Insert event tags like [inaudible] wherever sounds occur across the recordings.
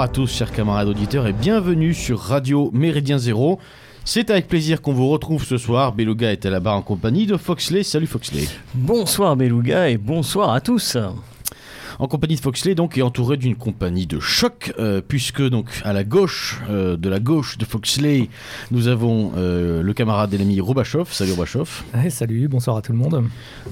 À tous, chers camarades auditeurs, et bienvenue sur Radio Méridien Zéro. C'est avec plaisir qu'on vous retrouve ce soir. Beluga est à la barre en compagnie de Foxley. Salut Foxley. Bonsoir Beluga et bonsoir à tous en compagnie de Foxley donc et entouré d'une compagnie de choc euh, puisque donc à la gauche euh, de la gauche de Foxley nous avons euh, le camarade et l'ami Robachov salut Robachov salut bonsoir à tout le monde.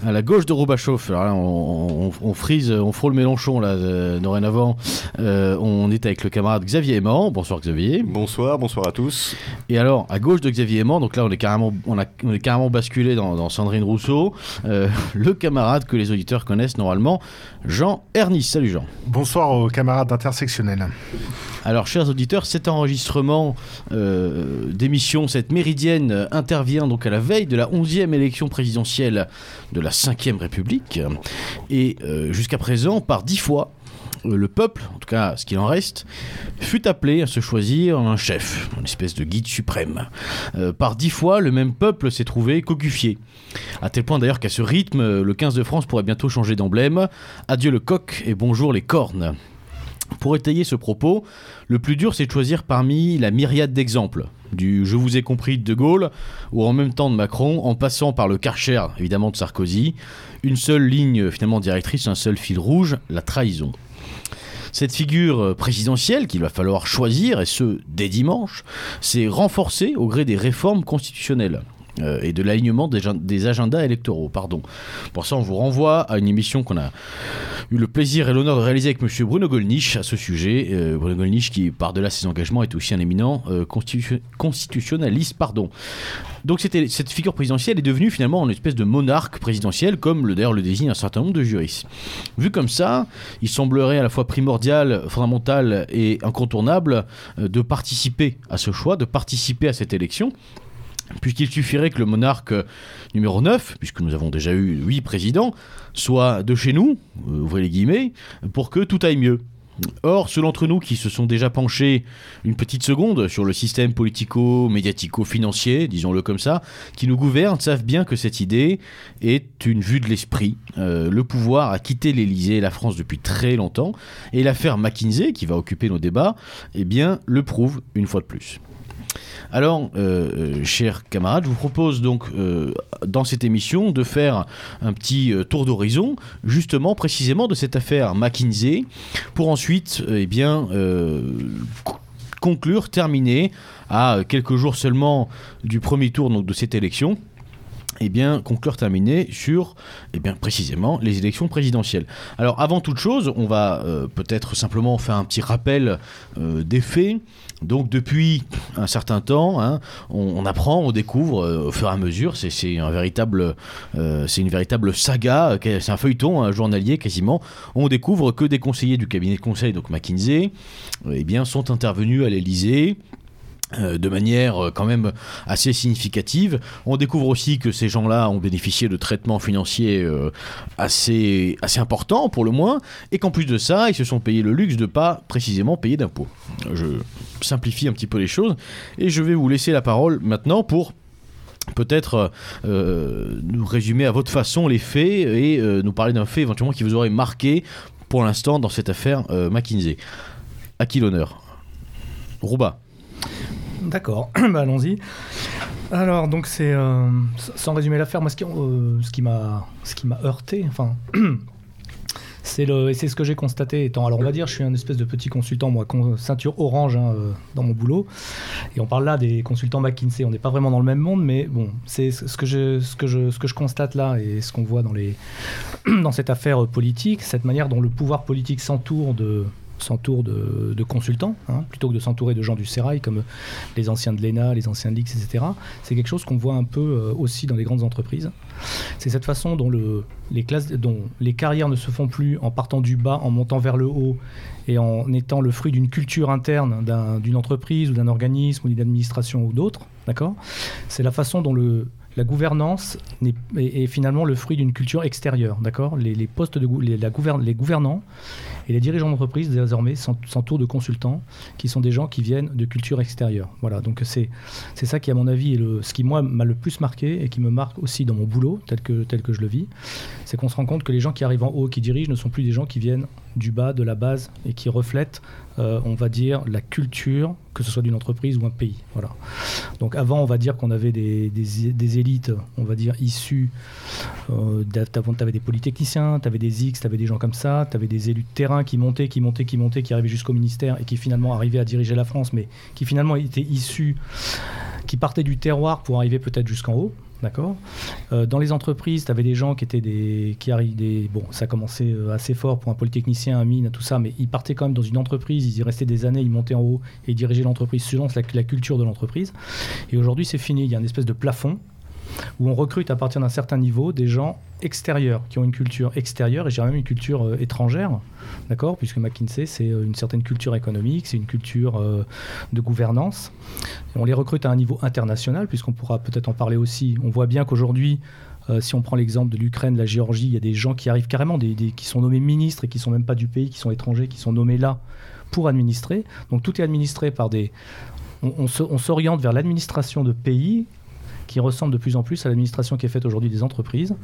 À la gauche de Robachov alors là on, on, frise on frôle Mélenchon là dorénavant on est avec le camarade Xavier Aimant. Bonsoir Xavier. Bonsoir bonsoir à tous. Et alors à gauche de Xavier Aimant donc là on est carrément on, a, on est carrément basculé dans, dans Sandrine Rousseau. Le camarade que les auditeurs connaissent normalement Jean Ernest. Salut Jean. Bonsoir aux camarades intersectionnels. Alors, chers auditeurs, cet enregistrement euh, d'émission, cette méridienne, intervient donc à la veille de la 11e élection présidentielle de la 5e République. Et euh, jusqu'à présent, par dix fois, euh, le peuple, en tout cas ce qu'il en reste, fut appelé à se choisir un chef, une espèce de guide suprême. Euh, par dix fois, le même peuple s'est trouvé cocufié. À tel point d'ailleurs qu'à ce rythme, le 15 de France pourrait bientôt changer d'emblème. Adieu le coq et bonjour les cornes. Pour étayer ce propos, le plus dur c'est de choisir parmi la myriade d'exemples, du Je vous ai compris de De Gaulle, ou en même temps de Macron, en passant par le Karcher évidemment de Sarkozy, une seule ligne finalement directrice, un seul fil rouge, la trahison. Cette figure présidentielle qu'il va falloir choisir, et ce dès dimanche, s'est renforcée au gré des réformes constitutionnelles. Euh, et de l'alignement des, agendas électoraux. Pardon. Pour ça, on vous renvoie à une émission qu'on a eu le plaisir et l'honneur de réaliser avec M. Bruno Gollnisch à ce sujet. Euh, Bruno Gollnisch, qui, par-delà ses engagements, est aussi un éminent euh, constitutionnaliste. Pardon. Donc cette figure présidentielle est devenue finalement une espèce de monarque présidentiel, comme le, d'ailleurs le désigne un certain nombre de juristes. Vu comme ça, il semblerait à la fois primordial, fondamental et incontournable de participer à ce choix, de participer à cette élection puisqu'il suffirait que le monarque numéro 9, puisque nous avons déjà eu 8 présidents, soit de chez nous, euh, ouvrez les guillemets, pour que tout aille mieux. Or, ceux d'entre nous qui se sont déjà penchés une petite seconde sur le système politico-médiatico-financier, disons-le comme ça, qui nous gouverne, savent bien que cette idée est une vue de l'esprit. Euh, le pouvoir a quitté l'Élysée et la France depuis très longtemps, et l'affaire McKinsey, qui va occuper nos débats, eh bien, le prouve une fois de plus. Alors, euh, euh, chers camarades, je vous propose donc euh, dans cette émission de faire un petit tour d'horizon, justement, précisément de cette affaire McKinsey, pour ensuite, eh bien, conclure, terminer à quelques jours seulement du premier tour donc, de cette élection eh bien, conclure terminer sur, eh bien, précisément, les élections présidentielles. Alors, avant toute chose, on va peut-être simplement faire un petit rappel des faits. Donc depuis un certain temps, hein, on, apprend, on découvre euh, au fur et à mesure. C'est euh, une véritable saga. C'est un feuilleton, un journalier quasiment. On découvre que des conseillers du cabinet de conseil, donc McKinsey, eh bien, sont intervenus à l'Élysée de manière euh, quand même assez significative. On découvre aussi que ces gens-là ont bénéficié de traitements financiers euh, assez, assez importants pour le moins, et qu'en plus de ça, ils se sont payés le luxe de pas précisément payer d'impôts. Je simplifie un petit peu les choses, et je vais vous laisser la parole maintenant pour peut-être nous résumer à votre façon les faits et nous parler d'un fait éventuellement qui vous aurait marqué pour l'instant dans cette affaire McKinsey. À qui l'honneur? Rouba. D'accord, [clears throat] bah, allons-y. Alors, donc, c'est. Euh, sans résumer l'affaire, moi, ce qui, euh, m'a heurté, enfin. [clears throat] c'est ce que j'ai constaté étant. Alors, on va dire, je suis un espèce de petit consultant, moi, ceinture orange hein, euh, dans mon boulot. Et on parle là des consultants McKinsey. On n'est pas vraiment dans le même monde, mais bon, c'est ce que je constate là et ce qu'on voit dans, les, [clears throat] dans cette affaire politique, cette manière dont le pouvoir politique s'entoure de s'entoure de, consultants, hein, plutôt que de s'entourer de gens du Sérail, comme les anciens de l'ENA, les anciens de l'X, etc. C'est quelque chose qu'on voit un peu euh, aussi dans les grandes entreprises. C'est cette façon dont, le, les classes, dont les carrières ne se font plus en partant du bas, en montant vers le haut, et en étant le fruit d'une culture interne d'une entreprise ou d'un organisme ou d'une administration ou d'autres. C'est la façon dont la gouvernance est, finalement le fruit d'une culture extérieure. D'accord? Les, postes de la les gouvernants et les dirigeants d'entreprise désormais s'entourent de consultants qui sont des gens qui viennent de culture extérieure. Voilà, donc c'est ça qui, à mon avis, est le, ce qui moi m'a le plus marqué et qui me marque aussi dans mon boulot, tel que, tel que je le vis, c'est qu'on se rend compte que les gens qui arrivent en haut, qui dirigent, ne sont plus des gens qui viennent du bas, de la base, et qui reflète, euh, on va dire, la culture, que ce soit d'une entreprise ou un pays. Voilà. Donc avant, on va dire qu'on avait des, des- des élites, on va dire, issues. Euh, tu avais des polytechniciens, tu avais des X, tu avais des gens comme ça, tu avais des élus de terrain qui montaient, qui montaient, qui montaient, qui arrivaient jusqu'au ministère et qui finalement arrivaient à diriger la France, mais qui finalement étaient issus, qui partaient du terroir pour arriver peut-être jusqu'en haut. Euh, Dans les entreprises, tu avais des gens qui étaient des. qui arrivent des. Bon, ça commençait euh, assez fort pour un polytechnicien, un mine, tout ça, mais ils partaient quand même dans une entreprise, ils y restaient des années, ils montaient en haut et ils dirigeaient l'entreprise selon la, la culture de l'entreprise. Et aujourd'hui, c'est fini. Il y a une espèce de plafond où on recrute à partir d'un certain niveau des gens extérieurs, qui ont une culture extérieure, et j'ai même une culture euh, étrangère, d'accord? Puisque McKinsey, c'est euh, une certaine culture économique, c'est une culture euh, de gouvernance. On les recrute à un niveau international, puisqu'on pourra peut-être en parler aussi. On voit bien qu'aujourd'hui, si on prend l'exemple de l'Ukraine, de la Géorgie, il y a des gens qui arrivent carrément, des, qui sont nommés ministres et qui sont même pas du pays, qui sont étrangers, qui sont nommés là pour administrer. Donc tout est administré par des... On, on s'oriente vers l'administration de pays qui ressemble de plus en plus à l'administration qui est faite aujourd'hui des entreprises,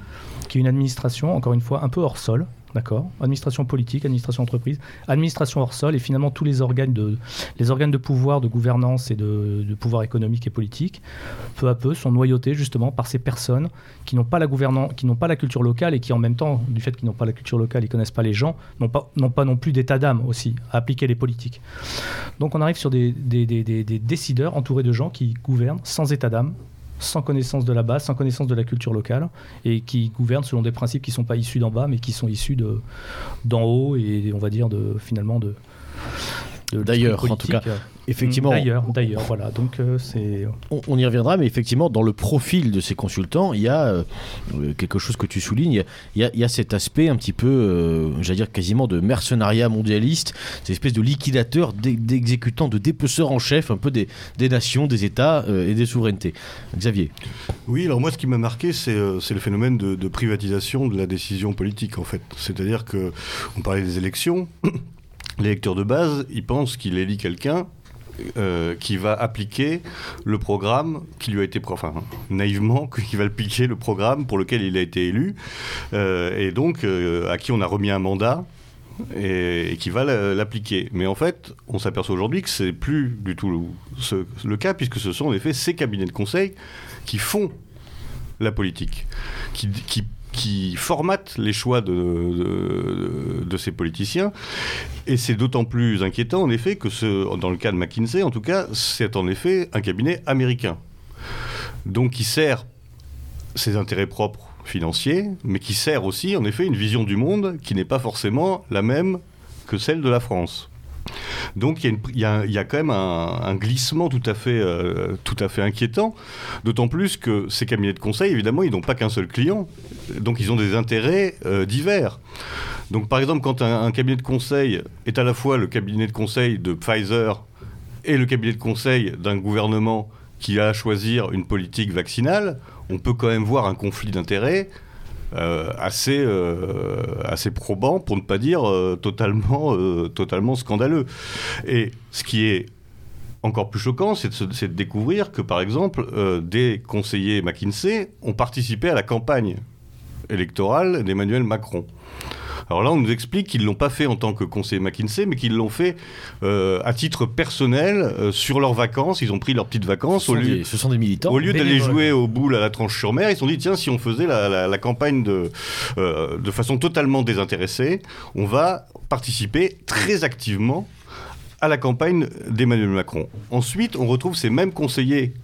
qui est une administration, encore une fois, un peu hors sol, d'accord? Administration politique, administration entreprise, administration hors sol, et finalement tous les organes de, les organes de pouvoir, de gouvernance et de, pouvoir économique et politique, peu à peu, sont noyautés justement par ces personnes qui n'ont pas la pas la culture locale et qui en même temps, du fait qu'ils n'ont pas la culture locale, ils connaissent pas les gens, n'ont pas, non plus d'état d'âme aussi à appliquer les politiques. Donc on arrive sur des- des décideurs entourés de gens qui gouvernent sans état d'âme, sans connaissance de la base, sans connaissance de la culture locale, et qui gouvernent selon des principes qui ne sont pas issus d'en bas, mais qui sont issus de d'en haut et on va dire de finalement de. D'ailleurs, en tout cas. politique. Effectivement, D'ailleurs, d'ailleurs, voilà. Donc euh, c'est. on, on y reviendra, mais effectivement, dans le profil de ces consultants, il y a euh, euh, quelque chose que tu soulignes, il y a- il y, a, cet aspect un petit peu, euh, j'allais dire quasiment de mercenariat mondialiste, cette espèce de liquidateur, d'e- d'exécutant, de dépeceur en chef, un peu des, des nations, des États euh, et des souverainetés. Xavier. Oui, alors moi, ce qui m'a marqué, c'est euh, c'est le phénomène de, de privatisation de la décision politique, en fait. C'est-à-dire que on parlait des élections. L'électeur de base, il pense qu'il élit quelqu'un euh, qui va appliquer le programme qui lui a été, enfin, naïvement, [laughs] qui va appliquer le programme pour lequel il a été élu, euh, et donc euh, à qui on a remis un mandat et, qui va la- l'appliquer. Mais en fait, on s'aperçoit aujourd'hui que c'est plus du tout le, cas, puisque ce sont en effet ces cabinets de conseil qui font la politique, qui, qui formatent les choix de, de, ces politiciens. Et c'est d'autant plus inquiétant, en effet, que dans le cas de McKinsey, en tout cas, c'est en effet un cabinet américain. Donc qui sert ses intérêts propres financiers, mais qui sert aussi, en effet, une vision du monde qui n'est pas forcément la même que celle de la France. Donc il y, a quand même un, glissement tout à fait, euh, tout à fait inquiétant, d'autant plus que ces cabinets de conseil, évidemment, ils n'ont pas qu'un seul client, donc ils ont des intérêts euh, divers. Donc par exemple, quand un, cabinet de conseil est à la fois le cabinet de conseil de Pfizer et le cabinet de conseil d'un gouvernement qui a à choisir une politique vaccinale, on peut quand même voir un conflit d'intérêts assez, euh, assez probant, pour ne pas dire euh, totalement, euh, totalement scandaleux. Et ce qui est encore plus choquant, c'est de, découvrir que, par exemple, euh, des conseillers McKinsey ont participé à la campagne électorale d'Emmanuel Macron. Alors là, on nous explique qu'ils ne l'ont pas fait en tant que conseiller McKinsey, mais qu'ils l'ont fait euh, à titre personnel, euh, sur leurs vacances. Ils ont pris leurs petites vacances Ce sont, au lieu, des, ce sont des militants. au lieu d'aller jouer au boule à la tranche-sur-mer, ils se sont dit tiens, si on faisait la, la- la campagne de, euh, de façon totalement désintéressée, on va participer très activement à la campagne d'Emmanuel Macron. Ensuite, on retrouve ces mêmes conseillers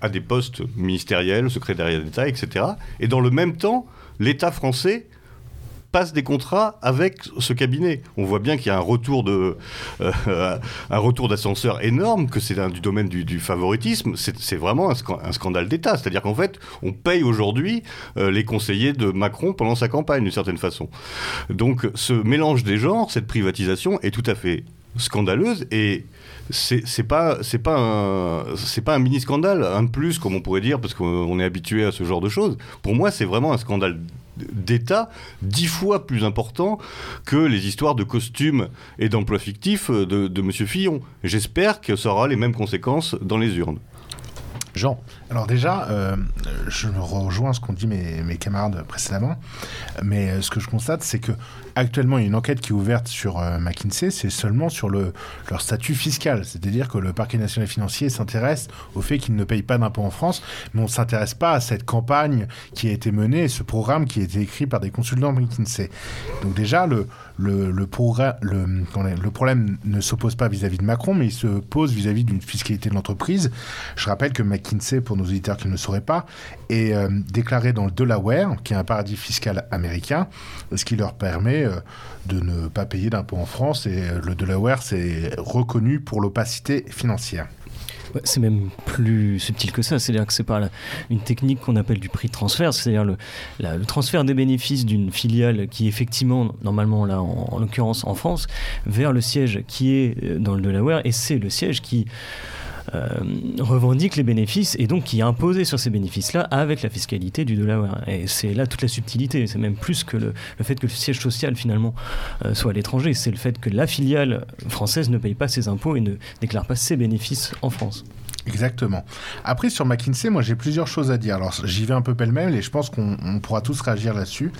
à des postes ministériels, secrétariat d'État, etc. Et dans le même temps, l'État français passe des contrats avec ce cabinet. On voit bien qu'il y a un retour de euh, [laughs] retour d'ascenseur énorme, que c'est du domaine du, favoritisme. C'est vraiment un, scan- un scandale d'État. C'est-à-dire qu'en fait, on paye aujourd'hui euh, les conseillers de Macron pendant sa campagne, d'une certaine façon. Donc, ce mélange des genres, cette privatisation est tout à fait scandaleuse et c'est pas c'est pas c'est pas un mini scandale un de plus comme on pourrait dire parce qu'on est habitué à ce genre de choses pour moi c'est vraiment un scandale d'État dix fois plus important que les histoires de costumes et d'emplois fictifs de, de Monsieur Fillon. J'espère que ça aura les mêmes conséquences dans les urnes. Jean. Alors déjà, euh, je rejoins ce qu'ont dit mes, mes camarades précédemment, mais ce que je constate, c'est que actuellement, il y a une enquête qui est ouverte sur euh, McKinsey, c'est seulement sur le, leur statut fiscal. C'est-à-dire que le parquet national financier s'intéresse au fait qu'ils ne payent pas d'impôts en France, mais on ne s'intéresse pas à cette campagne qui a été menée, ce programme qui a été écrit par des consultants McKinsey. Donc déjà, le, le, problème ne s'oppose pas vis-à-vis de Macron, mais il se pose vis-à-vis d'une fiscalité de l'entreprise. Je rappelle que McKinsey, pour nos auditeurs qui ne le sauraient pas, est euh, déclaré dans le Delaware, qui est un paradis fiscal américain, ce qui leur permet euh, de ne pas payer d'impôts en France. Et euh, le Delaware, c'est reconnu pour l'opacité financière. C'est même plus subtil que ça, c'est-à-dire que c'est pas une technique qu'on appelle du prix de transfert, c'est-à-dire le, transfert des bénéfices d'une filiale qui effectivement, normalement là en, l'occurrence en France, vers le siège qui est dans le Delaware, et c'est le siège qui euh, revendique les bénéfices et donc qui est imposé sur ces bénéfices-là avec la fiscalité du Delaware. Et c'est là toute la subtilité. C'est même plus que le, fait que le siège social finalement euh, soit à l'étranger. C'est le fait que la filiale française ne paye pas ses impôts et ne déclare pas ses bénéfices en France. Exactement. Après, sur McKinsey, moi j'ai plusieurs choses à dire. Alors j'y vais un peu pêle-mêle et je pense qu'on pourra tous réagir là-dessus.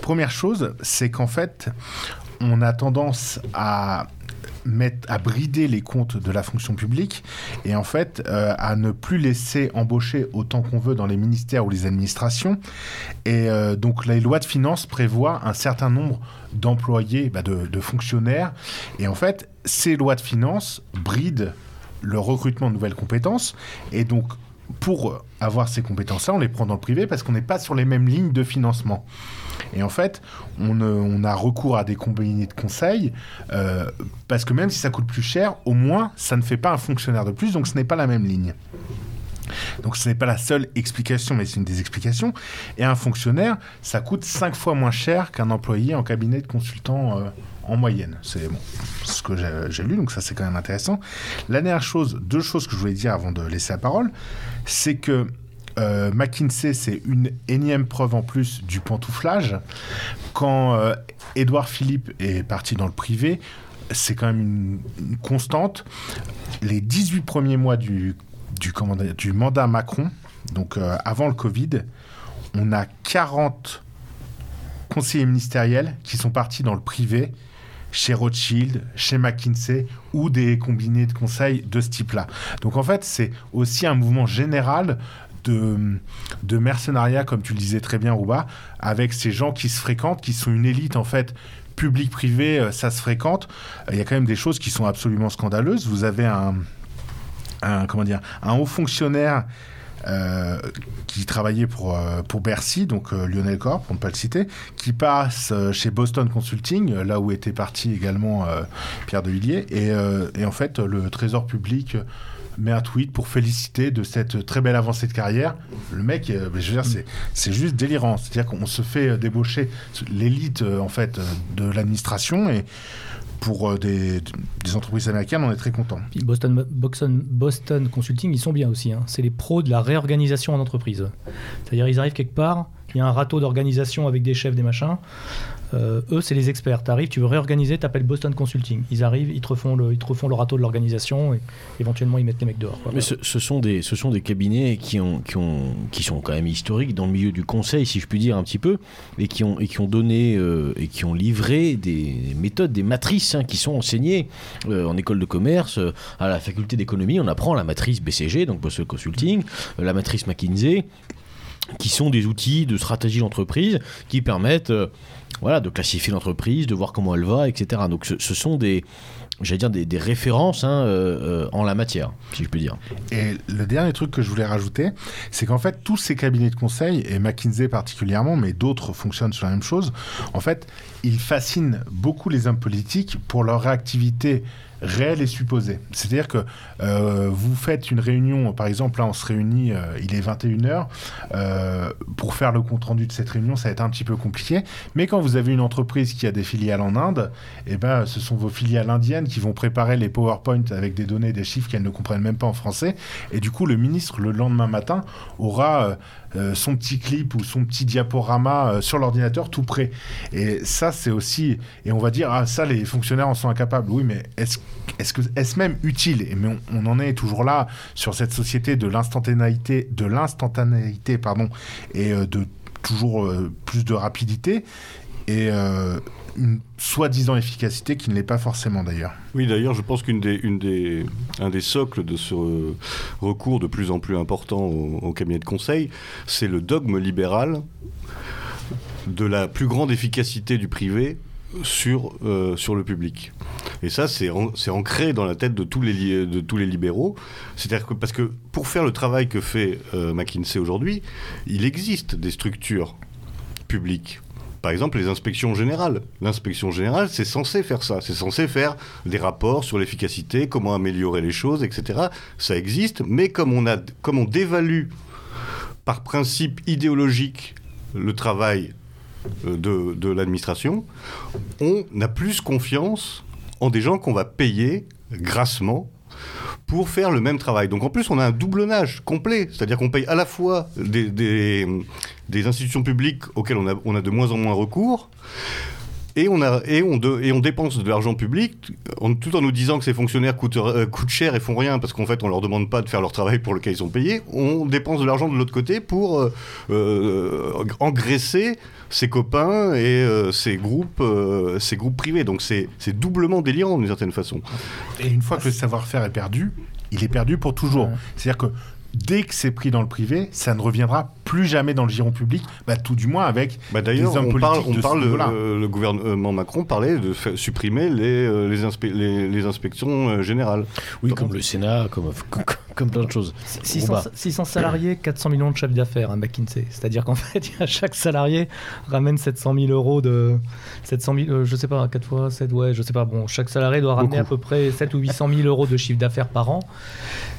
Première chose, c'est qu'en fait, on a tendance à mettre, à brider les comptes de la fonction publique et en fait euh, à ne plus laisser embaucher autant qu'on veut dans les ministères ou les administrations. Et euh, donc la loi de finances prévoit un certain nombre d'employés, bah, de, de, fonctionnaires. Et en fait, ces lois de finances brident le recrutement de nouvelles compétences. Et donc pour avoir ces compétences-là, on les prend dans le privé parce qu'on n'est pas sur les mêmes lignes de financement. Et en fait, on, a recours à des combinés de conseils euh, parce que même si ça coûte plus cher, au moins ça ne fait pas un fonctionnaire de plus, donc ce n'est pas la même ligne. Donc ce n'est pas la seule explication, mais c'est une des explications. Et un fonctionnaire, ça coûte cinq fois moins cher qu'un employé en cabinet de consultant euh, en moyenne. C'est ce que j'ai lu, donc ça c'est quand même intéressant. La dernière chose, deux choses que je voulais dire avant de laisser la parole, c'est que euh, McKinsey, c'est une énième preuve en plus du pantouflage. Quand euh, Édouard Philippe est parti dans le privé, c'est quand même une, constante. Les 18 premiers mois du mandat Macron, donc euh, avant le Covid, on a 40 conseillers ministériels qui sont partis dans le privé chez Rothschild, chez McKinsey ou des combinés de conseils de ce type-là. Donc en fait, c'est aussi un mouvement général de, mercenariat, comme tu le disais très bien, Rouba, avec ces gens qui se fréquentent, qui sont une élite en fait public-privé, euh, ça se fréquente. Il y a quand même des choses qui sont absolument scandaleuses. Vous avez un, comment dire, un haut fonctionnaire euh, qui travaillait pour, euh, pour Bercy, donc Lionel Corp, pour ne pas le citer, qui passe chez Boston Consulting, là où était parti également Pierre de Villiers, et, en fait le Trésor public met un tweet pour féliciter de cette très belle avancée de carrière. Le mec, euh, je veux dire, c'est juste délirant. C'est-à-dire qu'on se fait euh, débaucher l'élite euh, en fait de l'administration et pour des, entreprises américaines, on est très content. Boston, Boston, Consulting, ils sont bien aussi. Hein. C'est les pros de la réorganisation en entreprise. C'est-à-dire, ils arrivent quelque part, il y a un râteau d'organisation avec des chefs, des machins. Euh, eux, c'est les experts. Tu arrives, tu veux réorganiser, tu appelles Boston Consulting. Ils arrivent, ils te refont le, ils te refont le râteau de l'organisation et éventuellement ils mettent les mecs dehors. Mais ce, sont des, ce sont des cabinets qui, ont, qui, ont, qui sont quand même historiques dans le milieu du conseil, si je puis dire un petit peu, et qui ont, et qui ont donné euh, et qui ont livré des méthodes, des matrices hein, qui sont enseignées euh, en école de commerce, à la faculté d'économie. On apprend la matrice BCG, donc Boston Consulting, la matrice McKinsey qui sont des outils de stratégie d'entreprise qui permettent voilà, de classifier l'entreprise, de voir comment elle va, etc. Donc ce, sont des, dire des, références hein, euh, euh, en la matière, si je peux dire. Et le dernier truc que je voulais rajouter, c'est qu'en fait, tous ces cabinets de conseil, et McKinsey particulièrement, mais d'autres fonctionnent sur la même chose, en fait, ils fascinent beaucoup les hommes politiques pour leur réactivité réel et supposé. C'est-à-dire que euh, vous faites une réunion, par exemple, là on se réunit, euh, il est 21h, euh, pour faire le compte-rendu de cette réunion, ça va être un petit peu compliqué, mais quand vous avez une entreprise qui a des filiales en Inde, eh ben, ce sont vos filiales indiennes qui vont préparer les PowerPoint avec des données, des chiffres qu'elles ne comprennent même pas en français, et du coup le ministre, le lendemain matin, aura euh, son petit clip ou son petit diaporama euh, sur l'ordinateur tout prêt. Et ça, c'est aussi. Et on va dire, ah, ça, les fonctionnaires en sont incapables. Oui, mais est-ce que est-ce même utile? Mais on, en est toujours là sur cette société de l'instantanéité, de l'instantanéité, pardon, et euh, de toujours plus de rapidité. Et une soi-disant efficacité qui ne l'est pas forcément d'ailleurs. Oui, d'ailleurs, je pense qu'une des, des, socles de ce recours de plus en plus important au, cabinet de conseil, c'est le dogme libéral de la plus grande efficacité du privé sur, euh, sur le public. Et ça, c'est an- c'est ancré dans la tête de tous les, de tous les libéraux. C'est-à-dire que, parce que pour faire le travail que fait euh, McKinsey aujourd'hui, il existe des structures publiques. Par exemple, les inspections générales. L'inspection générale, c'est censé faire ça. C'est censé faire des rapports sur l'efficacité, comment améliorer les choses, etc. Ça existe, mais comme on, a, comme on dévalue par principe idéologique le travail euh, de, de l'administration, on a plus confiance en des gens qu'on va payer grassement pour faire le même travail. Donc en plus, on a un doublonnage complet, c'est-à-dire qu'on paye à la fois des, institutions publiques auxquelles on a de moins en moins recours, et on, a, et, on de- et on dépense de l'argent public en- tout en nous disant que ces fonctionnaires coûtent, euh, coûtent cher et font rien parce qu'en fait on leur demande pas de faire leur travail pour lequel ils sont payés. On dépense de l'argent de l'autre côté pour euh, euh, engraisser ses copains et euh, ses, groupes, euh, ses groupes privés. Donc c'est c'est doublement délirant d'une certaine façon. Et une fois que le savoir-faire est perdu, il est perdu pour toujours. Ouais. C'est-à-dire que dès que c'est pris dans le privé, ça ne reviendra plus jamais dans le giron public, bah, tout du moins avec Bah D'ailleurs, des hommes on parle, politiques on parle niveau-là. euh, le gouvernement Macron parlait de supprimer les, euh, les, inspe- les, les inspections euh, générales. Oui, comme le Sénat, comme, [laughs] comme, comme plein de choses. 600, Rouba. 600 salariés, 400 millions de chefs d'affaires, hein, McKinsey. C'est-à-dire qu'en [laughs] fait, chaque salarié ramène 700 000 euros de. 700 000, euh, je sais pas, 4 fois 7, ouais, je sais pas. Bon, chaque salarié doit ramener à peu près 7 ou 800 000 euros de chiffre d'affaires par an.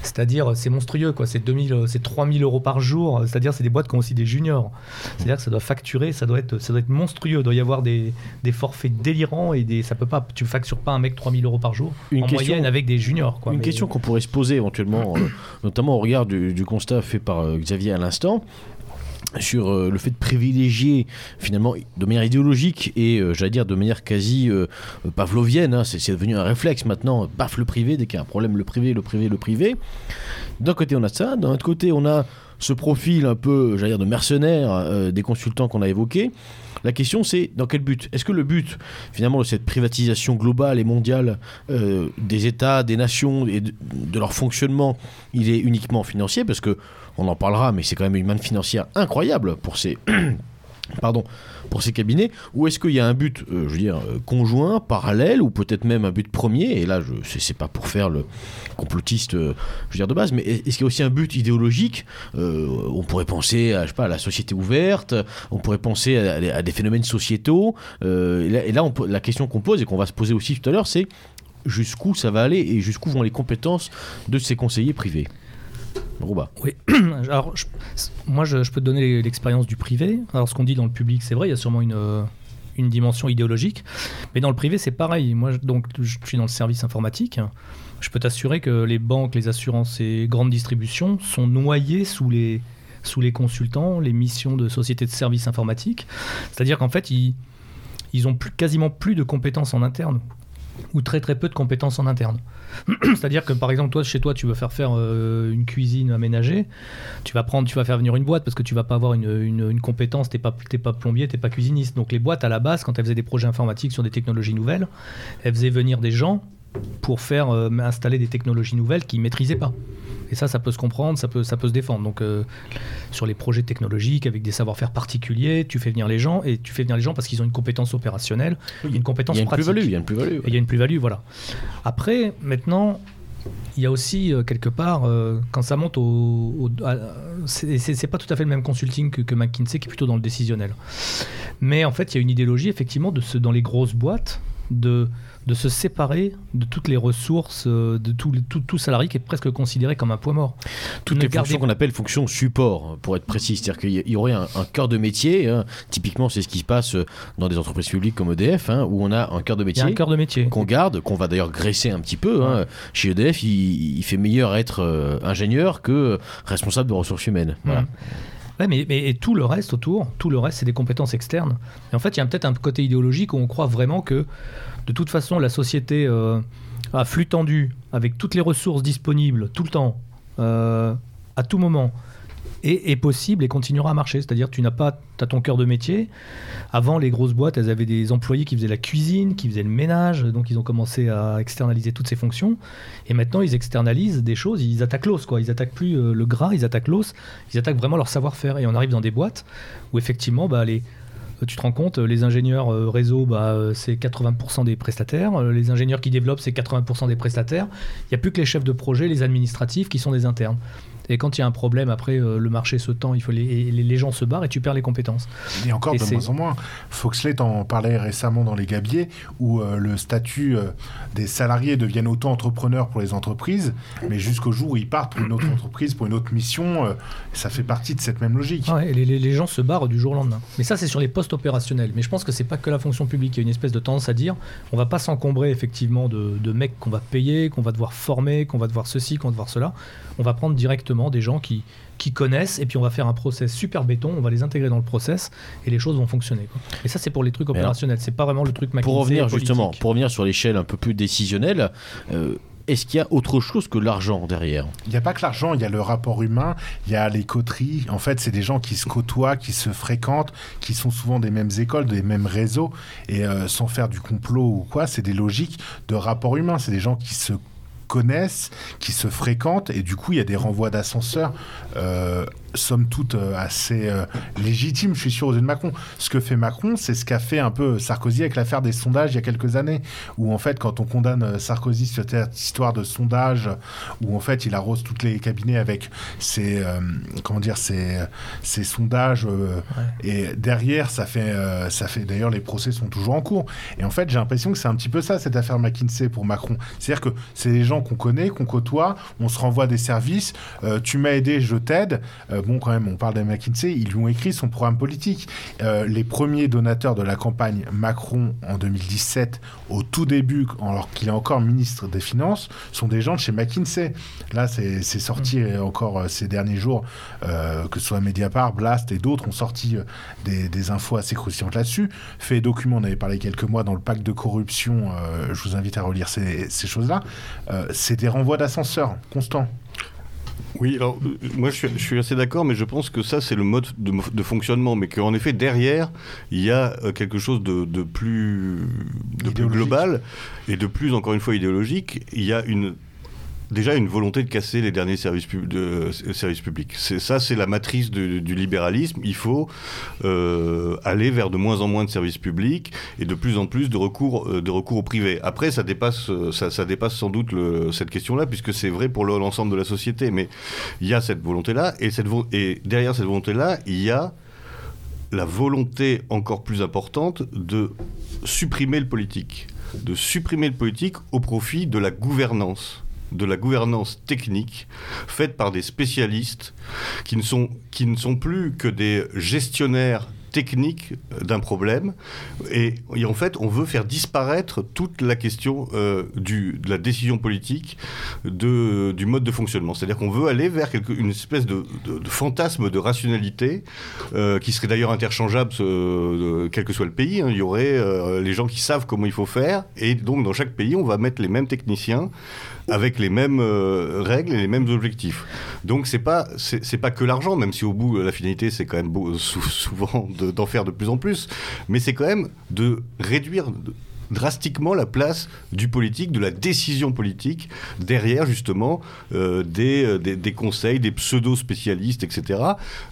C'est-à-dire, c'est monstrueux, quoi. C'est 2000, euh, c'est 3000 euros par jour. C'est-à-dire, c'est des boîtes qui ont aussi des juniors. C'est-à-dire que ça doit facturer, ça doit être, ça doit être monstrueux. Il doit y avoir des, des forfaits délirants et des. Ça peut pas. Tu factures pas un mec 3000 euros par jour. Une en question- moyenne avec des juniors, quoi. Une Mais- question qu'on pourrait se poser éventuellement, euh, notamment au regard du, du constat fait par euh, Xavier à l'instant, sur euh, le fait de privilégier finalement de manière idéologique et euh, j'allais dire de manière quasi euh, pavlovienne, hein, c'est devenu un réflexe maintenant, paf le privé, dès qu'il y a un problème le privé, le privé, le privé. D'un côté on a ça, d'un autre côté on a ce profil un peu, j'allais dire, de mercenaires euh, des consultants qu'on a évoqués. La question c'est dans quel but? Est-ce que le but finalement de cette privatisation globale et mondiale des États, des nations et de, de leur fonctionnement, il est uniquement financier? Parce que on en parlera, mais c'est quand même une manne financière incroyable pour ces [clears throat] pardon pour ces cabinets. Ou est-ce qu'il y a un but, euh, je veux dire, euh, conjoint, parallèle, ou peut-être même un but premier? Et là, je c'est pas pour faire le complotiste, euh, je veux dire de base, mais est-ce qu'il y a aussi un but idéologique? On pourrait penser, à, je sais pas, à la société ouverte. On pourrait penser à, des- phénomènes sociétaux. Et là, la question qu'on pose et qu'on va se poser aussi tout à l'heure, c'est jusqu'où ça va aller et jusqu'où vont les compétences de ces conseillers privés? Rouba. Oui, [clears throat] alors moi je, peux te donner l'expérience du privé. Alors ce qu'on dit dans le public, c'est vrai, il y a sûrement une, euh, une dimension idéologique, mais dans le privé c'est pareil. Moi donc je suis dans le service informatique. Je peux t'assurer que les banques, les assurances et grandes distributions sont noyées sous les sous les consultants, les missions de sociétés de services informatiques. C'est-à-dire qu'en fait ils ils ont plus, quasiment plus de compétences en interne ou très très peu de compétences en interne. [clears throat] C'est-à-dire que par exemple, toi, chez toi, tu veux faire faire euh, une cuisine aménagée, tu vas prendre, tu vas faire venir une boîte parce que tu vas pas avoir une, compétence, t'es pas, t'es pas plombier, t'es pas cuisiniste. Donc les boîtes à la base, quand elles faisaient des projets informatiques sur des technologies nouvelles, elles faisaient venir des gens pour faire euh, installer des technologies nouvelles qu'ils maîtrisaient pas. Et ça, ça peut se comprendre, ça peut, ça peut se défendre. Donc, euh, sur les projets technologiques avec des savoir-faire particuliers, tu fais venir les gens et tu fais venir les gens parce qu'ils ont une compétence opérationnelle, une compétence Il y a une pratique. plus-value, il y a une plus-value. Il y a une plus-value, voilà. Après, maintenant, il y a aussi euh, quelque part, euh, quand ça monte au. au- à- c'est c'est- c'est pas tout à fait le même consulting que, que McKinsey qui est plutôt dans le décisionnel. Mais en fait, il y a une idéologie, effectivement, de ce, dans les grosses boîtes, de, de se séparer de toutes les ressources, euh, de tout, tout, tout salarié qui est presque considéré comme un poids mort. Toutes Ne les gardez- fonctions qu'on appelle fonctions support, pour être précis. C'est-à-dire qu'il y- aurait un, un cœur de métier. hein. Typiquement, c'est ce qui se passe dans des entreprises publiques comme EDF, hein, où on a un cœur de métier un cœur de métier. qu'on garde, qu'on va d'ailleurs graisser un petit peu. hein. Chez EDF, il, il fait meilleur être euh, ingénieur que responsable de ressources humaines. Voilà. Ouais, mais, mais et tout le reste autour, tout le reste, c'est des compétences externes. Et en fait, il y a peut-être un côté idéologique où on croit vraiment que, de toute façon, la société euh, à flux tendu, avec toutes les ressources disponibles tout le temps, euh, à tout moment, est, est possible et continuera à marcher. C'est-à-dire tu n'as pas as ton cœur de métier. Avant, les grosses boîtes, elles avaient des employés qui faisaient la cuisine, qui faisaient le ménage, donc ils ont commencé à externaliser toutes ces fonctions. Et maintenant, ils externalisent des choses, ils attaquent l'os, quoi. Ils attaquent plus euh, le gras, ils attaquent l'os, ils attaquent vraiment leur savoir-faire. Et on arrive dans des boîtes où effectivement, bah, les, tu te rends compte, les ingénieurs euh, réseau, bah, euh, c'est 80% des prestataires. Euh, Les ingénieurs qui développent, c'est 80% des prestataires. Il n'y a plus que les chefs de projet, les administratifs qui sont des internes. Et quand il y a un problème, après, euh, le marché se tend, il faut les, gens se barrent et tu perds les compétences. Et encore Et de moins en moins. Foxley en parlait récemment dans Les Gabiers, où euh, le statut euh, des salariés deviennent auto-entrepreneurs pour les entreprises, mais jusqu'au jour où ils partent pour une autre entreprise, pour une autre mission, euh, ça fait partie de cette même logique. Ouais, les, les- les gens se barrent du jour au lendemain. Mais ça, c'est sur les postes opérationnels. Mais je pense que c'est pas que la fonction publique. Il y a une espèce de tendance à dire on va pas s'encombrer effectivement de, de mecs qu'on va payer, qu'on va devoir former, qu'on va devoir ceci, qu'on va devoir cela. On va prendre directement des gens qui, qui connaissent et puis on va faire un process super béton, on va les intégrer dans le process et les choses vont fonctionner. quoi. Et ça, c'est pour les trucs opérationnels. C'est pas vraiment le truc Pour revenir justement, pour revenir sur l'échelle un peu plus décisionnelle, euh, est-ce qu'il y a autre chose que l'argent derrière? Il n'y a pas que l'argent, il y a le rapport humain, il y a les coteries. En fait, c'est des gens qui se côtoient, qui se fréquentent, qui sont souvent des mêmes écoles, des mêmes réseaux. Et euh, sans faire du complot ou quoi, c'est des logiques de rapport humain. C'est des gens qui se connaissent, qui se fréquentent, et du coup, il y a des renvois d'ascenseurs, euh, somme toute euh, assez euh, légitimes, je suis sûr, aux yeux de Macron. Ce que fait Macron, c'est ce qu'a fait un peu Sarkozy avec l'affaire des sondages il y a quelques années, où en fait, quand on condamne euh, Sarkozy sur cette histoire de sondage, où en fait, il arrose tous les cabinets avec ses, euh, comment dire, ses, ses sondages, euh, et derrière, ça fait, euh, ça fait, d'ailleurs, les procès sont toujours en cours. Et en fait, j'ai l'impression que c'est un petit peu ça, cette affaire McKinsey pour Macron. C'est-à-dire que c'est des gens qu'on connaît, qu'on côtoie, on se renvoie des services, tu m'as aidé, je t'aide. Euh, bon, quand même, on parle de McKinsey, ils lui ont écrit son programme politique. Euh, les premiers donateurs de la campagne Macron en 2017, au tout début, alors qu'il est encore ministre des Finances, sont des gens de chez McKinsey. Là, c'est sorti euh, encore euh, ces derniers jours, que ce soit Mediapart, Blast et d'autres ont sorti des, des infos assez croustillantes là-dessus. Fait document, on avait parlé quelques mois dans le pacte de corruption, euh, je vous invite à relire ces, ces choses-là. Euh, c'est des renvois d'ascenseurs constants. Oui, alors moi je suis, je suis assez d'accord, mais je pense que ça c'est le mode de, de fonctionnement, mais qu'en effet derrière il y a euh, quelque chose de, de plus, de plus global et de plus encore une fois idéologique. Il y a une déjà une volonté de casser les derniers services, euh, services publics. Ça, c'est la matrice du libéralisme. Il faut euh, aller vers de moins en moins de services publics et de plus en plus de recours, euh, de recours au privé. Après, ça dépasse, ça, dépasse sans doute cette question-là, puisque c'est vrai pour le- l'ensemble de la société. Mais il y a cette volonté-là, et, et derrière cette volonté-là, il y a la volonté encore plus importante de supprimer le politique, de supprimer le politique au profit de la gouvernance de la gouvernance technique faite par des spécialistes qui ne sont, qui ne sont plus que des gestionnaires techniques d'un problème. Et, en fait on veut faire disparaître toute la question euh, du, de la décision politique de, du mode de fonctionnement. C'est à dire qu'on veut aller vers une espèce de, de- de fantasme de rationalité euh, qui serait d'ailleurs interchangeable euh, quel que soit le pays hein. il y aurait les gens qui savent comment il faut faire. Et donc dans chaque pays on va mettre les mêmes techniciens avec les mêmes euh, règles et les mêmes objectifs. Donc c'est pas c'est pas que l'argent, même si au bout la finalité c'est quand même [laughs] souvent de- d'en faire de plus en plus, mais c'est quand même de réduire drastiquement la place du politique, de la décision politique, derrière justement euh, des, euh, des, des conseils, des pseudo-spécialistes, etc.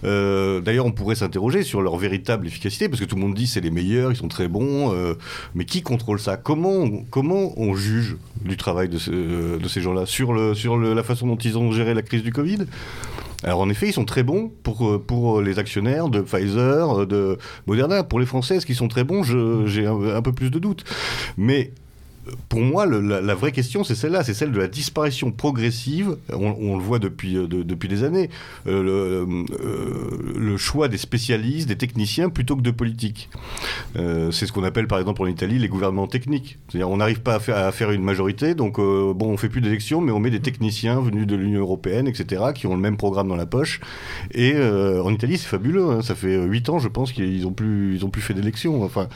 Euh, D'ailleurs, on pourrait s'interroger sur leur véritable efficacité, parce que tout le monde dit c'est les meilleurs, ils sont très bons, mais qui contrôle ça? Comment on, comment on juge du travail de, de ces gens-là? Sur, le, sur la façon dont ils ont géré la crise du Covid? Alors en effet, ils sont très bons pour, euh, pour les actionnaires de Pfizer, euh, de Moderna. Pour les Français, est-ce qu'ils sont très bons J'ai un, peu plus de doutes. Mais euh, pour moi, la, vraie question, c'est celle-là, c'est celle de la disparition progressive. On, le voit depuis, euh, de- depuis des années. Euh, le, euh, le choix des spécialistes, des techniciens, plutôt que de politiques. Euh, c'est ce qu'on appelle, par exemple, en Italie, les gouvernements techniques. C'est-à-dire, on n'arrive pas à faire, une majorité, donc bon, on fait plus d'élections, mais on met des techniciens venus de l'Union européenne, etc., qui ont le même programme dans la poche. Et en Italie, c'est fabuleux. hein. Ça fait 8 ans, je pense, qu'ils ont plus, plus fait d'élections. Enfin,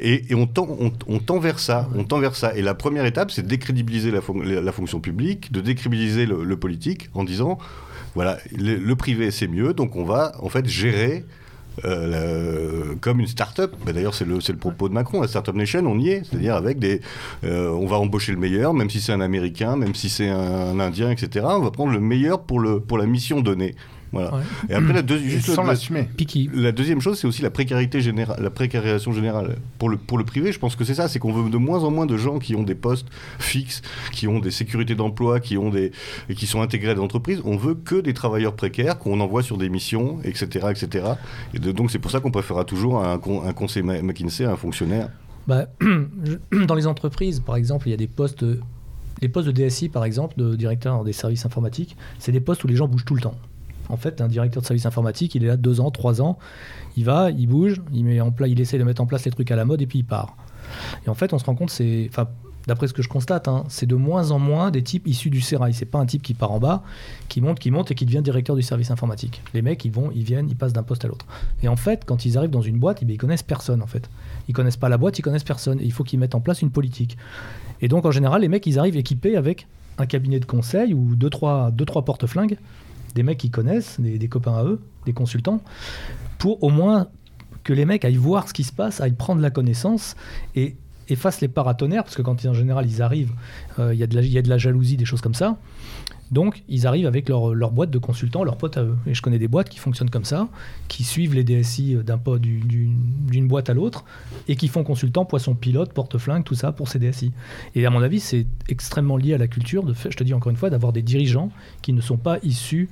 et, on, tend, on tend vers ça. On tend vers ça. Et la première étape, c'est de décrédibiliser la, fon- la, la fonction publique, de décrédibiliser le, politique en disant voilà, le, privé c'est mieux, donc on va en fait gérer euh, comme une start-up. Bah, D'ailleurs, c'est le, propos de Macron. La Startup Nation, on y est. C'est-à-dire avec des. euh, on va embaucher le meilleur, même si c'est un Américain, même si c'est un, un Indien, etc. On va prendre le meilleur pour, le, pour la mission donnée. Voilà. Ouais. Et après, la, deux- Et juste sans la- la deuxième chose, c'est aussi la précarité générale, la précarisation générale. Pour le, pour le privé, je pense que c'est ça, c'est qu'on veut de moins en moins de gens qui ont des postes fixes, qui ont des sécurités d'emploi, qui ont des et qui sont intégrés à des entreprises. On veut que des travailleurs précaires qu'on envoie sur des missions, etc., etc. Et de- donc c'est pour ça qu'on préférera toujours un, un conseil McKinsey à un fonctionnaire. Bah, [clears throat] dans les entreprises, par exemple, il y a des postes. Les postes de DSI, par exemple, de directeur des services informatiques, c'est des postes où les gens bougent tout le temps. En fait, un directeur de service informatique, il est là deux ans, trois ans, il va, il bouge, il, essaie de mettre en place les trucs à la mode et puis il part. Et en fait, on se rend compte, c'est, d'après ce que je constate, hein, c'est de moins en moins des types issus du sérail. C'est pas un type qui part en bas, qui monte, qui monte et qui devient directeur du service informatique. Les mecs, ils vont, ils viennent, ils passent d'un poste à l'autre. Et en fait, quand ils arrivent dans une boîte, eh ils connaissent personne en fait. Ils connaissent pas la boîte, ils connaissent personne. Il faut qu'ils mettent en place une politique. Et donc, en général, les mecs, ils arrivent équipés avec un cabinet de conseil ou deux, trois, deux, trois porte-flingues, des mecs qu'ils connaissent, des, des copains à eux, des consultants, pour au moins que les mecs aillent voir ce qui se passe, aillent prendre la connaissance et effacent les paratonnerres, parce que quand en général ils arrivent, euh, il y, la- il y a de la jalousie, des choses comme ça. Donc, ils arrivent avec leur, leur boîte de consultants, leurs potes à eux. Et je connais des boîtes qui fonctionnent comme ça, qui suivent les DSI du- d'une d'une boîte à l'autre, et qui font consultant, poisson pilote, porte-flingue, tout ça pour ces DSI. Et à mon avis, c'est extrêmement lié à la culture, de, je te dis encore une fois, d'avoir des dirigeants qui ne sont pas issus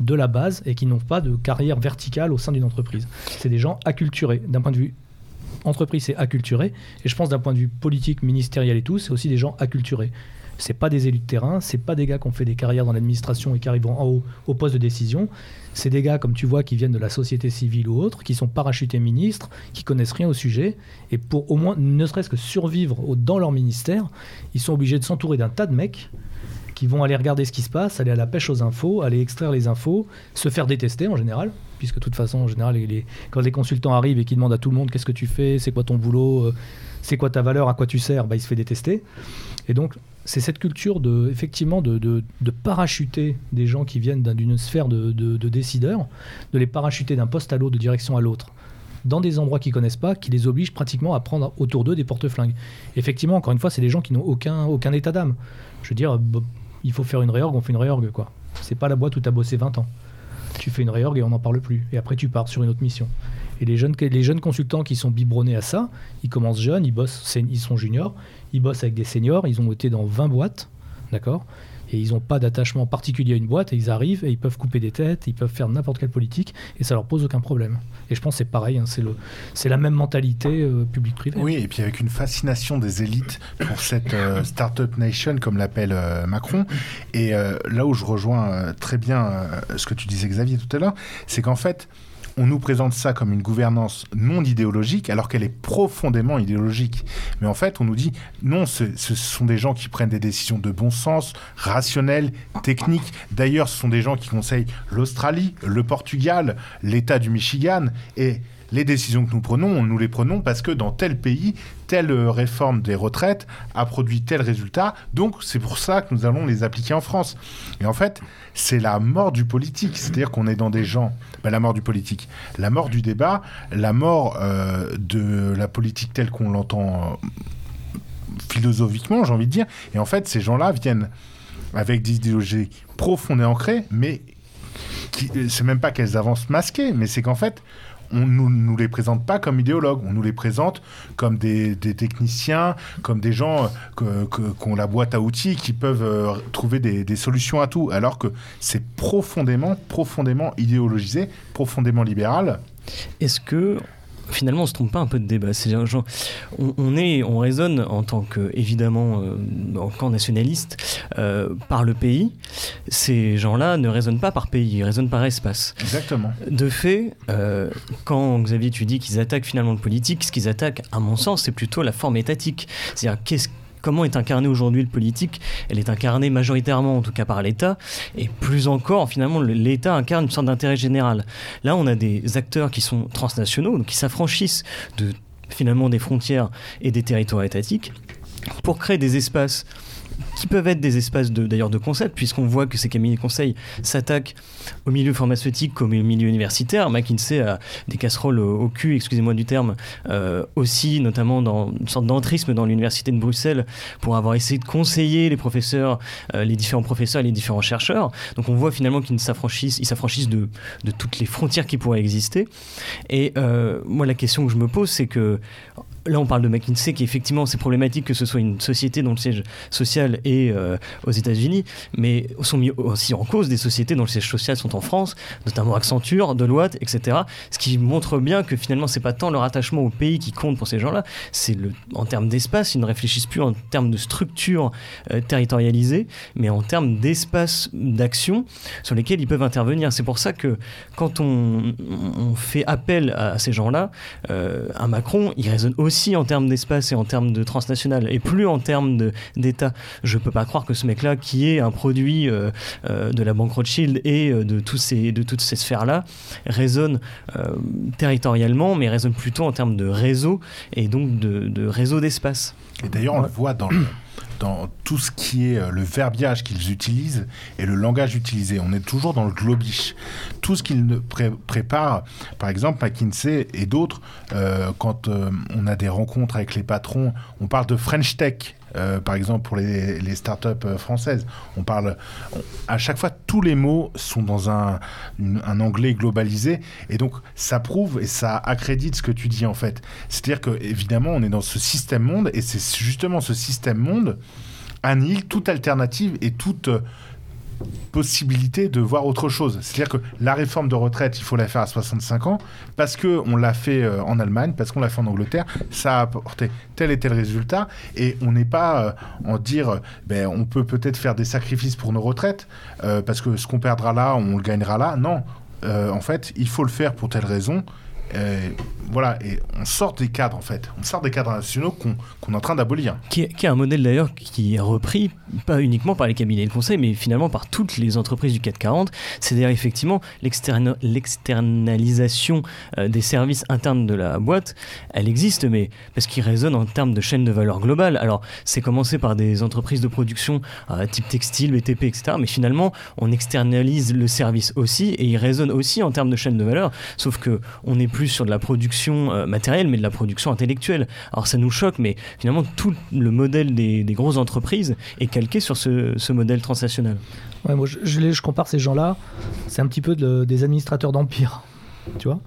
de la base et qui n'ont pas de carrière verticale au sein d'une entreprise. C'est des gens acculturés. D'un point de vue entreprise, c'est acculturé. Et je pense d'un point de vue politique, ministériel et tout, c'est aussi des gens acculturés. C'est pas des élus de terrain, c'est pas des gars qui ont fait des carrières dans l'administration et qui arriveront en haut au poste de décision. C'est des gars, comme tu vois, qui viennent de la société civile ou autre, qui sont parachutés ministres, qui connaissent rien au sujet. Et pour au moins, ne serait-ce que survivre dans leur ministère, ils sont obligés de s'entourer d'un tas de mecs qui vont aller regarder ce qui se passe, aller à la pêche aux infos, aller extraire les infos, se faire détester en général, puisque de toute façon, en général, quand les consultants arrivent et qu'ils demandent à tout le monde qu'est-ce que tu fais, c'est quoi ton boulot, euh, c'est quoi ta valeur, à quoi tu sers, bah, il se fait détester. Et donc, c'est cette culture de, effectivement, de, de- de parachuter des gens qui viennent d'un- d'une sphère de, de- de décideurs, de les parachuter d'un poste à l'autre, de direction à l'autre, dans des endroits qu'ils connaissent pas, qui les obligent pratiquement à prendre autour d'eux des porte-flingues. Effectivement, encore une fois, c'est des gens qui n'ont aucun, aucun état d'âme. Je veux dire, il faut faire une réorg, on fait une réorg, quoi. C'est pas la boîte où tu as bossé 20 ans. Tu fais une réorg et on n'en parle plus. Et après, tu pars sur une autre mission. Et les jeunes, les jeunes consultants qui sont biberonnés à ça, ils commencent jeunes, ils bossent, ils sont juniors, ils bossent avec des seniors, ils ont été dans 20 boîtes, d'accord? Et ils n'ont pas d'attachement particulier à une boîte, et ils arrivent et ils peuvent couper des têtes, ils peuvent faire n'importe quelle politique, et ça leur pose aucun problème. Et je pense que c'est pareil, hein, c'est, le, c'est la même mentalité euh, public-privé. Oui, et puis avec une fascination des élites pour cette euh, [laughs] Startup Nation, comme l'appelle euh, Macron. Et euh, là où je rejoins euh, très bien ce que tu disais, Xavier, tout à l'heure, c'est qu'en fait, on nous présente ça comme une gouvernance non idéologique, alors qu'elle est profondément idéologique. Mais en fait, on nous dit non, ce, sont des gens qui prennent des décisions de bon sens, rationnelles, techniques. D'ailleurs, ce sont des gens qui conseillent l'Australie, le Portugal, l'État du Michigan. Et les décisions que nous prenons, nous les prenons parce que dans tel pays, telle réforme des retraites a produit tel résultat. Donc, c'est pour ça que nous allons les appliquer en France. Et en fait, c'est la mort du politique. C'est-à-dire qu'on est dans des gens. ben, la mort du politique, la mort du débat, la mort euh, de la politique telle qu'on l'entend euh, philosophiquement, j'ai envie de dire. Et en fait, ces gens-là viennent avec des idéologies profondes et ancrées, mais c'est même pas qu'elles avancent masquées, mais c'est qu'en fait, on nous, nous les présente pas comme idéologues, on nous les présente comme des, techniciens, comme des gens euh, que- la boîte à outils, qui peuvent euh, trouver des, des solutions à tout, alors que c'est profondément, profondément idéologisé, profondément libéral. Est-ce que finalement on se trompe pas un peu de débat C'est-à-dire, genre, on, on est, on raisonne en tant que évidemment euh, en camp nationaliste euh, par le pays. Ces gens-là ne raisonnent pas par pays, ils raisonnent par espace. Exactement. De fait, euh, quand Xavier tu dis qu'ils attaquent finalement le politique, ce qu'ils attaquent, à mon sens, c'est plutôt la forme étatique. C'est-à-dire qu'est-ce Comment est incarné aujourd'hui le politique Elle est incarnée majoritairement, en tout cas par l'État, et plus encore, finalement, le- l'État incarne une sorte d'intérêt général. Là, on a des acteurs qui sont transnationaux, donc qui s'affranchissent de finalement des frontières et des territoires étatiques pour créer des espaces qui peuvent être des espaces de, d'ailleurs de concept, puisqu'on voit que ces cabinets de conseil s'attaquent au milieu pharmaceutique comme au milieu universitaire. McKinsey a des casseroles au, cul, excusez-moi du terme, euh, aussi notamment dans une sorte d'entrisme dans l'université de Bruxelles pour avoir essayé de conseiller les professeurs, euh, les différents professeurs et les différents chercheurs. Donc on voit finalement qu'ils s'affranchissent, ils s'affranchissent de, de toutes les frontières qui pourraient exister. Et euh, moi la question que je me pose, c'est que Là, on parle de McKinsey, qui effectivement, c'est problématique que ce soit une société dont le siège social est euh, aux États-Unis, mais sont mis aussi en cause des sociétés dont le siège social sont en France, notamment Accenture, Deloitte, etc. Ce qui montre bien que finalement, c'est pas tant leur attachement au pays qui compte pour ces gens-là, c'est le, en termes d'espace, ils ne réfléchissent plus en termes de structure euh, territorialisée, mais en termes d'espace d'action sur lesquels ils peuvent intervenir. C'est pour ça que quand on, fait appel à, ces gens-là, euh, à Macron, il résonne aussi aussi en termes d'espace et en termes de transnational et plus en termes d'État. Je peux pas croire que ce mec-là, qui est un produit euh, euh, de la banque Rothschild et euh, de, tous ces, de toutes ces sphères-là, résonne territorialement, mais résonne plutôt en termes de réseau et donc de, de réseau d'espace. Et d'ailleurs, on le voit dans dans tout ce qui est euh, le verbiage qu'ils utilisent et le langage utilisé. On est toujours dans le globish. Tout ce qu'ils préparent, par exemple McKinsey et d'autres, euh, quand euh, on a des rencontres avec les patrons, on parle de French Tech. Par exemple, pour les, les startups françaises, on parle à chaque fois tous les mots sont dans un, un anglais globalisé et donc ça prouve et ça accrédite ce que tu dis en fait. C'est-à-dire que évidemment on est dans ce système monde et c'est justement ce système monde annihile toute alternative et toute euh, possibilité de voir autre chose. C'est-à-dire que la réforme de retraite, il faut la faire à 65 ans, parce qu'on l'a fait euh, en Allemagne, parce qu'on l'a fait en Angleterre, ça a apporté tel et tel résultat, et on n'est pas euh, en dire, ben, on peut peut-être faire des sacrifices pour nos retraites, parce que ce qu'on perdra là, on le gagnera là. Non, en fait, il faut le faire pour telle raison, euh, voilà, et on sort des cadres en fait, on sort des cadres nationaux qu'on est en train d'abolir. Qui, est un modèle d'ailleurs qui est repris, pas uniquement par les cabinets de conseil, mais finalement par toutes les entreprises du CAC 40. C'est-à-dire effectivement l'externalisation euh, des services internes de la boîte, elle existe, mais parce qu'il résonne en termes de chaîne de valeur globale. Alors c'est commencé par des entreprises de production euh, type textile, BTP, etc. Mais finalement, on externalise le service aussi et il résonne aussi en termes de chaîne de valeur, sauf que on n'est plus sur de la production euh, matérielle, mais de la production intellectuelle. Alors ça nous choque, mais finalement tout le modèle des, grosses entreprises est calqué sur ce, modèle transnational. Ouais, moi je, je, compare ces gens-là, c'est un petit peu des administrateurs d'empire. [laughs] Tu vois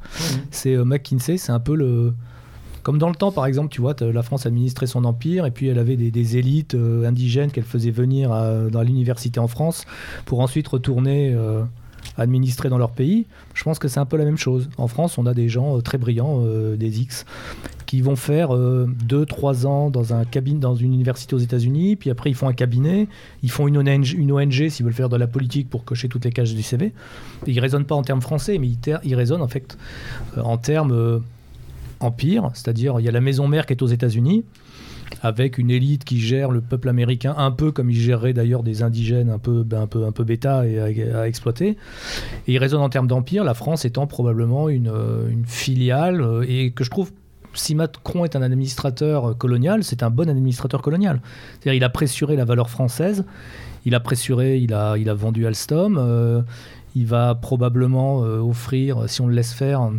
C'est euh, McKinsey, c'est un peu le. Comme dans le temps, par exemple, tu vois, la France administrait son empire et puis elle avait des, élites euh, indigènes qu'elle faisait venir dans l'université en France pour ensuite retourner administrés dans leur pays. Je pense que c'est un peu la même chose. En France, on a des gens euh, très brillants, euh, des X, qui vont faire 2-3 euh, ans dans, un dans une université aux États-Unis, puis après ils font un cabinet, ils font une ONG, une ONG s'ils veulent faire de la politique pour cocher toutes les cases du CV. ils ne raisonnent pas en termes français, mais ils, ils raisonnent en fait en termes empire, c'est-à-dire il y a la maison mère qui est aux États-Unis avec une élite qui gère le peuple américain un peu comme il gérerait d'ailleurs des indigènes un peu, ben, un peu, un peu bêta et à, exploiter. Et il résonne en termes d'empire, la France étant probablement une, euh, filiale euh, et que je trouve si Macron est un administrateur colonial, c'est un bon administrateur colonial. C'est-à-dire il a pressuré la valeur française, il a pressuré, il a, il a vendu Alstom, euh, il va probablement offrir, si on le laisse faire,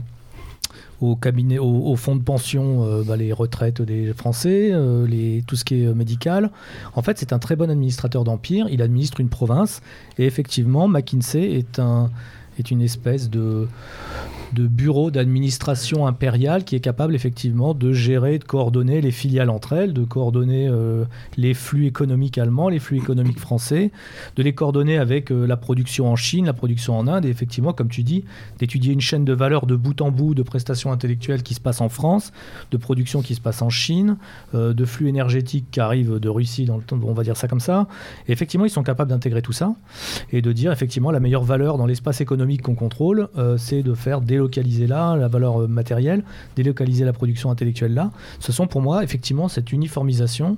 au cabinet, au, fonds de pension, euh, bah, les retraites des Français, euh, les, tout ce qui est euh, médical. En fait, c'est un très bon administrateur d'empire. Il administre une province. Et effectivement, McKinsey est, un, est une espèce de, de bureau d'administration impériale qui est capable effectivement de gérer, de coordonner les filiales entre elles, de coordonner euh, les flux économiques allemands, les flux économiques français, de les coordonner avec euh, la production en Chine, la production en Inde, et effectivement, comme tu dis, d'étudier une chaîne de valeur de bout en bout de prestations intellectuelles qui se passe en France, de production qui se passe en Chine, euh, de flux énergétiques qui arrivent de Russie, dans le temps, on va dire ça comme ça. Et effectivement, ils sont capables d'intégrer tout ça et de dire effectivement la meilleure valeur dans l'espace économique qu'on contrôle, c'est de faire délocaliser là, la valeur euh, matérielle, délocaliser la production intellectuelle là. Ce sont pour moi, effectivement, cette uniformisation,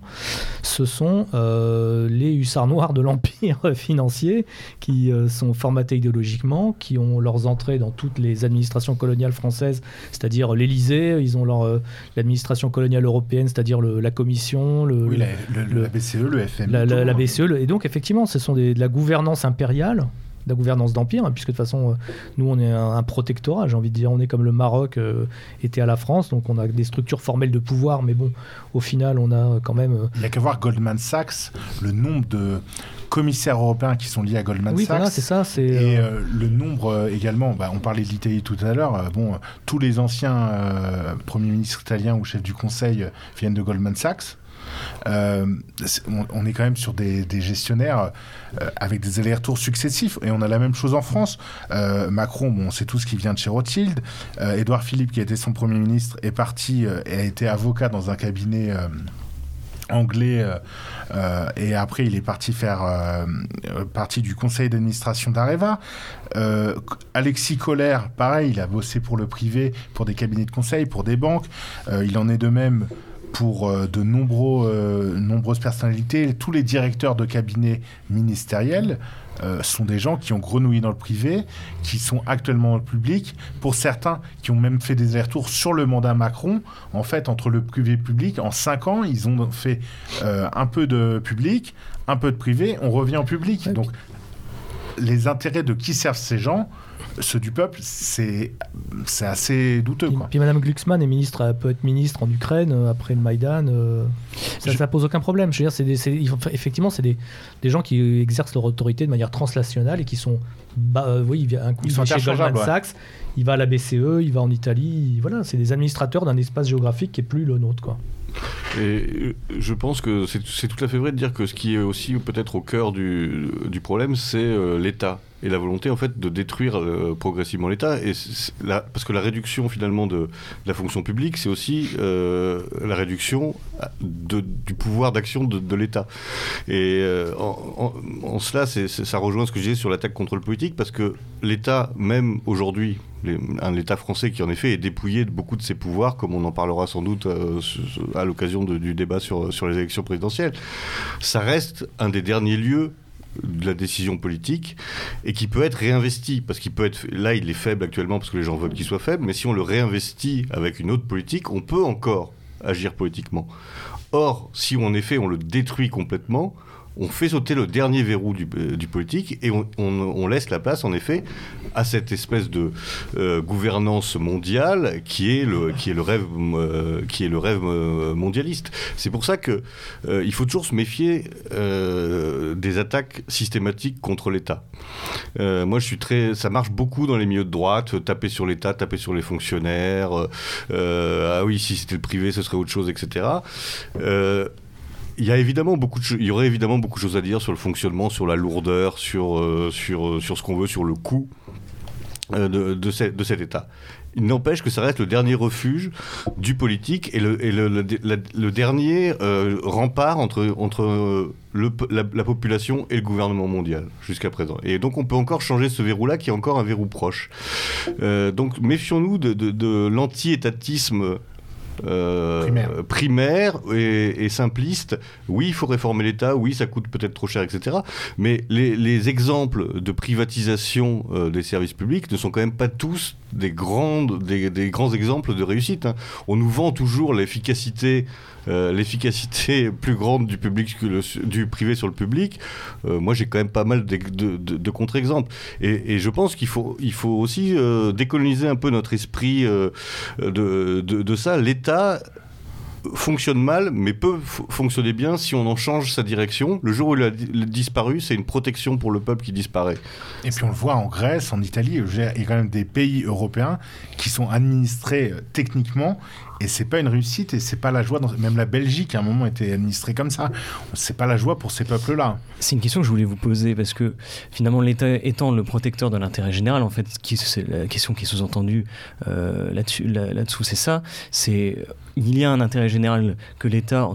ce sont euh, les hussards noirs de l'empire [laughs] financier qui euh, sont formatés idéologiquement, qui ont leurs entrées dans toutes les administrations coloniales françaises, c'est-à-dire l'Élysée, ils ont leur euh, l'administration coloniale européenne, c'est-à-dire la Commission, le, Oui, la, le- le- la BCE, le FMI. la, la- tout. la BCE. le- Et donc, effectivement, ce sont des- de la gouvernance impériale, la gouvernance d'empire, hein, puisque de toute façon, euh, nous, on est un, un protectorat, j'ai envie de dire. On est comme le Maroc euh, était à la France, donc on a des structures formelles de pouvoir, mais bon, au final, on a quand même. euh, Il n'y a qu'à voir Goldman Sachs, le nombre de commissaires européens qui sont liés à Goldman oui, Sachs. voilà, c'est ça. C'est, Et euh, euh, le nombre euh, également, bah, on parlait de l'Italie tout à l'heure, euh, bon, euh, tous les anciens euh, premiers ministres italiens ou chefs du conseil euh, viennent de Goldman Sachs. Euh, on, est quand même sur des, gestionnaires euh, avec des allers-retours successifs et on a la même chose en France. Euh, Macron, bon, on sait tous qu'il vient de chez Rothschild. Édouard Philippe, qui a été son premier ministre, est parti et a été avocat dans un cabinet. anglais et après il est parti faire partie du conseil d'administration d'Areva. Alexis Collère, pareil, il a bossé pour le privé, pour des cabinets de conseil, pour des banques. Il en est de même pour euh, de nombreux, euh, nombreuses personnalités. Tous les directeurs de cabinets ministériels euh, sont des gens qui ont grenouillé dans le privé, qui sont actuellement dans le public. Pour certains, qui ont même fait des allers-retours sur le mandat Macron. En fait, entre le privé et le public, en cinq ans, ils ont fait un peu de public, un peu de privé. On revient en public. Ouais, Donc, les intérêts de qui servent ces gens, ceux du peuple, c'est c'est assez douteux. puis, Quoi. puis Madame Glucksmann est ministre, elle peut être ministre en Ukraine euh, après le Maïdan. euh, ça, Je- ça pose aucun problème. Je veux dire, c'est effectivement, c'est des, des gens qui exercent leur autorité de manière transnationale et qui sont. Bah, euh, oui, il vient- un coup, Ils il chez Goldman interchangeables, Sachs, il va à la BCE, il va en Italie. Voilà, c'est des administrateurs d'un espace géographique qui est plus le nôtre. Quoi. Et euh, je pense que c'est c'est tout à fait vrai de dire que ce qui est aussi peut-être au cœur du, du problème, c'est euh, l'État et la volonté en fait de détruire euh, progressivement l'État. Et parce que la réduction finalement de, la fonction publique, c'est aussi euh, la réduction de- du pouvoir d'action de, l'État. Et euh, en, cela, ça rejoint ce que je disais sur l'attaque contre le politique, parce que l'État, même aujourd'hui, les- un État français qui en effet est dépouillé de beaucoup de ses pouvoirs, comme on en parlera sans doute euh, à l'occasion du débat sur, sur les élections présidentielles, ça reste un des derniers lieux de la décision politique et qui peut être réinvesti parce qu'il peut être là il est faible actuellement parce que les gens veulent qu'il soit faible mais si on le réinvestit avec une autre politique on peut encore agir politiquement. Or si en effet on le détruit complètement on fait sauter le dernier verrou du, euh, politique et on, laisse la place, en effet, à cette espèce de euh, gouvernance mondiale qui est le, rêve, euh, mondialiste. C'est pour ça que euh, il faut toujours se méfier des attaques systématiques contre l'État. Moi, je suis très, ça marche beaucoup dans les milieux de droite, taper sur l'État, taper sur les fonctionnaires. ah oui, si c'était le privé, ce serait autre chose, etc. Il y a évidemment beaucoup il y aurait évidemment beaucoup de choses à dire sur le fonctionnement, sur la lourdeur, sur, euh, sur, euh, sur ce qu'on veut, sur le coût euh, de, de, ce- de cet État. Il n'empêche que ça reste le dernier refuge du politique et le, et le, le- dernier rempart entre, entre le la, la population et le gouvernement mondial jusqu'à présent. Et donc on peut encore changer ce verrou-là qui est encore un verrou proche. Donc méfions-nous de, de- de l'anti-étatisme euh, Primaire. primaire et, et simpliste. Oui, il faut réformer l'État, oui, ça coûte peut-être trop cher, etc. Mais les, les exemples de privatisation euh, des services publics ne sont quand même pas tous des, grandes, des, grands exemples de réussite. hein. On nous vend toujours l'efficacité, euh, l'efficacité [laughs] plus grande du public du privé sur le public. Euh, moi, j'ai quand même pas mal de, contre-exemples. Et, je pense qu'il faut, il faut aussi euh, décoloniser un peu notre esprit de- de ça. L'État fonctionne mal, mais peut fonctionner bien si on en change sa direction. Le jour où il a di- disparu, c'est une protection pour le peuple qui disparaît. Et puis on le voit en Grèce, en Italie, il y a quand même des pays européens qui sont administrés euh, techniquement et c'est pas une réussite et c'est pas la joie. Même la Belgique à un moment était administrée comme ça. C'est pas la joie pour ces peuples-là. C'est une question que je voulais vous poser parce que finalement l'État étant le protecteur de l'intérêt général, en fait, c'est la question qui est sous-entendue euh, là-dessus, là- là-dessous, c'est ça. C'est il y a un intérêt général que l'État,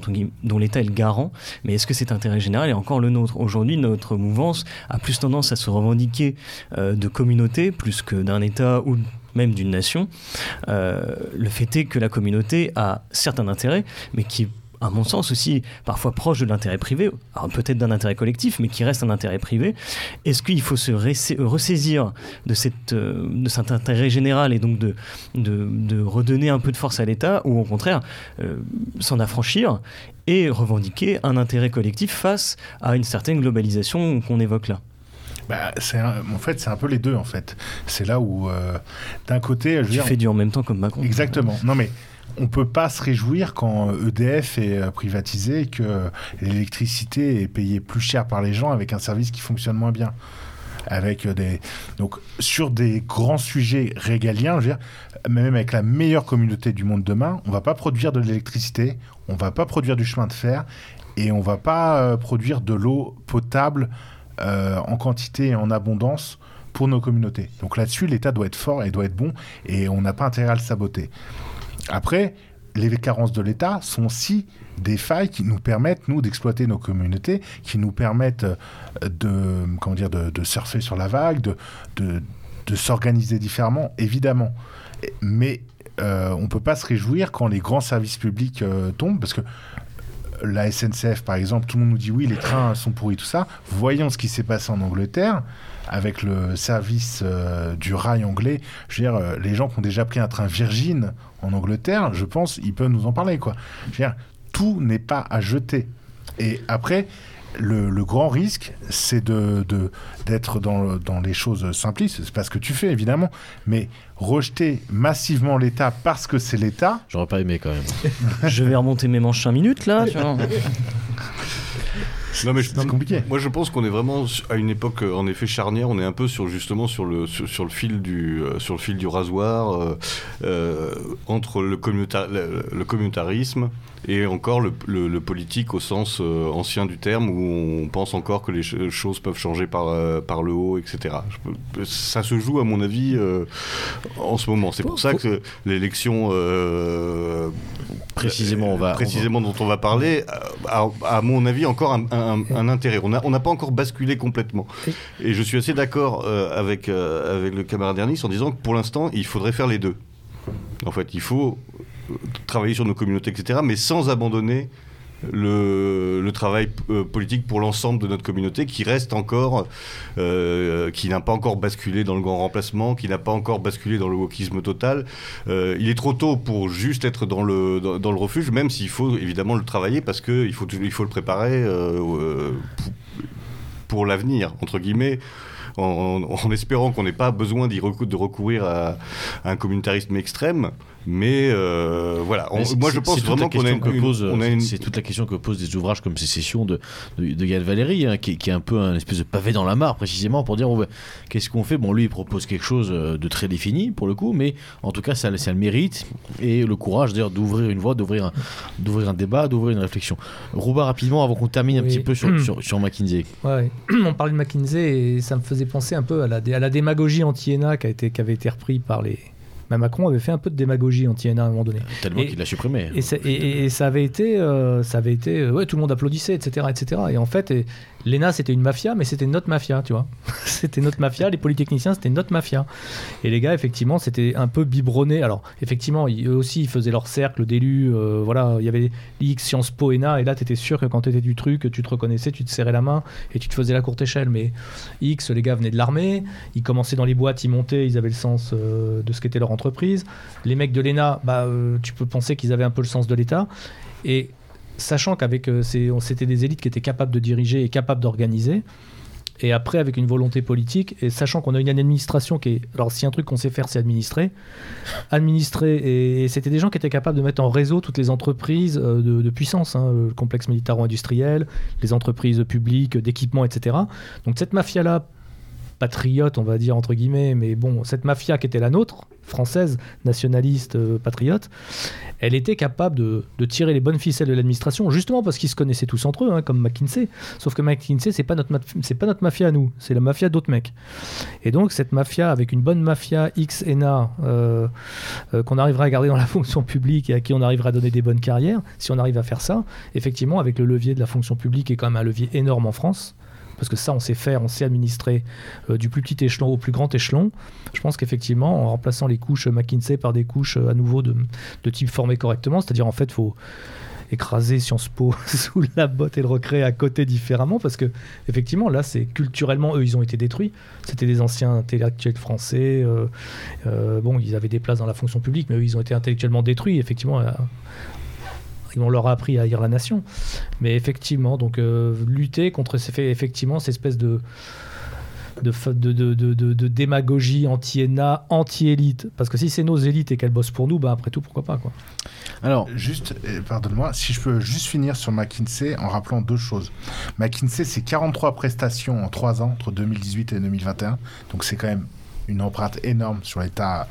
dont l'État est le garant, mais est-ce que cet intérêt général est encore le nôtre? Aujourd'hui, notre mouvance a plus tendance à se revendiquer euh, de communauté plus que d'un État ou même d'une nation, le fait est que la communauté a certains intérêts, mais qui à mon sens aussi parfois proche de l'intérêt privé, peut-être d'un intérêt collectif, mais qui reste un intérêt privé. Est-ce qu'il faut se ressaisir de, cette, de cet intérêt général et donc de, de, redonner un peu de force à l'État, ou au contraire s'en affranchir et revendiquer un intérêt collectif face à une certaine globalisation qu'on évoque là? Bah, en fait, c'est un peu les deux, en fait. C'est là où, euh, d'un côté... Je tu fais du en même temps comme Macron. Exactement. Non, mais on peut pas se réjouir quand EDF est euh, privatisé que l'électricité est payée plus cher par les gens avec un service qui fonctionne moins bien avec des donc sur des grands sujets régaliens, je veux dire, même avec la meilleure communauté du monde demain, on va pas produire de l'électricité, on va pas produire du chemin de fer et on va pas euh, produire de l'eau potable euh, en quantité et en abondance pour nos communautés. Donc là-dessus, l'État doit être fort et doit être bon et on n'a pas intérêt à le saboter. Après, les carences de l'État sont aussi des failles qui nous permettent, nous, d'exploiter nos communautés, qui nous permettent euh, de, comment dire, de, surfer sur la vague, de, de, s'organiser différemment, évidemment. Mais euh, on ne peut pas se réjouir quand les grands services publics tombent, parce que la SNCF, par exemple, tout le monde nous dit oui, les trains sont pourris, tout ça. Voyons ce qui s'est passé en Angleterre avec le service du rail anglais. Je veux dire, les gens qui ont déjà pris un train Virgin en Angleterre, je pense, ils peuvent nous en parler, quoi. Je veux dire, tout n'est pas à jeter. Et après, le, grand risque, c'est de, d'être dans, dans, les choses simplistes. C'est pas ce que tu fais, évidemment. Mais rejeter massivement l'État parce que c'est l'État. J'aurais pas aimé quand même. [laughs] je vais remonter mes manches 5 minutes là. Non mais c'est compliqué. Moi je pense qu'on est vraiment à une époque euh, en effet charnière. On est un peu sur justement sur le sur, le fil du euh, sur le fil du rasoir euh, entre le, le communautarisme et encore le, le, politique au sens euh, ancien du terme, où on pense encore que les choses peuvent changer par, euh, par le haut, etc. ça se joue, à mon avis, euh, en ce moment. C'est pour ça que l'élection précisément, on va, précisément dont on va parler, a, à mon avis, encore un, un, intérêt. On n'a on pas encore basculé complètement. Et je suis assez d'accord avec, avec le camarade Dernis en disant que pour l'instant, il faudrait faire les deux. En fait, il faut travailler sur nos communautés, etc., mais sans abandonner le, travail euh, politique pour l'ensemble de notre communauté qui reste encore, euh, qui n'a pas encore basculé dans le grand remplacement, qui n'a pas encore basculé dans le wokisme total. Euh, il est trop tôt pour juste être dans le, dans, le refuge, même s'il faut évidemment le travailler parce qu'il faut, il faut le préparer pour l'avenir, entre guillemets en, espérant qu'on n'ait pas besoin d'y de recourir à, un communautarisme extrême. Mais euh, voilà, moi je pense vraiment qu'on a, une, C'est toute la question que posent des ouvrages comme Sécession de, de, de Yann Valéry, hein, qui, est un peu un espèce de pavé dans la mare, précisément, pour dire oh, qu'est-ce qu'on fait? Bon, lui, il propose quelque chose euh, de très défini, pour le coup, mais en tout cas, ça, ça le mérite, et le courage d'ailleurs d'ouvrir une voie, d'ouvrir un, d'ouvrir un débat, d'ouvrir une réflexion. Rouba, rapidement, avant qu'on termine un petit peu sur, [clears throat] sur, sur McKinsey. Ouais, [clears throat] on parle de McKinsey, et ça me faisait penser un peu à la, à la démagogie anti-ENA qui, a été, qui avait été repris par les bah, Macron avait fait un peu de démagogie anti-ENA à un moment donné. Tellement qu'il l'a supprimé. Et ça, et, ça avait été, euh, ça avait été, euh, ouais, tout le monde applaudissait, etc., etc. Et en fait, L'ENA, c'était une mafia, mais c'était notre mafia, tu vois. [laughs] c'était notre mafia, les polytechniciens, c'était notre mafia. Et les gars, effectivement, c'était un peu biberonné. Alors, effectivement, eux aussi, ils faisaient leur cercle d'élus. Euh, voilà, il y avait l'X, Sciences Po, ENA, et là, tu étais sûr que quand tu étais du truc, tu te reconnaissais, tu te serrais la main et tu te faisais la courte échelle. Mais X, les gars venaient de l'armée, ils commençaient dans les boîtes, ils montaient, ils avaient le sens euh, de ce qu'était leur entreprise. Les mecs de l'ENA, bah, euh, tu peux penser qu'ils avaient un peu le sens de l'État. Et sachant qu'avec euh, c'était des élites qui étaient capables de diriger et capables d'organiser. Et après, avec une volonté politique, et sachant qu'on a une administration qui est. Alors, si un truc qu'on sait faire, c'est administrer. Administrer, et, c'était des gens qui étaient capables de mettre en réseau toutes les entreprises euh, de, puissance, hein, le complexe militaro-industriel, les entreprises publiques, d'équipement, etc. Donc, cette mafia-là, patriote, on va dire, entre guillemets, mais bon, cette mafia qui était la nôtre, française, nationaliste, euh, patriote, elle était capable de, tirer les bonnes ficelles de l'administration, justement parce qu'ils se connaissaient tous entre eux, hein, comme McKinsey. Sauf que McKinsey, c'est pas notre pas notre mafia à nous, c'est la mafia d'autres mecs. Et donc cette mafia, avec une bonne mafia X ENA euh, euh, qu'on arrivera à garder dans la fonction publique et à qui on arrivera à donner des bonnes carrières, si on arrive à faire ça, effectivement, avec le levier de la fonction publique, qui est quand même un levier énorme en France parce que ça, on sait faire, on sait administrer euh, du plus petit échelon au plus grand échelon. Je pense qu'effectivement, en remplaçant les couches McKinsey par des couches euh, à nouveau de, de type formé correctement, c'est-à-dire en fait, il faut écraser Sciences Po [laughs] sous la botte et le recréer à côté différemment parce que effectivement là c'est culturellement eux ils ont été détruits c'était des anciens intellectuels français euh, bon ils avaient des places dans la fonction publique mais eux ils ont été intellectuellement détruits effectivement on leur a appris à haïr la nation mais effectivement donc euh, lutter contre ces faits effectivement cette espèce de de, fa- de, de, de, de- de démagogie anti-ENA, anti-élite. Parce que si c'est nos élites et qu'elles bossent pour nous, bah après tout, pourquoi pas quoi. Alors, Juste, euh, pardonne-moi, si je peux juste finir sur McKinsey en rappelant deux choses. McKinsey, c'est 43 prestations en 3 ans, entre 2018 et 2021. Donc c'est quand même une empreinte énorme sur l'État.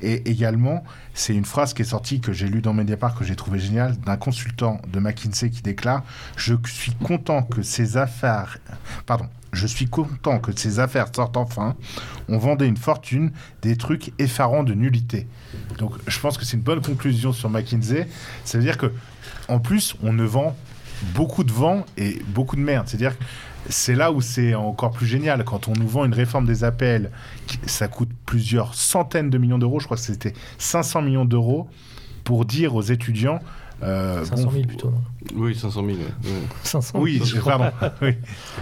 Et également, c'est une phrase qui est sortie, que j'ai lue dans Mediapart, que j'ai trouvé géniale, d'un consultant de McKinsey qui déclare « Je suis content que ces affaires... Pardon. Je suis content que ces affaires sortent enfin. On vendait une fortune, des trucs effarants de nullité. » Donc je pense que c'est une bonne conclusion sur McKinsey. Ça veut dire que en plus, on ne vend beaucoup de vent et beaucoup de merde. C'est-à-dire que c'est là où c'est encore plus génial. Quand on nous vend une réforme des qui- ça coûte plusieurs centaines de millions d'euros. Je crois que c'était 500 millions d'euros pour dire aux étudiants. Euh, 500 bon, 000 plutôt, non Oui, 500 000. ouais. [laughs] Ouais. 500 Oui, je crois. pardon. [laughs] Oui.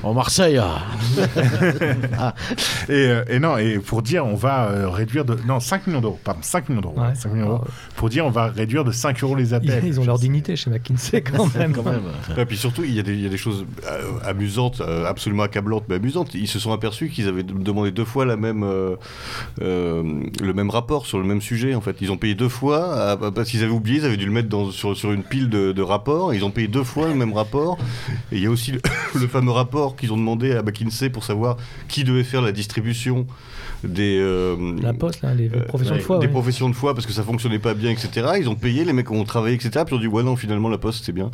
en Marseille, [laughs] ah, Et, euh, et non, et pour dire, on va euh, réduire de. Non, 5 millions d'euros. Pardon, 5 millions d'euros. Ouais. 5 millions d'euros. Ah, Pour dire, on va réduire de 5 euros les Ils, APL. ils ont leur dignité chez McKinsey quand même. quand même. Et puis surtout, il y, a des, il y a des choses euh, amusantes, euh, absolument accablantes, mais amusantes. Ils se sont aperçus qu'ils avaient demandé deux fois la même, euh, euh, le même rapport sur le même sujet. En fait, ils ont payé deux fois à- parce qu'ils avaient oublié, ils avaient dû le mettre dans, sur, sur une pile de, rapports. Ils ont payé deux fois le même rapport. Et il y a aussi le, [laughs] le fameux rapport qu'ils ont demandé à McKinsey pour savoir qui devait faire la distribution des euh, La poste, là, les euh, professions de foi. des ouais. professions de foi parce que ça fonctionnait pas bien, etc. Ils ont payé, les mecs ont travaillé, etc. Puis ils ont dit ouais non finalement la poste c'est bien.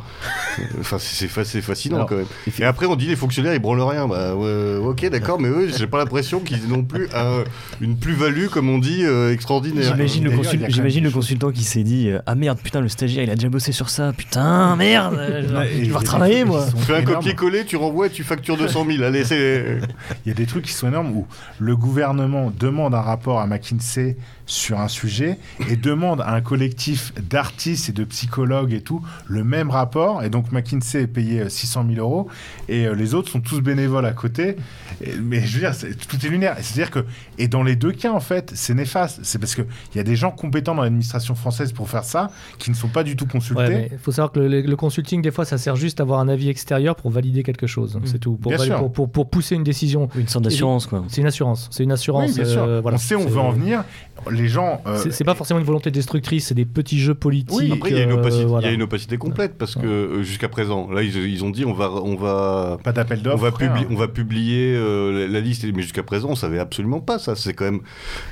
Euh, [laughs] Enfin c'est c'est fa- c'est fascinant Alors, quand même. Et après on dit les fonctionnaires ils branlent rien. Bah ouais, ok d'accord mais eux j'ai pas l'impression qu'ils n'ont plus un- une plus-value comme on dit euh, extraordinaire. J'imagine le, consul- consultant qui s'est dit euh, Ah merde, putain, le stagiaire il a déjà bossé sur ça, putain, merde, euh, je vais et il y a devoir des travailler trucs moi. sont Fais un copier-coller, tu renvoies et tu factures 200 000. Allez, c'est. Il y a des trucs qui sont énormes où le gouvernement demande un rapport à McKinsey sur un sujet et demande à un collectif d'artistes et de psychologues et tout le même rapport. Et donc McKinsey est payé euh, 600 000 euros et euh, les autres sont tous bénévoles à côté. Et- mais je veux dire, c'est- tout est lunaire. C'est-à-dire que, et dans les deux cas, en fait, c'est néfaste. C'est parce qu'il y a des gens compétents dans l'administration française pour faire ça qui ne sont pas du tout consultés. Ouais, il faut savoir que le, le consulting, des fois, ça sert juste à avoir un avis extérieur pour valider quelque chose. C'est tout. Pour, Bien vali- sûr. pour, pour, pour pousser une décision. Une sorte d'assurance quoi. C'est une assurance. C'est une assurance. Oui, bien sûr. euh, voilà. On sait où on veut en venir. Les gens. euh, C'est c'est pas forcément une volonté destructrice, c'est des petits jeux politiques. Oui, après, il y, a une euh, opacité, il y a voilà. une opacité complète parce que euh, jusqu'à présent, là, ils, ils ont dit on va, on va, Pas d'appel on va, publier, on va publier euh, la, la liste, mais jusqu'à présent, on savait absolument pas ça. C'est quand même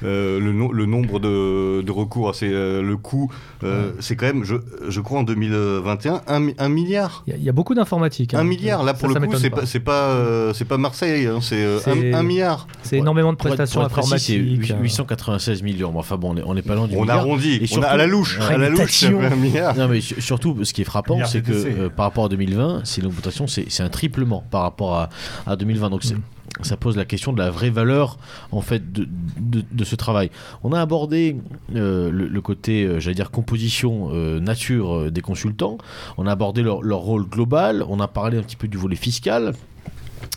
euh, le, no- le nombre de, de recours, c'est euh, le coût, euh, c'est quand même, je, je crois, en 2021, un, mi- un milliard. Il y a- il y, a beaucoup d'informatique. hein. Un milliard, là pour ça le coup, c'est pas. pas, c'est pas, euh, c'est pas Marseille, hein, c'est euh, C'est- un, un milliard. C'est énormément de prestations informatiques. euh. 896 millions. Mais enfin bon, on est, on est pas loin du On milliard. arrondit, Et on a à la louche, surtout- à la louche. Non mais su- surtout, ce qui est frappant, c'est que euh, par rapport à 2020, c'est une augmentation, c'est un triplement par rapport à, à 2020. Donc c'est- ça pose la question de la vraie valeur en fait de, de, de ce travail. On a abordé euh, le, le côté, euh, j'allais dire composition, euh, nature euh, des consultants. On a abordé leur, leur rôle global. On a parlé un petit peu du volet fiscal.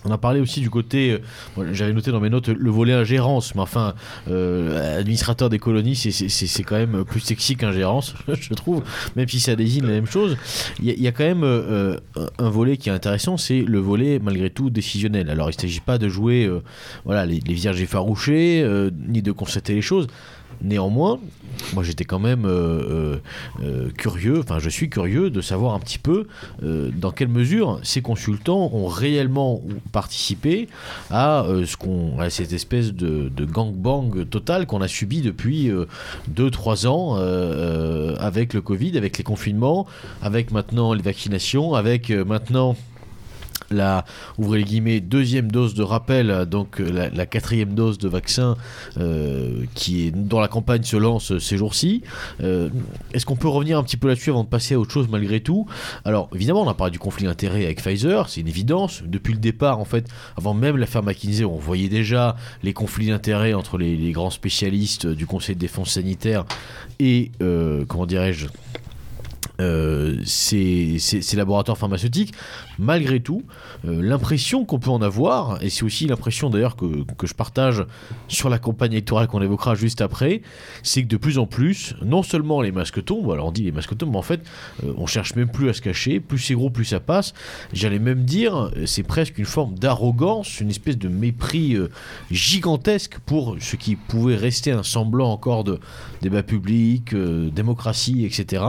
On a parlé aussi du côté, euh, j'avais noté dans mes notes le volet ingérence, mais enfin, euh, administrateur des colonies, c'est- quand même plus sexy qu'ingérence, [laughs] je trouve, même si ça désigne la même chose. Il y, a- quand même euh, un volet qui est intéressant, c'est le volet malgré tout décisionnel. Alors il ne s'agit pas de jouer voilà, les, les vierges effarouchées, ni de constater les choses. Néanmoins, moi j'étais quand même euh, euh, euh, curieux, enfin je suis curieux de savoir un petit peu dans quelle mesure ces consultants ont réellement participé à ce qu'on, à cette espèce de, de gangbang total qu'on a subi depuis 2-3 ans avec le Covid, avec les confinements, avec maintenant les vaccinations, avec maintenant la ouvrez les guillemets deuxième dose de rappel, donc euh, la, quatrième dose de vaccin euh, qui est dont la campagne se lance ces jours-ci. Euh, Est-ce qu'on peut revenir un petit peu là-dessus avant de passer à autre chose malgré tout? Alors évidemment, on a parlé du conflit d'intérêts avec Pfizer, c'est une évidence. Depuis le départ, en fait, avant même l'affaire McKinsey, on voyait déjà les conflits d'intérêts entre les, grands spécialistes du Conseil de défense sanitaire et comment dirais-je euh, ces, laboratoires pharmaceutiques, malgré tout, euh, l'impression qu'on peut en avoir, et c'est aussi l'impression d'ailleurs que, que je partage sur la campagne électorale qu'on évoquera juste après, c'est que de plus en plus, non seulement les masques tombent, alors on dit les masques tombent, mais en fait, euh, on cherche même plus à se cacher, plus c'est gros, plus ça passe. J'allais même dire, c'est presque une forme d'arrogance, une espèce de mépris gigantesque pour ce qui pouvait rester un semblant encore de débat public, euh, démocratie, etc.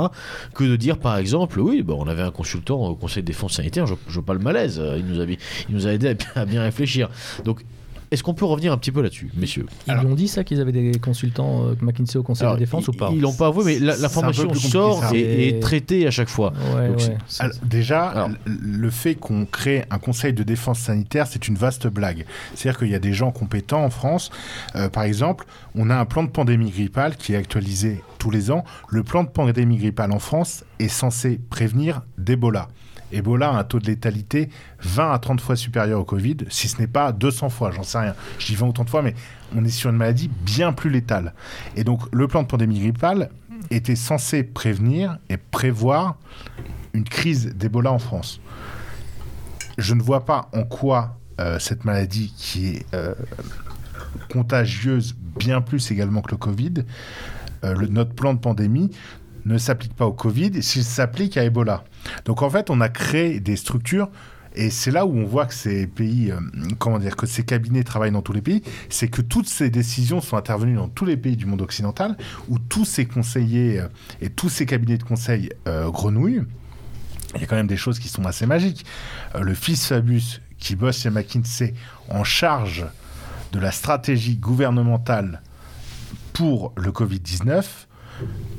Que de dire par exemple, oui, on avait un consultant au Conseil de défense sanitaire, je, je pas le malaise, euh, il nous a, il nous a aidé à bien, à bien réfléchir. Donc, est-ce qu'on peut revenir un petit peu là-dessus, messieurs? Ils Alors- l'ont dit ça qu'ils avaient des consultants euh, McKinsey au Conseil Alors, de défense ils- ou pas? Ils l'ont pas avoué, mais la- C'est un l'information peu plus compliqué, sort ça. et, et est traitée à chaque fois. Ouais, Donc, ouais. Alors, déjà, Alors- l- le fait qu'on crée un conseil de défense sanitaire, c'est une vaste blague. C'est-à-dire qu'il y a des gens compétents en France. Euh, par exemple, on a un plan de pandémie grippale qui est actualisé tous les ans. Le plan de pandémie grippale en France est censé prévenir d'Ebola. Ebola a un taux de létalité 20 à 30 fois supérieur au Covid, si ce n'est pas 200 fois, j'en sais rien. Je dis 20 autant de fois, mais on est sur une maladie bien plus létale. Et donc, le plan de pandémie grippale était censé prévenir et prévoir une crise d'Ebola en France. Je ne vois pas en quoi euh, cette maladie qui est euh, contagieuse bien plus également que le Covid, euh, notre plan de pandémie ne s'applique pas au Covid s'il s'applique à Ebola. Donc en fait, on a créé des structures et c'est là où on voit que ces pays, euh, comment dire, que ces cabinets travaillent dans tous les pays, c'est que toutes ces décisions sont intervenues dans tous les pays du monde occidental, où tous ces conseillers euh, et tous ces cabinets de conseil euh, grenouillent. Il y a quand même des choses qui sont assez magiques. Le fils Fabius, qui bosse chez McKinsey, en charge de la stratégie gouvernementale pour le Covid-19,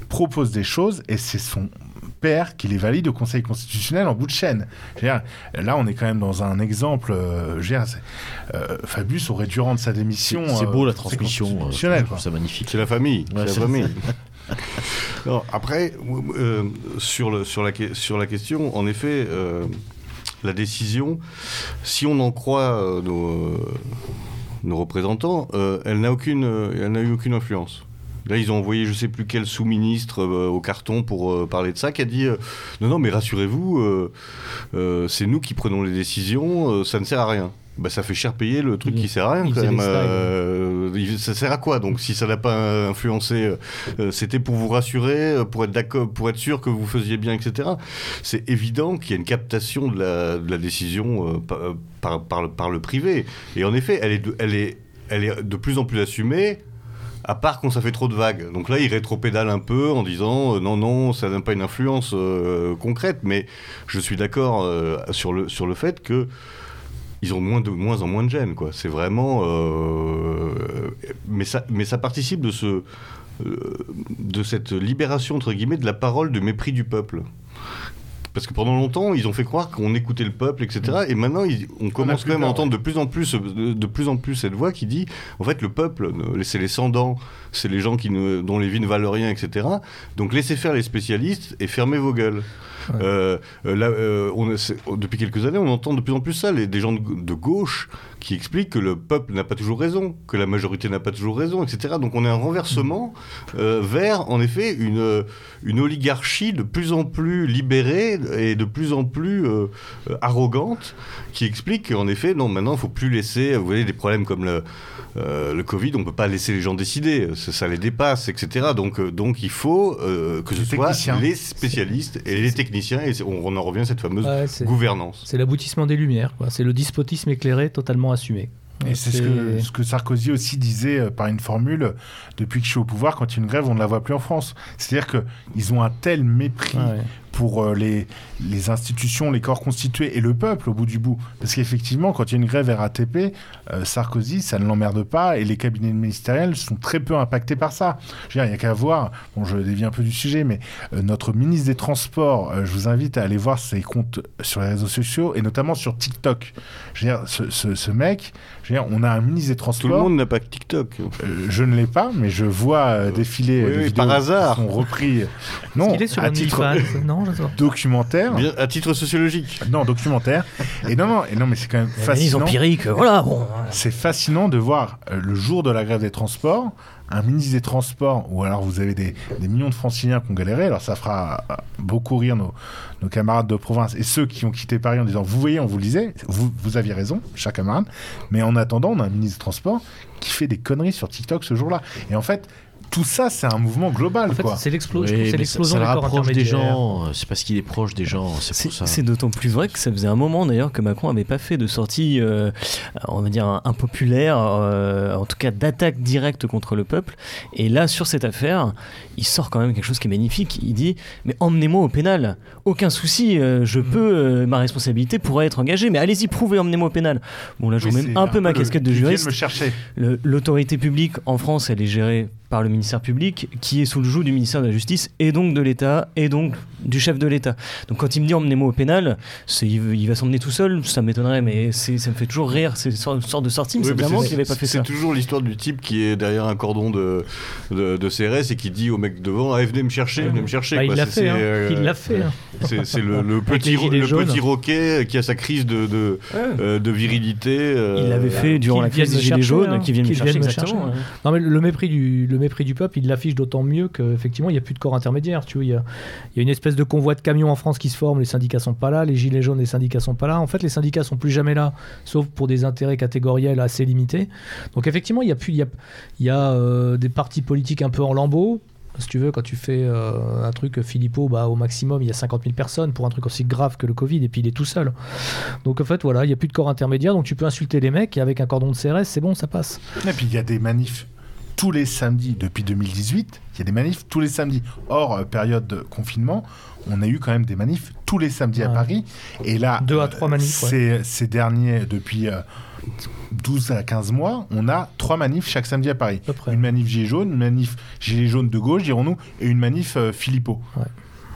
propose des choses et c'est son père qui les valide au Conseil constitutionnel en bout de chaîne. Dire, là, on est quand même dans un exemple. euh, dire, c'est- euh, Fabius aurait dû rendre sa démission. C'est c'est beau euh, la transmission, ça magnifique. C'est la famille. Ouais, c'est c'est- la famille. [laughs] Non, après, euh, sur, le, sur, la, que- sur la question, en effet, euh, la décision, si on en croit euh, nos, nos représentants, euh, elle n'a aucune, elle n'a eu aucune influence. Là, ils ont envoyé je sais plus quel sous-ministre euh, au carton pour euh, parler de ça, qui a dit euh, non, non, mais rassurez-vous, c'est nous qui prenons les décisions, ça ne sert à rien. Bah, ça fait cher payer le truc Il- qui sert à rien il quand même. Euh, ça sert à quoi donc si ça n'a pas influencé euh, C'était pour vous rassurer, pour être d'accord, pour être sûr que vous faisiez bien, etc. C'est évident qu'il y a une captation de la, de la décision euh, par, par, par le, par le privé. Et en effet, elle est de, elle est, elle est de plus en plus assumée. À part quand ça fait trop de vagues. Donc là, il rétropédale un peu en disant euh, non, non, ça n'a pas une influence euh, concrète. Mais je suis d'accord euh, sur, le, sur le fait que ils ont moins, de, moins en moins de gêne. quoi. C'est vraiment. mais, ça, mais ça participe de, ce, de cette libération, entre guillemets, de la parole de mépris du peuple. Parce que pendant longtemps, ils ont fait croire qu'on écoutait le peuple, etc. Et maintenant, ils- on commence quand même à entendre de plus en plus, de, de plus en plus cette voix qui dit, en fait, le peuple, c'est les sans-dents, c'est les gens qui ne- dont les vies ne valent rien, etc. Donc laissez faire les spécialistes et fermez vos gueules. Euh, euh, là, euh, on, depuis quelques années, on entend de plus en plus ça, les, des gens de, de gauche qui expliquent que le peuple n'a pas toujours raison, que la majorité n'a pas toujours raison, etc. Donc on a un renversement vers, en effet, une, une oligarchie de plus en plus libérée et de plus en plus arrogante, qui explique qu'en effet, non, maintenant, il faut plus laisser, vous voyez, des problèmes comme le, euh, le Covid, on peut pas laisser les gens décider, ça, ça les dépasse, etc. Donc, donc il faut euh, que ce soit les spécialistes et les techniciens, et c'est- on, on en revient à cette fameuse Ouais, gouvernance. C'est l'aboutissement des Lumières. C'est le despotisme éclairé totalement assumé. Et c'est ce que, ce que Sarkozy aussi disait euh, par une formule euh, depuis que je suis au pouvoir, quand il y a une grève, on ne la voit plus en France. C'est-à-dire qu'ils ont un tel mépris Ouais. Pour euh, les, les institutions, les corps constitués et le peuple au bout du bout. Parce qu'effectivement, quand il y a une grève RATP, euh, Sarkozy, ça ne l'emmerde pas et les cabinets ministériels sont très peu impactés par ça. Je veux dire, il n'y a qu'à voir, bon, je dévie un peu du sujet, mais euh, notre ministre des Transports, euh, je vous invite à aller voir ses comptes sur les réseaux sociaux et notamment sur TikTok. Je veux dire, ce, mec, je veux dire, on a un ministre des Tout Transports. le monde n'a pas TikTok. Euh, je ne l'ai pas, mais je vois euh, défiler Oui, euh, des oui, vidéos par hasard. qui sont repris. [laughs] Non, est sur à titre Non, documentaire. Bien, à titre sociologique. Non, documentaire. Et non, non, et non, mais c'est quand même fascinant. empirique, euh, voilà, bon. C'est fascinant de voir euh, le jour de la grève des transports, un ministre des Transports, ou alors vous avez des, millions de franciliens qui ont galéré, alors ça fera euh, beaucoup rire nos, camarades de province et ceux qui ont quitté Paris en disant Vous voyez, on vous le disait, vous, vous aviez raison, chers camarades, mais en attendant, on a un ministre des Transports qui fait des conneries sur TikTok ce jour-là. Et en fait, tout ça, c'est un mouvement global, En fait, quoi. c'est Oui, l'explosion ça le des corps rapproche des gens. euh, C'est parce qu'il est proche des gens. C'est C'est pour ça. c'est d'autant plus vrai que ça faisait un moment d'ailleurs que Macron n'avait pas fait de sortie, euh, on va dire, impopulaire, euh, en tout cas d'attaque directe contre le peuple. Et là, sur cette affaire, il sort quand même quelque chose qui est magnifique. Il dit Mais emmenez-moi au pénal. Aucun souci, euh, je peux, euh, ma responsabilité pourrait être engagée, mais allez-y, prouvez, emmenez-moi au pénal. Bon, là, je Oui, remets c'est un peu ma casquette de juriste. L'autorité publique en France, elle est gérée par le ministère public, qui est sous le joug du ministère de la Justice, et donc de l'État, et donc du chef de l'État. Donc quand il me dit emmenez-moi au pénal, c'est- il, il va s'emmener tout seul, ça m'étonnerait, mais c'est- ça me fait toujours rire, c'est une sorte de sortie, mais Oui, c'est c'est- qu'il n'avait pas fait C'est ça. toujours l'histoire du type qui est derrière un cordon de, de, de CRS et qui dit au mec devant ah, venez me chercher, venez me chercher. Bah, quoi. il l'a C'est- fait, hein. c'est, euh, il l'a fait. hein. [laughs] C'est c'est le, petit, gilets le jaunes. petit roquet qui a sa crise de, de, euh, de virilité. euh, Il l'avait fait durant la crise des Gilets chercher, jaunes, hein, qui viennent me chercher exactement. Non, mais le mépris du, mépris du peuple, il l'affiche d'autant mieux qu'effectivement, il n'y a plus de corps intermédiaire. Tu vois, il y a, une espèce de convoi de camions en France qui se forme, les syndicats sont pas là, les gilets jaunes, les syndicats sont pas là. En fait, les syndicats sont plus jamais là, sauf pour des intérêts catégoriels assez limités. Donc, effectivement, il y a, plus, il y a euh, des partis politiques un peu en lambeaux. Si tu veux, quand tu fais euh, un truc Philippot, bah, au maximum, il y a 50 000 personnes pour un truc aussi grave que le Covid, et puis il est tout seul. Donc, en fait, voilà, il n'y a plus de corps intermédiaire, donc tu peux insulter les mecs, et avec un cordon de CRS, c'est bon, ça passe. Et puis il y a des manifs tous les samedis depuis 2018. Il y a des manifs tous les samedis. Hors euh, période de confinement, on a eu quand même des manifs tous les samedis à. Paris. Et là, Deux à euh, trois manifs, ouais. Ces, ces derniers, depuis euh, 12 à 15 mois, on a trois manifs chaque samedi à Paris. À. Une manif Gilets jaunes, une manif Gilets jaunes de gauche, dirons-nous, et une manif euh, Philippot. Ouais.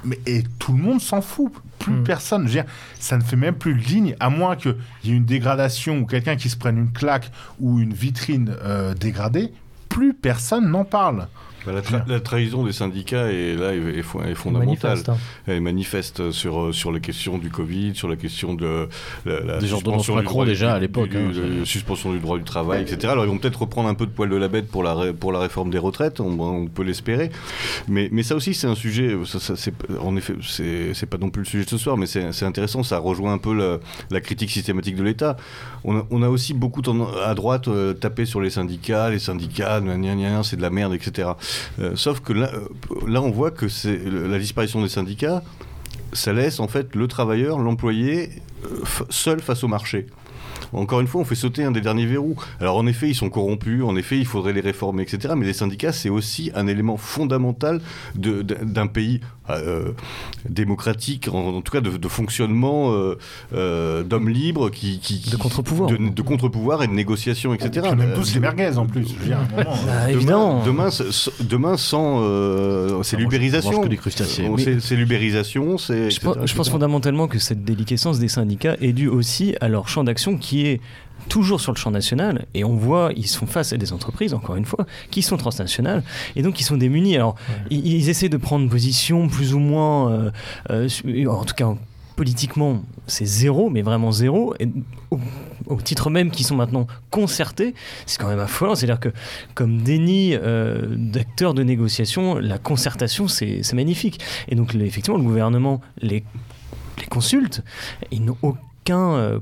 Mais et tout le monde s'en fout. Plus Mm. personne. Je veux dire, ça ne fait même plus de ligne, à moins qu'il y ait une dégradation ou quelqu'un qui se prenne une claque ou une vitrine euh, dégradée. Plus personne n'en parle. Bah, la, tra- la trahison des syndicats est là est, est fo- est fondamentale. Manifeste, hein. Elle manifeste sur, euh, sur les questions du Covid, sur la question de la, la Des suspension du Macron, droit du- déjà, à du- l'époque, du- hein, suspension du droit du travail, etc. Alors ils vont peut-être reprendre un peu de poil de la bête pour la, ré- pour la réforme des retraites, on, on peut l'espérer. Mais, mais ça aussi, c'est un sujet, ça, ça, c'est- en effet, c'est c'est pas non plus le sujet de ce soir, mais c'est c'est intéressant, ça rejoint un peu la, la critique systématique de l'État. On a, on a aussi beaucoup à droite euh, tapé sur les syndicats, les syndicats, c'est de la merde, etc. Euh, sauf que là, euh, là, on voit que c'est la disparition des syndicats, ça laisse en fait le travailleur, l'employé, euh, seul face au marché. Encore une fois, on fait sauter un des derniers verrous. Alors en effet, ils sont corrompus, en effet, il faudrait les réformer, etc. Mais les syndicats, c'est aussi un élément fondamental d'un pays euh, démocratique, en, en tout cas de, de fonctionnement euh, euh, d'hommes libres, qui, qui- qui- De contre-pouvoir. de, de contre-pouvoir et de négociation, etc. On aime tous les merguez en plus. Je dire, moment, Bah, Demain, évidemment. demain, demain sans, euh, c'est l'ubérisation. C'est l'ubérisation, c'est. Je pense, je pense etc. fondamentalement que cette déliquescence des syndicats est due aussi à leur champ d'action qui est toujours sur le champ national et on voit ils sont face à des entreprises encore une fois qui sont transnationales et donc ils sont démunis alors ils, ils essaient de prendre position plus ou moins euh, euh, en tout cas politiquement c'est zéro mais vraiment zéro et au, au titre même qu'ils sont maintenant concertés c'est quand même affolant. C'est à dire que comme déni euh, d'acteurs de négociation la concertation c'est magnifique. Et donc les- effectivement le gouvernement les les consulte, ils n'ont aucun euh,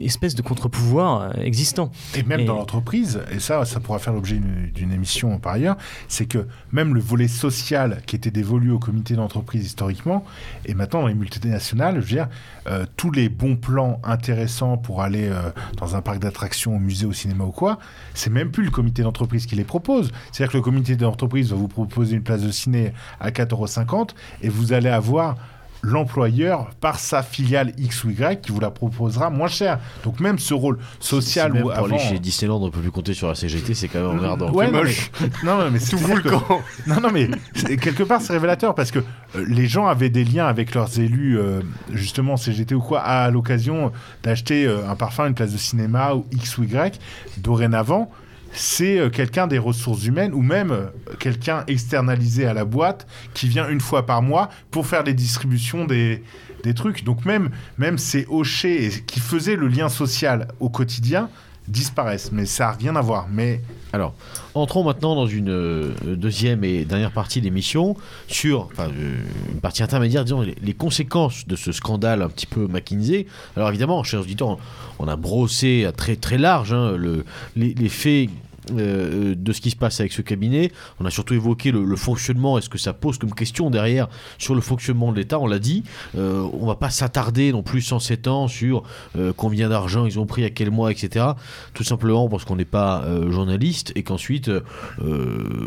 espèce de contre-pouvoir euh, existant. Et même Et- dans l'entreprise, et ça, ça pourra faire l'objet d'une- d'une émission par ailleurs, c'est que même le volet social qui était dévolu au comité d'entreprise historiquement, et maintenant dans les multinationales, je veux dire, euh, tous les bons plans intéressants pour aller euh, dans un parc d'attractions, au musée, au cinéma ou quoi, c'est même plus le comité d'entreprise qui les propose. C'est-à-dire que le comité d'entreprise va vous proposer une place de ciné à 4,50€ et vous allez avoir l'employeur par sa filiale X ou Y qui vous la proposera moins cher. Donc même ce rôle social pour avant... aller chez Disneyland, on peut plus compter sur la CGT, c'est quand même emmerdant. Ouais, C'est non, moche. mais, non, non, mais [laughs] Tout c'est-à-dire fout le que- camp. non, non, mais c'est- quelque part, c'est révélateur parce que euh, les gens avaient des liens avec leurs élus, euh, justement CGT ou quoi, à l'occasion d'acheter euh, un parfum, une place de cinéma ou X ou Y. Dorénavant, c'est euh, quelqu'un des ressources humaines ou même euh, quelqu'un externalisé à la boîte qui vient une fois par mois pour faire les distributions des, des trucs. Donc même, même ces hochets et- qui faisaient le lien social au quotidien disparaissent. Mais ça n'a rien à voir. Mais Alors, entrons maintenant dans une euh, deuxième et dernière partie de l'émission sur enfin, euh, une partie intermédiaire, disons, les, conséquences de ce scandale un petit peu McKinsey. Alors évidemment, chers auditeurs, on a brossé à très très large hein, le, les faits. Euh, de ce qui se passe avec ce cabinet. On a surtout évoqué le, fonctionnement et ce que ça pose comme question derrière sur le fonctionnement de l'État. On l'a dit. Euh, on va pas s'attarder non plus 107 ans sur euh, combien d'argent ils ont pris à quel mois, etc. Tout simplement parce qu'on n'est pas euh, journaliste et qu'ensuite, euh,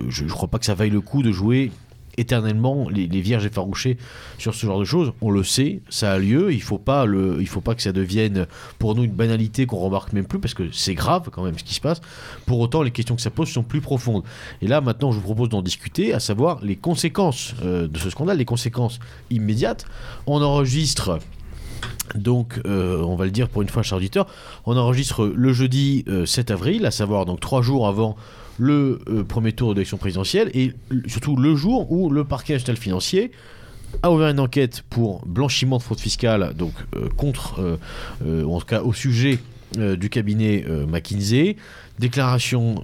je ne crois pas que ça vaille le coup de jouer éternellement les, vierges effarouchées sur ce genre de choses. On le sait, ça a lieu. Il faut faut pas que ça devienne pour nous une banalité qu'on remarque même plus parce que c'est grave quand même ce qui se passe. Pour autant, les questions que ça pose sont plus profondes. Et là, maintenant, je vous propose d'en discuter, à savoir les conséquences euh, de ce scandale, les conséquences immédiates. On enregistre. Donc, euh, on va le dire pour une fois, cher auditeur, on enregistre le jeudi euh, 7 avril, à savoir donc trois jours avant le euh, premier tour de l'élection présidentielle et surtout le jour où le parquet national financier a ouvert une enquête pour blanchiment de fraude fiscale, donc euh, contre, euh, en tout cas au sujet du cabinet McKinsey. Déclaration,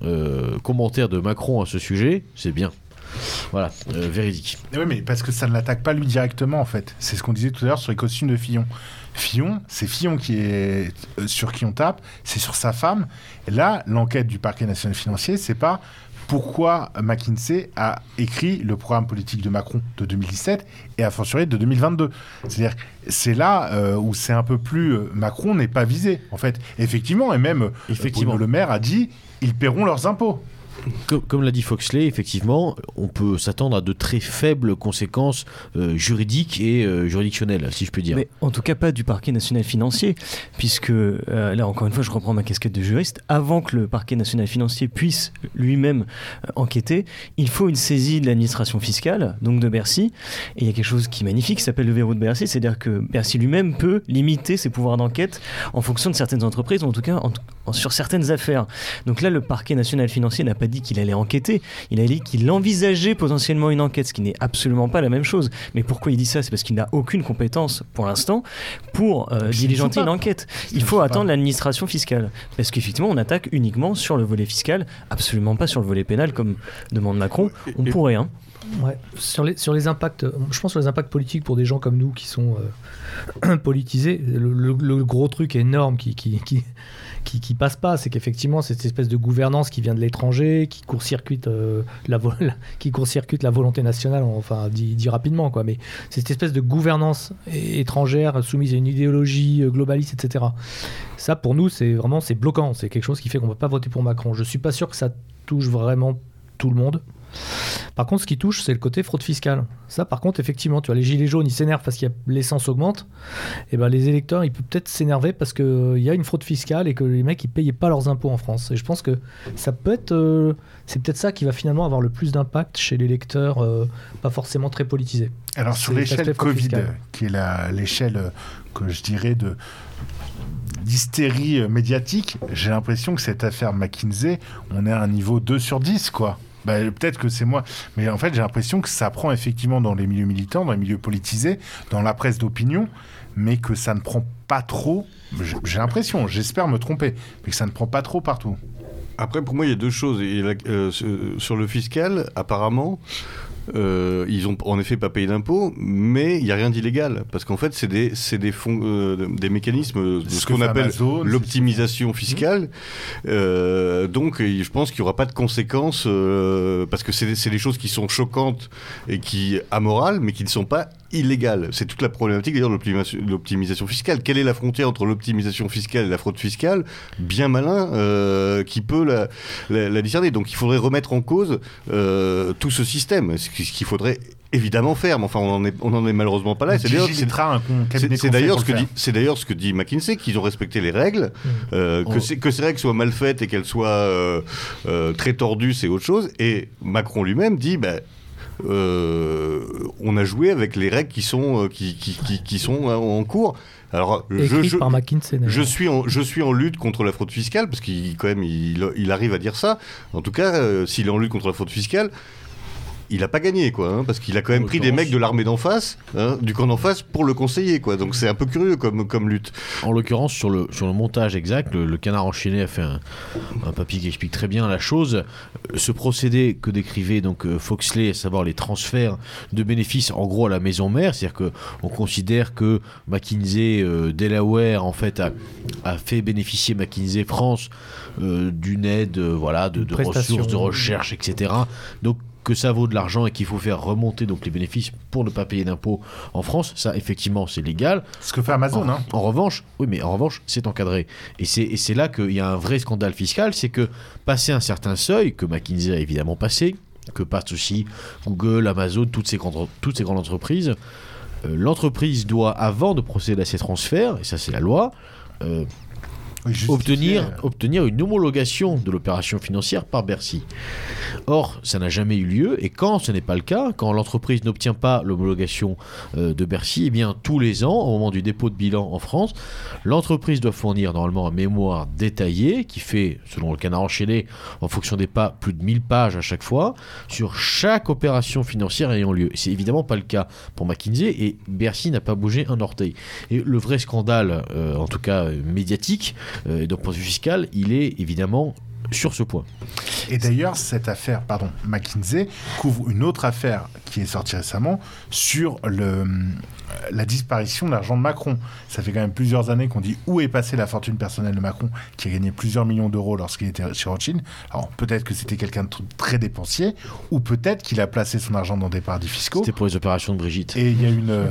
commentaire de Macron à ce sujet, c'est bien. Voilà, véridique. Oui, mais parce que ça ne l'attaque pas lui directement, en fait. C'est ce qu'on disait tout à l'heure sur les costumes de Fillon. Fillon, c'est Fillon qui est euh, sur qui on tape, c'est sur sa femme. Et là, l'enquête du parquet national financier, c'est pas pourquoi McKinsey a écrit le programme politique de Macron de 2017 et a fortiori de 2022. C'est-à-dire, c'est là euh, où c'est un peu plus euh, Macron n'est pas visé, en fait. Effectivement, et même Effectivement. Le Maire a dit ils paieront leurs impôts. Comme, comme l'a dit Foxley, effectivement, on peut s'attendre à de très faibles conséquences euh, juridiques et euh, juridictionnelles, si je puis dire. Mais en tout cas pas du parquet national financier, puisque euh, là encore une fois je reprends ma casquette de juriste, avant que le parquet national financier puisse lui-même euh, enquêter, il faut une saisie de l'administration fiscale, donc de Bercy, et il y a quelque chose qui est magnifique qui s'appelle le verrou de Bercy, c'est-à-dire que Bercy lui-même peut limiter ses pouvoirs d'enquête en fonction de certaines entreprises, ou en tout cas en- en- sur certaines affaires. Donc là le parquet national financier n'a pas dit qu'il allait enquêter, il a dit qu'il envisageait potentiellement une enquête, ce qui n'est absolument pas la même chose. Mais pourquoi il dit ça? C'est parce qu'il n'a aucune compétence pour l'instant pour euh, diligenter il ne une enquête. Il faut attendre l'administration fiscale. Parce qu'effectivement, on attaque uniquement sur le volet fiscal, absolument pas sur le volet pénal, comme demande Macron. On pourrait, hein. Ouais. Sur, les, sur les impacts, je pense sur les impacts politiques pour des gens comme nous qui sont euh, [clears throat] politisés, le, le- le gros truc énorme qui, qui, qui, qui, qui passe pas, c'est qu'effectivement, cette espèce de gouvernance qui vient de l'étranger, qui court-circuite euh, la, [laughs] qui court-circuite la volonté nationale, enfin, dit, rapidement, quoi. Mais cette espèce de gouvernance étrangère soumise à une idéologie euh, globaliste, etc. Ça, pour nous, c'est vraiment c'est bloquant. C'est quelque chose qui fait qu'on ne va pas voter pour Macron. Je suis pas sûr que ça touche vraiment tout le monde. Par contre, ce qui touche, c'est le côté fraude fiscale. Ça, par contre, effectivement, tu vois, les gilets jaunes, ils s'énervent parce que l'essence augmente. Et ben, les électeurs, ils peuvent peut-être s'énerver parce qu'il y a une fraude fiscale et que les mecs, ils payaient pas leurs impôts en France. Et je pense que ça peut être, euh, c'est peut-être ça qui va finalement avoir le plus d'impact chez les lecteurs, euh, pas forcément très politisés. Alors sur l'échelle Covid, fiscale. qui est l'échelle euh, que je dirais de d'hystérie euh, médiatique, j'ai l'impression que cette affaire McKinsey, on est à un niveau 2 sur 10, quoi. Bah, Peut-être que c'est moi, mais en fait j'ai l'impression que ça prend effectivement dans les milieux militants, dans les milieux politisés, dans la presse d'opinion, mais que ça ne prend pas trop, j'ai l'impression, j'espère me tromper, mais que ça ne prend pas trop partout. Après, pour moi, il y a deux choses. Euh, sur le fiscal, apparemment, euh, ils ont en effet pas payé d'impôts, mais il n'y a rien d'illégal. Parce qu'en fait, c'est des, c'est des, fonds, euh, des mécanismes de Ce qu'on appelle l'optimisation fiscale. Euh, donc, je pense qu'il n'y aura pas de conséquences, euh, parce que c'est des, c'est des choses qui sont choquantes et qui amorales, mais qui ne sont pas illégales. C'est toute la problématique d'ailleurs de l'optimisation- fiscale. Quelle est la frontière entre l'optimisation fiscale et la fraude fiscale? Bien malin euh, qui peut la, la- la discerner. Donc, il faudrait remettre en cause euh, tout ce système. Ce qui- ce qu'il faudrait évidemment ferme. Enfin, on n'en est, on en est malheureusement pas là. C'est d'ailleurs, ce que dit, faire. c'est d'ailleurs ce que dit McKinsey, qu'ils ont respecté les règles, euh, que, Oh. que ces règles soient mal faites et qu'elles soient euh, euh, très tordues, c'est autre chose. Et Macron lui-même dit, bah, euh, on a joué avec les règles qui sont, euh, qui, qui, qui- qui sont euh, en cours. Alors, je, par McKinsey. je suis, en, je suis en lutte contre la fraude fiscale, parce qu'il quand même, il, il arrive à dire ça. En tout cas, euh, s'il est en lutte contre la fraude fiscale, il n'a pas gagné, quoi, hein, parce qu'il a quand même pris des l'occurrence- mecs de l'armée d'en face, hein, du camp d'en face, pour le conseiller, quoi. Donc c'est un peu curieux comme, comme lutte. En l'occurrence, sur le, sur le montage exact, le, le canard enchaîné a fait un, un papier qui explique très bien la chose. Euh, Ce procédé que décrivait donc euh, Foxley, à savoir les transferts de bénéfices en gros à la maison mère, c'est-à-dire que on considère que McKinsey euh, Delaware en fait a, a fait bénéficier McKinsey France euh, d'une aide, euh, voilà, de, de ressources, de recherche, etc. Donc que ça vaut de l'argent et qu'il faut faire remonter donc les bénéfices pour ne pas payer d'impôts en France, ça effectivement c'est légal. Ce que fait Amazon, En, hein. en revanche, oui, mais en revanche, c'est encadré. Et c'est, là qu'il y a un vrai scandale fiscal, c'est que passé un certain seuil, que McKinsey a évidemment passé, que passent aussi Google, Amazon, toutes ces grandes, toutes ces grandes entreprises, euh, l'entreprise doit, avant de procéder à ces transferts, et ça c'est la loi, euh, obtenir, obtenir une homologation de l'opération financière par Bercy. Or, ça n'a jamais eu lieu, et quand ce n'est pas le cas, quand l'entreprise n'obtient pas l'homologation euh, de Bercy, eh bien, tous les ans, au moment du dépôt de bilan en France, l'entreprise doit fournir normalement un mémoire détaillé qui fait, selon le canard enchaîné, en fonction des pas, plus de 1000 pages à chaque fois, sur chaque opération financière ayant lieu. C'est évidemment pas le cas pour McKinsey, et Bercy n'a pas bougé un orteil. Et le vrai scandale, euh, en tout cas euh, médiatique, et d'un point de vue fiscal, il est évidemment sur ce point. Et d'ailleurs, cette affaire, pardon, McKinsey couvre une autre affaire qui est sortie récemment sur le, la disparition de l'argent de Macron. Ça fait quand même plusieurs années qu'on dit où est passée la fortune personnelle de Macron, qui a gagné plusieurs millions d'euros lorsqu'il était chez Rothschild. Alors peut-être que c'était quelqu'un de tr- très dépensier, ou peut-être qu'il a placé son argent dans des paradis fiscaux. C'était pour les opérations de Brigitte. Et il y a une, euh,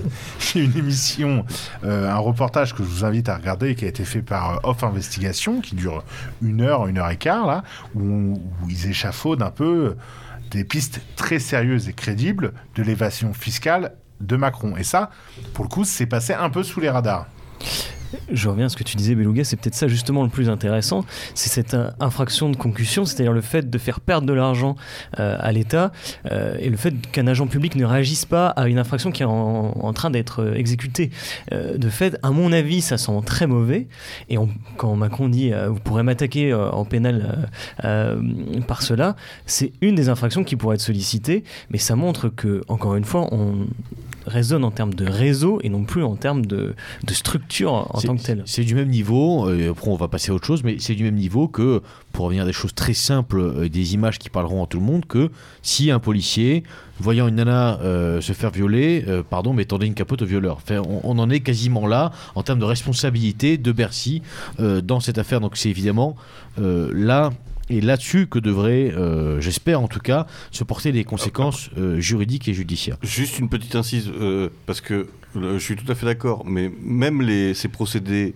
[laughs] une émission, euh, un reportage que je vous invite à regarder qui a été fait par euh, Off Investigation, qui dure une heure, une heure et quart, là, où, où ils échafaudent un peu des pistes très sérieuses et crédibles de l'évasion fiscale de Macron. Et ça, pour le coup, c'est passé un peu sous les radars. Je reviens à ce que tu disais, Beluga, c'est peut-être ça justement le plus intéressant, c'est cette euh, infraction de concussion, c'est-à-dire le fait de faire perdre de l'argent euh, à l'État euh, et le fait qu'un agent public ne réagisse pas à une infraction qui est en, train d'être exécutée. De fait, à mon avis, ça sent très mauvais. Et on- quand Macron dit vous pourrez m'attaquer en pénal par cela, c'est une des infractions qui pourrait être sollicitée, mais ça montre que, encore une fois, on raisonne en termes de réseau et non plus en termes de, de structure en tant que telle. C'est du même niveau, euh, et après on va passer à autre chose, mais c'est du même niveau que, pour revenir à des choses très simples, euh, des images qui parleront à tout le monde, que si un policier, voyant une nana euh, se faire violer, euh, pardon, mais tendait une capote au violeur. Enfin, on, on en est quasiment là en termes de responsabilité de Bercy euh, dans cette affaire. Donc c'est évidemment euh, là et là-dessus que devraient, euh, j'espère en tout cas, se porter les conséquences euh, juridiques et judiciaires. Juste une petite incise, euh, parce que je suis tout à fait d'accord, mais même les, ces procédés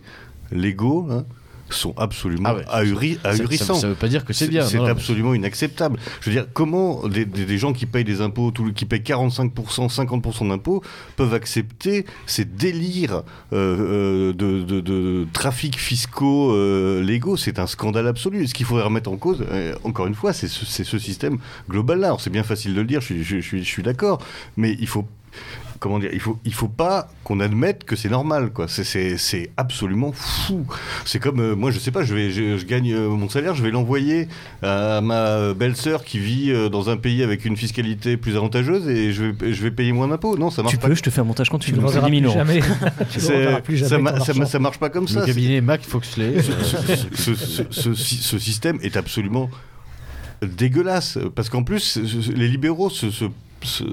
légaux hein, sont absolument Ah ouais, ahuri- ahurissants. Ça ne veut pas dire que c'est bien. C'est absolument inacceptable. Je veux dire, comment des, des- des gens qui payent des impôts, tout qui payent 45%, 50% d'impôts, peuvent accepter ces délires euh, euh, de, de- de trafics fiscaux euh, légaux? C'est un scandale absolu. Ce qu'il faudrait remettre en cause, euh, encore une fois, c'est ce, ce système global-là. Alors, C'est bien facile de le dire, je je, je je suis d'accord, mais il faut comment dire, il faut, il faut pas qu'on admette que c'est normal, quoi. C'est- C'est c'est absolument fou. C'est comme, euh, moi, je sais pas, je, vais, je, je gagne euh, mon salaire, je vais l'envoyer à ma belle-sœur qui vit euh, dans un pays avec une fiscalité plus avantageuse et je vais, je vais payer moins d'impôts. Non, ça marche Tu pas. peux, je te fais un montage quand tu Tu veux. 10 plus 000 euros. jamais. [laughs] tu plus ça, jamais. ça, ma- argent. ça marche pas comme ça. Le cabinet Mac Foxley. ce, ce- ce- ce- ce système est absolument dégueulasse. Parce qu'en plus, ce- ce- les libéraux se, se- se-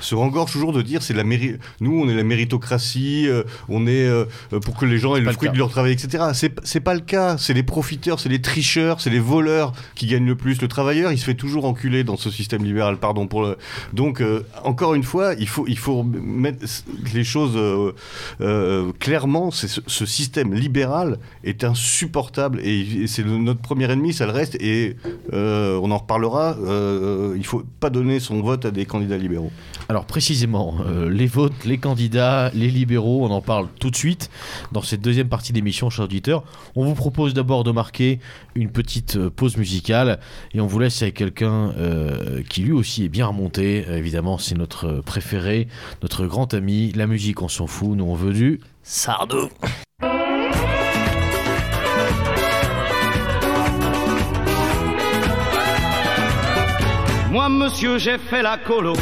se rengorge toujours de dire c'est la méri- nous on est la méritocratie, euh, on est euh, euh, pour que les gens aient le le fruit cas. de leur travail, etc. C'est pas le cas. C'est les profiteurs, c'est les tricheurs, c'est les voleurs qui gagnent le plus. Le travailleur, il se fait toujours enculer dans ce système libéral. Pardon pour le. Donc euh, encore une fois, il faut il faut mettre les choses clairement. C'est ce, ce système libéral est insupportable et, et c'est le- notre premier ennemi, ça le reste. Et on en reparlera. il faut pas donner son vote à des candidats libéraux. Alors précisément, euh, les votes, les candidats, les libéraux, on en parle tout de suite dans cette deuxième partie d'émission, chers auditeurs. On vous propose d'abord de marquer une petite euh, pause musicale et on vous laisse avec quelqu'un euh, qui lui aussi est bien remonté. Évidemment, c'est notre préféré, notre grand ami. La musique, on s'en fout, nous on veut du Sardou. Moi, monsieur, j'ai fait la colo.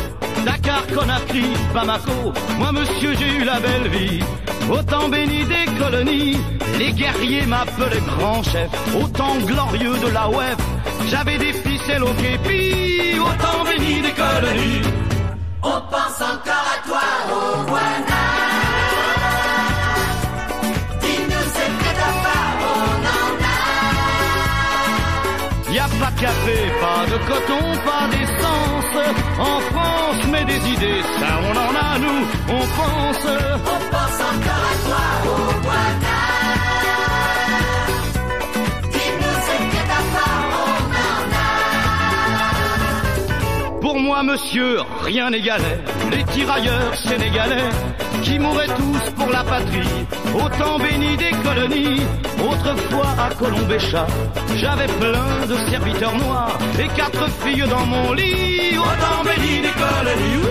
Dakar, Conakry, Bamako. Moi, monsieur, j'ai eu la belle vie. Autant béni des colonies, les guerriers m'appelaient grand chef. Autant glorieux de la web, j'avais des ficelles au képi. Autant béni des colonies. On pense encore à toi, au. Café, pas de coton, pas d'essence. En France, mais des idées, ça on en a nous, on pense. On pense encore à toi, au Rwanda. Dis-nous c'est que ta part, on en a. Pour moi, monsieur, rien n'égalait les tirailleurs sénégalais qui mouraient tous pour la patrie, autant béni des colonies. Autrefois à Colombéchat, j'avais plein de serviteurs noirs et quatre filles dans mon lit, autant béni des colonies.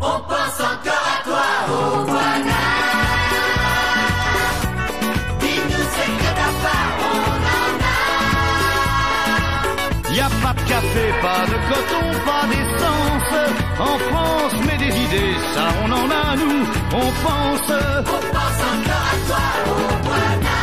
On pense encore à toi, au. Dis-nous c'est que ta part, on en a. Y a pas de café, pas de coton, pas d'essence. En ça on en a nous, on pense. On pense encore à toi, au Rwanda.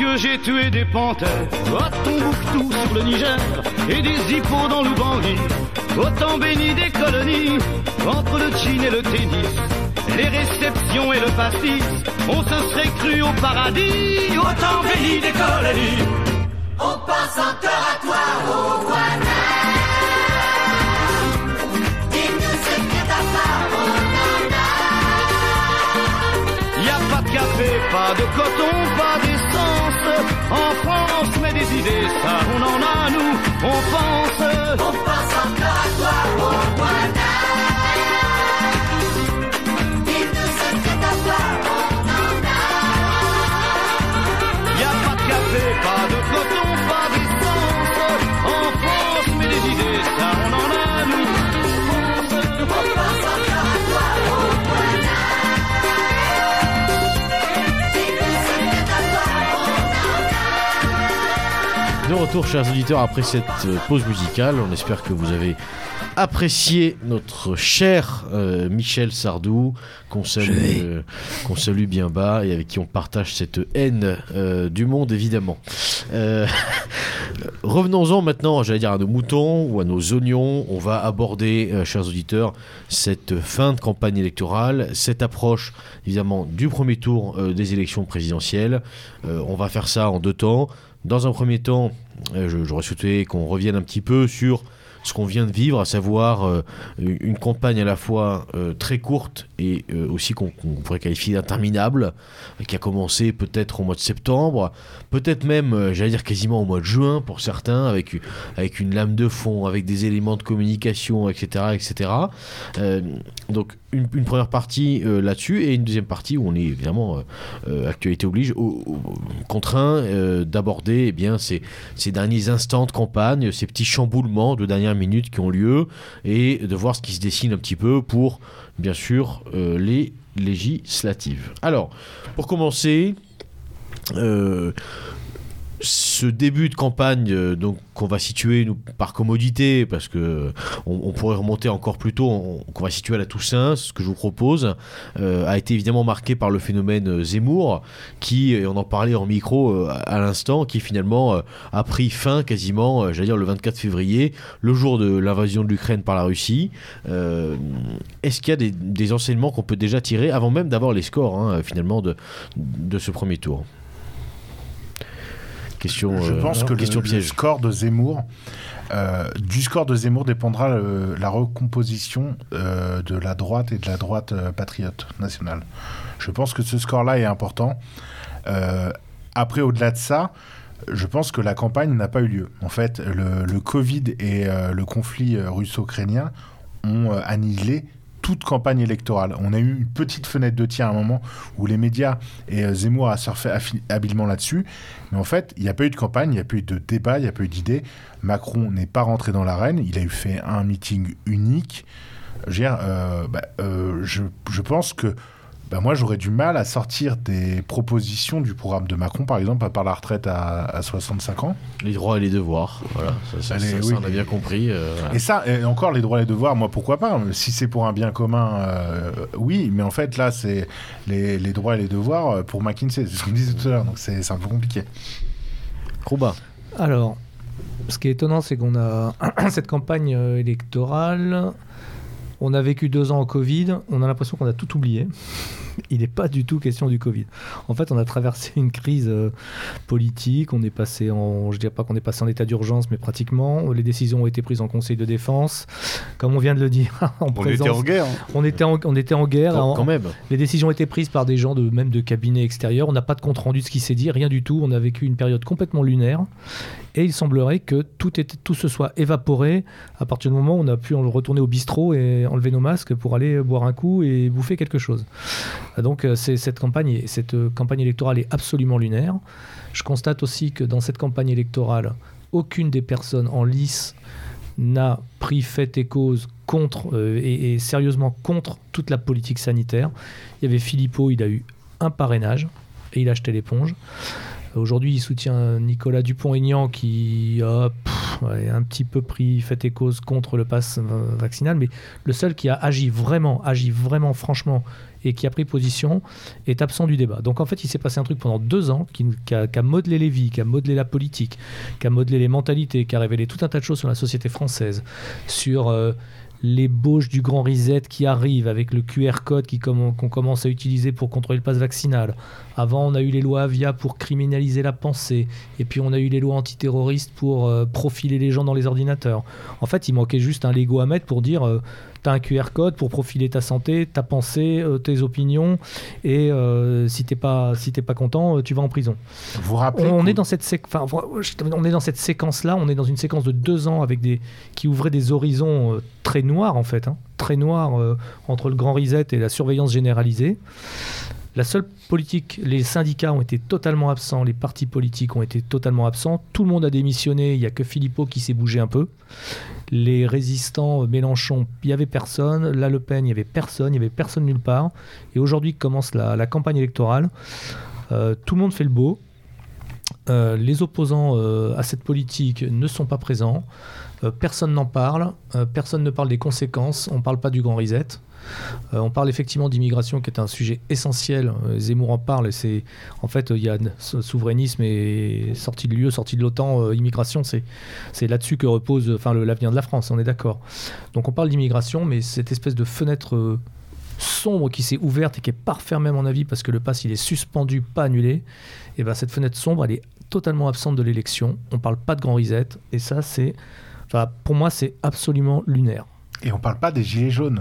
Monsieur, j'ai tué des panthères à Tombouctou sur le Niger et des hippos dans l'Oubangui. Autant béni des colonies, entre le Chine et le tennis, les réceptions et le pastis, on se serait cru au paradis. Autant béni des colonies. On pense encore à toi, au Rwanda. Dis-nous ce que ta en a. Pas de café, pas de coton, pas d'essence. En France, mais des idées, ça on en a nous, on pense. On pense encore à toi. Dis-nous ce que ta part, on en a. Y a pas de café, pas retour, chers auditeurs, après cette euh, pause musicale, on espère que vous avez apprécié notre cher euh, Michel Sardou, qu'on salue, euh, salue bien bas et avec qui on partage cette haine euh, du monde, évidemment. [laughs] Revenons-en maintenant, j'allais dire, à nos moutons ou à nos oignons. On va aborder, chers auditeurs, cette fin de campagne électorale, cette approche, évidemment, du premier tour des élections présidentielles. On va faire ça en deux temps. Dans un premier temps, j'aurais souhaité qu'on revienne un petit peu sur ce qu'on vient de vivre, à savoir euh, une campagne à la fois euh, très courte et euh, aussi qu'on pourrait qualifier d'interminable, euh, qui a commencé peut-être au mois de septembre, peut-être même, euh, j'allais dire quasiment au mois de juin pour certains, avec, avec une lame de fond, avec des éléments de communication, etc. etc. Euh, donc une, première partie euh, là-dessus et une deuxième partie où on est évidemment, euh, euh, actualité oblige, contraint d'aborder eh bien, ces, ces derniers instants de campagne, ces petits chamboulements de dernière minute qui ont lieu et de voir ce qui se dessine un petit peu pour, bien sûr, les législatives. Alors, pour commencer, ce début de campagne, euh, donc qu'on va situer par commodité, parce que on, on pourrait remonter encore plus tôt, on- qu'on va situer à la Toussaint, ce que je vous propose, euh, a été évidemment marqué par le phénomène euh, Zemmour, qui, et on en parlait en micro euh, à l'instant, qui finalement euh, a pris fin quasiment, euh, j'allais dire le 24 février, le jour de l'invasion de l'Ukraine par la Russie. Euh, Est-ce qu'il y a des, enseignements qu'on peut déjà tirer avant même d'avoir les scores hein, finalement de ce premier tour? Question, Je euh, pense que le, question le piège. score de Zemmour, euh, du score de Zemmour dépendra le- la recomposition euh, de la droite et de la droite euh, patriote nationale. Je pense que ce score-là est important. Euh, après, au-delà de ça, je pense que la campagne n'a pas eu lieu. En fait, le, le Covid et euh, le conflit euh, russo-ukrainien ont euh, annihilé toute campagne électorale. On a eu une petite fenêtre de tir à un moment où les médias et euh, Zemmour a surfé habilement là-dessus. Mais en fait, il n'y a pas eu de campagne, il n'y a pas eu de débat, il n'y a pas eu d'idée. Macron n'est pas rentré dans l'arène, il a eu fait un meeting unique. Je, veux dire, euh, bah, euh, je pense que bah, moi, j'aurais du mal à sortir des propositions du programme de Macron, par exemple, à part la retraite à, à 65 ans. Les droits et les devoirs. Voilà, ça, ça- Allez, ça, ça, oui, on a bien compris. euh, voilà. Et ça, et encore les droits et les devoirs, moi pourquoi pas? Si c'est pour un bien commun, euh, oui, mais en fait là, c'est les, les droits et les devoirs euh, pour McKinsey, c'est ce qu'on disait tout à l'heure, donc c'est un peu compliqué. Rouba. Alors, ce qui est étonnant, c'est qu'on a [clears throat] cette campagne électorale. On a vécu deux ans en Covid. On a l'impression qu'on a tout oublié. [laughs] Il n'est pas du tout question du Covid. En fait, on a traversé une crise euh, politique. On est passé en, je dirais pas qu'on est passé en état d'urgence, mais pratiquement. Les décisions ont été prises en Conseil de défense. Comme on vient de le dire, [laughs] en On présence. était en guerre. hein. On était en, on était en guerre. Quand, en- quand même. les décisions ont été prises par des gens de même de cabinets extérieurs. On n'a pas de compte rendu de ce qui s'est dit, rien du tout. On a vécu une période complètement lunaire. Et il semblerait que tout, était, tout se soit évaporé à partir du moment où on a pu retourner au bistrot et enlever nos masques pour aller boire un coup et bouffer quelque chose. Donc euh, cette campagne, cette euh, campagne électorale est absolument lunaire. Je constate aussi que dans cette campagne électorale, aucune des personnes en lice n'a pris fait et cause contre euh, et, sérieusement contre toute la politique sanitaire. Il y avait Philippot, il a eu un parrainage et il a acheté l'éponge. Aujourd'hui, il soutient Nicolas Dupont-Aignan qui a un petit peu pris fait et cause contre le pass vaccinal, mais le seul qui a agi vraiment, agi vraiment franchement et qui a pris position est absent du débat. Donc en fait, il s'est passé un truc pendant deux ans qui, a, modelé les vies, qui a modelé la politique, qui a modelé les mentalités, qui a révélé tout un tas de choses sur la société française, sur euh, l'ébauche du grand reset qui arrive avec le QR code qu'on commence à utiliser pour contrôler le pass vaccinal. Avant, on a eu les lois Avia pour criminaliser la pensée, et puis on a eu les lois antiterroristes pour euh, profiler les gens dans les ordinateurs. En fait, il manquait juste un Lego à mettre pour dire euh, t'as un QR code pour profiler ta santé, ta pensée, euh, tes opinions, et euh, si t'es pas si pas content, euh, tu vas en prison. Vous rappelez On, est dans cette séqu- enfin, vra- je- on est dans cette séquence là, on est dans une séquence de deux ans avec des qui ouvrait des horizons très noirs en fait, hein, très noirs entre le grand reset et la surveillance généralisée. La seule politique, les syndicats ont été totalement absents, les partis politiques ont été totalement absents, tout le monde a démissionné, il n'y a que Philippot qui s'est bougé un peu. Les résistants, euh, Mélenchon, il n'y avait personne, La Le Pen, il n'y avait personne, il n'y avait personne nulle part. Et aujourd'hui commence la, campagne électorale. Euh, tout le monde fait le beau. Euh, les opposants à cette politique ne sont pas présents. Personne n'en parle. Personne ne parle des conséquences. On ne parle pas du grand reset. Euh, on parle effectivement d'immigration qui est un sujet essentiel. Euh, Zemmour en parle c'est en fait il y a souverainisme et sortie de l'UE, sortie de l'OTAN, euh, immigration, c'est là-dessus que repose enfin l'avenir de la France. On est d'accord. Donc on parle d'immigration, mais cette espèce de fenêtre euh, sombre qui s'est ouverte et qui est pas refermée à mon avis parce que le pass il est suspendu, pas annulé. Et ben cette fenêtre sombre, elle est totalement absente de l'élection. On parle pas de grand reset et ça c'est, pour moi c'est absolument lunaire. Et on parle pas des gilets jaunes.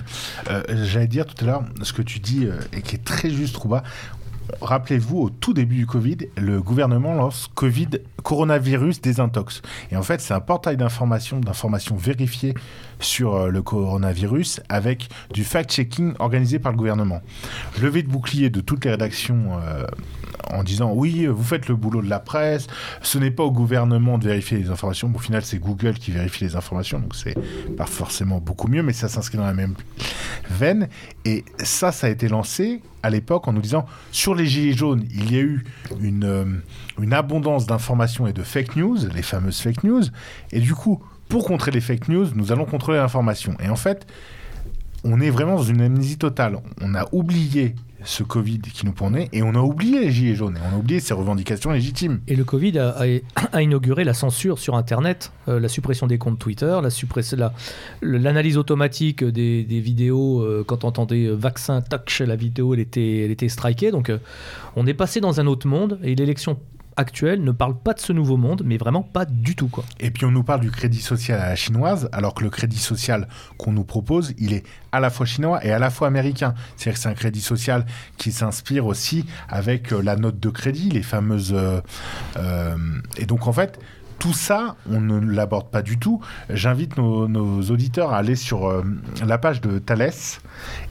Euh, J'allais dire tout à l'heure ce que tu dis euh, et qui est très juste, Rouba. Rappelez-vous, au tout début du Covid, le gouvernement lance Covid, coronavirus désintox. Et en fait, c'est un portail d'information, d'informations vérifiées sur euh, le coronavirus avec du fact-checking organisé par le gouvernement. Levée de bouclier de toutes les rédactions en disant oui, vous faites le boulot de la presse, ce n'est pas au gouvernement de vérifier les informations. Au final, c'est Google qui vérifie les informations, donc c'est pas forcément beaucoup mieux, mais ça s'inscrit dans la même veine. Et ça, ça a été lancé à l'époque en nous disant sur les gilets jaunes, il y a eu une, euh, une abondance d'informations et de fake news, les fameuses fake news, et du coup, pour contrer les fake news, nous allons contrôler l'information. Et en fait, on est vraiment dans une amnésie totale. On a oublié ce Covid qui nous prenait et on a oublié les gilets jaunes et on a oublié ces revendications légitimes. Et le Covid a, inauguré la censure sur Internet, euh, la suppression des comptes Twitter, la suppress- la- l'analyse automatique des, vidéos. euh, quand on entendait euh, vaccin, touch, la vidéo, elle était, elle était strikée. Donc on est passé dans un autre monde et l'élection actuelle ne parle pas de ce nouveau monde, mais vraiment pas du tout. Quoi. Et puis on nous parle du crédit social à la chinoise, alors que le crédit social qu'on nous propose, il est à la fois chinois et à la fois américain. C'est-à-dire que c'est un crédit social qui s'inspire aussi avec euh, la note de crédit, les fameuses... euh, euh, et donc en fait, tout ça, on ne l'aborde pas du tout. J'invite nos, nos auditeurs à aller sur euh, la page de Thales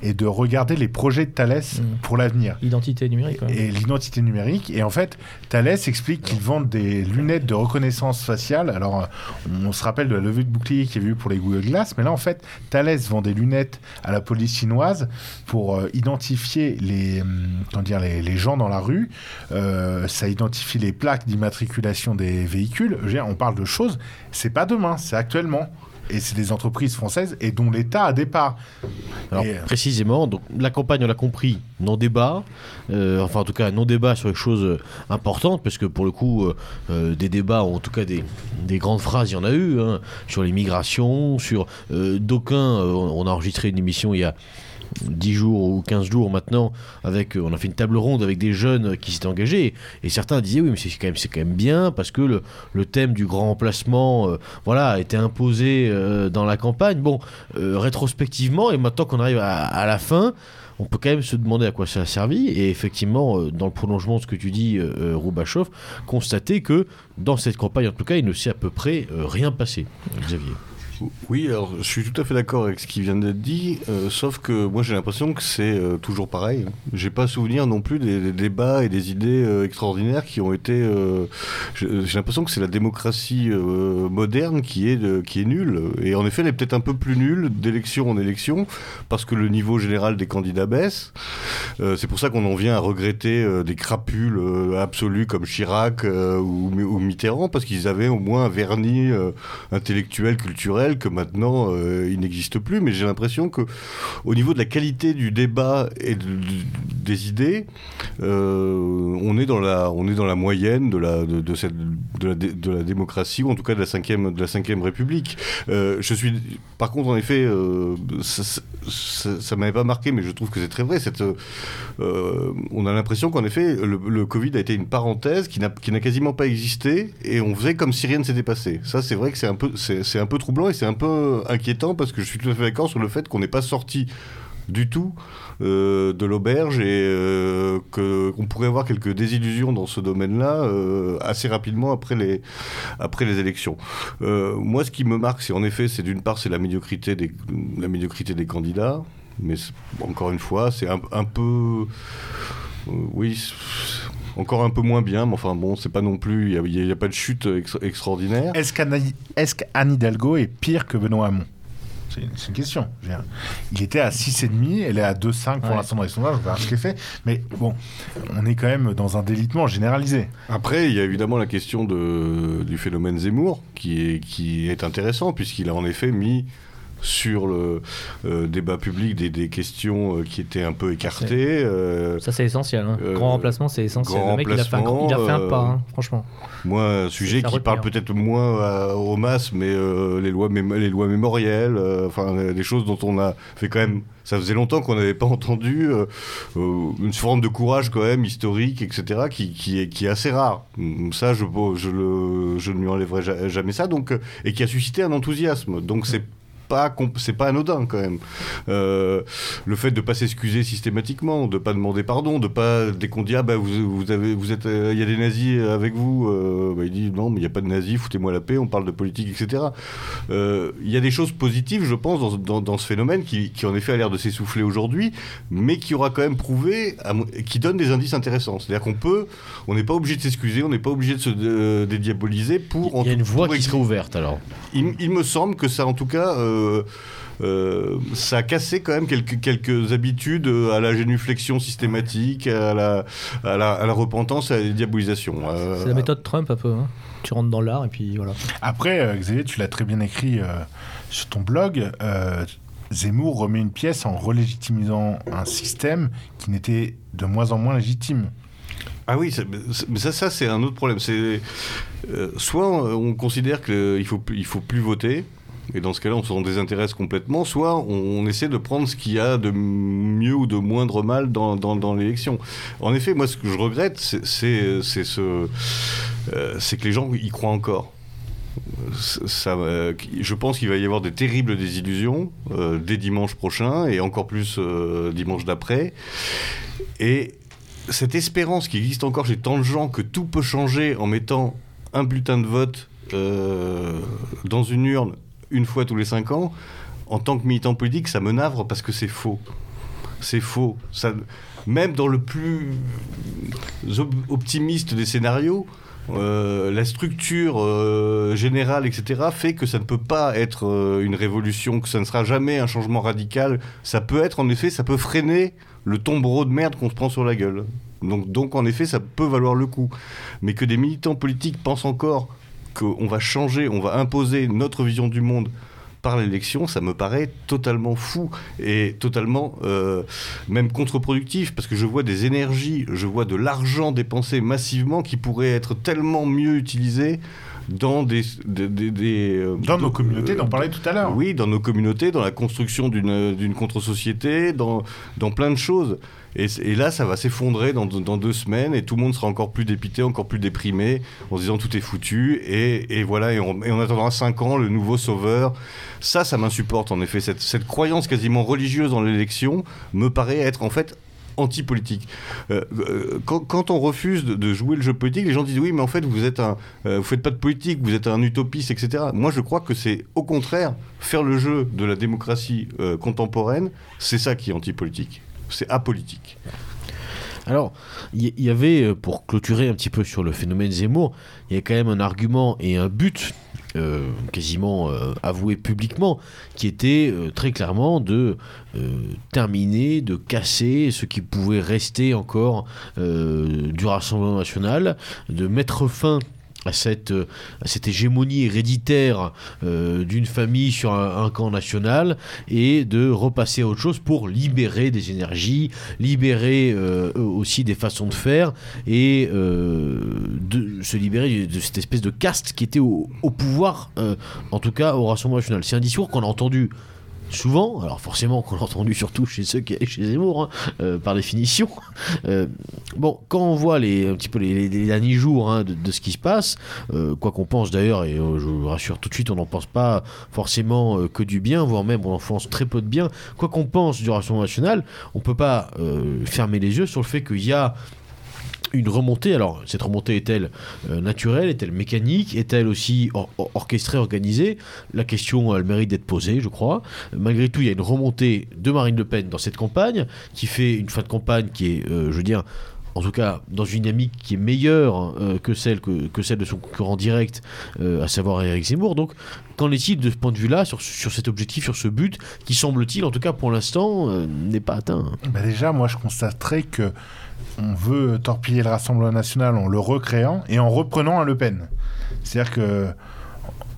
et de regarder les projets de Thales Mm. pour l'avenir Identité numérique. même. et l'identité numérique. Et en fait, Thales explique qu'ils vendent des lunettes de reconnaissance faciale. Alors, euh, on se rappelle de la levée de bouclier qu'il y avait eu pour les Google Glass, mais là, en fait, Thales vend des lunettes à la police chinoise pour euh, identifier les, comment dire, les, gens dans la rue. Euh, ça identifie les plaques d'immatriculation des véhicules. On parle de choses, c'est pas demain, c'est actuellement. Et c'est des entreprises françaises et dont l'État a des parts. Alors Et, euh, précisément, donc la campagne, on l'a compris, non débat, euh, enfin en tout cas non débat sur les choses euh, importantes, parce que pour le coup, euh, des débats, ou en tout cas des, des grandes phrases, il y en a eu, hein, sur l'immigration, sur d'aucuns, on a enregistré une émission il y a 10 jours ou 15 jours maintenant, avec, on a fait une table ronde avec des jeunes qui s'étaient engagés, et certains disaient oui, mais c'est quand même, quand bien, parce que le, thème du grand remplacement, euh, voilà, a été imposé euh, dans la campagne. Bon, euh, rétrospectivement, et maintenant qu'on arrive à, la fin, on peut quand même se demander à quoi ça a servi, et effectivement, dans le prolongement de ce que tu dis, Roubachov, constater que dans cette campagne, en tout cas, il ne s'est à peu près rien passé, Xavier. Oui, alors je suis tout à fait d'accord avec ce qui vient d'être dit, euh, sauf que moi j'ai l'impression que c'est euh, toujours pareil. J'ai pas souvenir non plus des, débats et des idées euh, extraordinaires qui ont été. j'ai l'impression que c'est la démocratie moderne qui est, qui est nulle. Et en effet, elle est peut-être un peu plus nulle d'élection en élection, parce que le niveau général des candidats baisse. C'est pour ça qu'on en vient à regretter des crapules absolues comme Chirac ou, Mitterrand, parce qu'ils avaient au moins un vernis intellectuel, culturel, que maintenant euh, il n'existe plus. Mais j'ai l'impression que au niveau de la qualité du débat et de- de- des idées, euh, on est dans la, on est dans la moyenne de la, de, cette, de la, démocratie ou en tout cas de la cinquième, de la cinquième République. Euh, je suis, par contre, en effet, ça, ça m'avait pas marqué, mais je trouve que c'est très vrai. Cette, on a l'impression qu'en effet, le, Covid a été une parenthèse qui n'a quasiment pas existé et on faisait comme si rien ne s'était passé. Ça, c'est vrai que c'est un peu, c'est un peu troublant et c'est un peu inquiétant parce que je suis tout à fait d'accord sur le fait qu'on n'est pas sorti du tout euh, de l'auberge et euh, qu'on pourrait avoir quelques désillusions dans ce domaine-là euh, assez rapidement après les, après les élections. Moi, ce qui me marque, c'est en effet, c'est d'une part, c'est la médiocrité des, la médiocrité des candidats, mais encore une fois, c'est un, un peu, oui. Encore un peu moins bien, mais enfin bon, c'est pas non plus. Il n'y a, il y a pas de chute ex- extraordinaire. Est-ce qu'Anne Hidalgo est pire que Benoît Hamon? C'est une, question. Il était à 6,5, elle est à 2,5 pour Ouais. l'instant dans les sondages, on verra ce qu'elle fait. Mais bon, on est quand même dans un délitement généralisé. Après, il y a évidemment la question de, du phénomène Zemmour, qui est, qui est intéressant, puisqu'il a en effet mis sur le euh, débat public des, des questions euh, qui étaient un peu écartées. euh, Ça, c'est essentiel. hein. Euh, grand remplacement, c'est essentiel. grand Le mec, il a fait un, remplacement, il a fait un euh, pas, hein, franchement. moi, un sujet qui parle peut-être moins à- aux masses, mais euh, les, lois les lois mémorielles, euh, enfin euh, des choses dont on a fait quand même. Ça faisait longtemps qu'on n'avait pas entendu euh, euh, une forme de courage quand même historique, etc., qui, qui est, qui est assez rare. Mm, Ça, je, je, le, je ne lui enlèverai ja- jamais ça, donc, euh, et qui a suscité un enthousiasme. Donc c'est pas c'est pas anodin quand même. Euh, le fait de pas s'excuser systématiquement, de pas demander pardon, de pas dès qu'on dit ah bah vous, vous avez vous êtes euh, il y a des nazis avec vous, euh, bah, il dit non mais il y a pas de nazis, foutez-moi la paix, on parle de politique etc. Euh, Il y a des choses positives je pense dans, dans- dans ce phénomène qui, qui en effet a l'air de s'essouffler aujourd'hui, mais qui aura quand même prouvé, à qui donne des indices intéressants. C'est-à-dire qu'on peut, on n'est pas obligé de s'excuser, on n'est pas obligé de se euh, dédiaboliser pour. Il y a une voie qui serait ouverte alors. il, il me semble que ça, en tout cas, euh, euh, ça a cassé quand même quelques, quelques habitudes euh, à la génuflexion systématique, à la, à la, à la repentance, à la diabolisation. Euh, C'est la méthode Trump un peu. hein. Tu rentres dans l'art et puis voilà. Après, euh, Xavier, tu l'as très bien écrit euh, sur ton blog. euh, Zemmour remet une pièce en relégitimisant un système qui n'était de moins en moins légitime. Ah oui, mais ça, ça c'est un autre problème. C'est euh, soit on considère qu'il faut il faut plus voter. Et dans ce cas-là, on s'en désintéresse complètement. Soit on, essaie de prendre ce qu'il y a de mieux ou de moindre mal dans, l'élection. En effet, moi, ce que je regrette, c'est c'est- c'est ce, euh, que les gens y croient encore. Euh, je pense qu'il va y avoir des terribles désillusions euh, dès dimanche prochain et encore plus dimanche d'après. Et cette espérance qui existe encore chez tant de gens que tout peut changer en mettant un bulletin de vote dans une urne une fois tous les cinq ans, en tant que militant politique, ça me navre parce que c'est faux. C'est faux. Ça, même dans le plus op- optimiste des scénarios, euh, la structure euh, générale, etc., fait que ça ne peut pas être euh, une révolution, que ça ne sera jamais un changement radical. Ça peut être, en effet, ça peut freiner le tombereau de merde qu'on se prend sur la gueule. Donc, donc, en effet, ça peut valoir le coup. Mais que des militants politiques pensent encore qu'on va changer, on va imposer notre vision du monde par l'élection, ça me paraît totalement fou et totalement euh, même contre-productif parce que je vois des énergies, je vois de l'argent dépensé massivement qui pourrait être tellement mieux utilisé dans des, des, des- des, euh, Dans nos communautés, euh, dont on parlait tout à l'heure. oui, dans nos communautés, dans la construction d'une d'une contre-société, dans, dans plein de choses. Et, là, ça va s'effondrer dans, deux semaines et tout le monde sera encore plus dépité, encore plus déprimé, en se disant tout est foutu. Et, voilà, et on, attendra cinq ans le nouveau sauveur. Ça, ça m'insupporte en effet. Cette, croyance quasiment religieuse dans l'élection me paraît être en fait anti-politique. Euh, euh, quand, on refuse de, jouer le jeu politique, les gens disent oui, mais en fait vous êtes un, euh, vous faites pas de politique, vous êtes un utopiste, etc. Moi, je crois que c'est au contraire faire le jeu de la démocratie contemporaine, c'est ça qui est anti-politique. C'est apolitique. Alors, il y, avait, euh, pour clôturer un petit peu sur le phénomène Zemmour, il y a quand même un argument et un but euh, quasiment euh, avoué publiquement, qui était très clairement de terminer, de casser ce qui pouvait rester encore du Rassemblement national, de mettre fin à cette, euh, cette hégémonie héréditaire euh, d'une famille sur un, camp national et de repasser à autre chose pour libérer des énergies, libérer euh, aussi des façons de faire et de se libérer de cette espèce de caste qui était au, au pouvoir, en tout cas au Rassemblement national. C'est un discours qu'on a entendu souvent, alors forcément qu'on l'a entendu surtout chez ceux qui chez Zemmour, hein, euh, par définition. [laughs] Euh, bon, quand on voit les, un petit peu les, derniers jours hein, de, ce qui se passe, euh, quoi qu'on pense d'ailleurs, et je vous rassure tout de suite, on n'en pense pas forcément que du bien, voire même on en pense très peu de bien. Quoi qu'on pense du Rassemblement national, on peut pas fermer les yeux sur le fait qu'il y a une remontée. Alors, cette remontée est-elle euh, naturelle Est-elle mécanique Est-elle aussi or- or- orchestrée, organisée? La question, elle mérite d'être posée, je crois. Malgré tout, il y a une remontée de Marine Le Pen dans cette campagne, qui fait une fin de campagne qui est, euh, je veux dire, en tout cas, dans une dynamique qui est meilleure euh, que, celle, que, que celle de son concurrent direct, à savoir Eric Zemmour. Donc, qu'en est-il de ce point de vue-là, sur, sur cet objectif, sur ce but, qui semble-t-il, en tout cas pour l'instant, n'est pas atteint? Bah déjà, moi, je constaterais que on veut torpiller le Rassemblement national en le recréant et en reprenant un Le Pen. C'est-à-dire que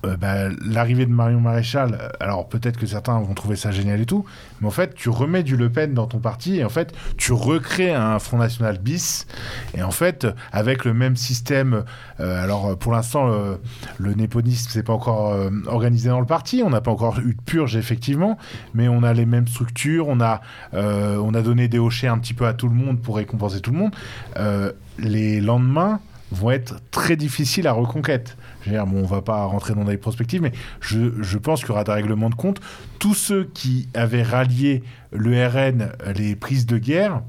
euh, bah, l'arrivée de Marion Maréchal, euh, alors peut-être que certains vont trouver ça génial et tout, mais en fait, tu remets du Le Pen dans ton parti et en fait, tu recrées un Front National bis. Et en fait, avec le même système, euh, alors pour l'instant, le, le népotisme, c'est pas encore organisé dans le parti, on n'a pas encore eu de purge, effectivement, mais on a les mêmes structures, on a, on a donné des hochets un petit peu à tout le monde pour récompenser tout le monde. Les lendemains, vont être très difficiles à reconquête. Je veux dire, bon, on va pas rentrer dans des prospectives, mais je, je pense qu'il y aura des règlements de compte. Tous ceux qui avaient rallié le RN, les prises de guerre,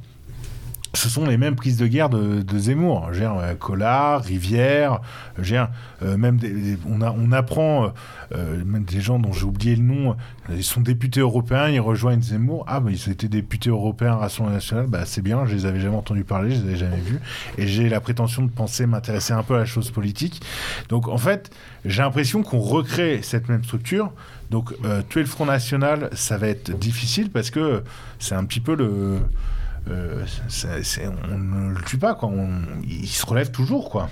ce sont les mêmes prises de guerre de, Zemmour. Dire, euh, Collard, Rivière, euh, même des- on, apprend, euh, même des gens dont j'ai oublié le nom, ils sont députés européens, ils rejoignent Zemmour. Ah, bah, ils étaient députés européens à Rassemblement national, bah, c'est bien, je les avais jamais entendus parler, je les avais jamais vus. Et j'ai la prétention de penser m'intéresser un peu à la chose politique. Donc, en fait, j'ai l'impression qu'on recrée cette même structure. Donc, tuer le Front National, ça va être difficile parce que c'est un petit peu le. Euh, on ne le tue pas, quoi. Il se relève toujours, quoi.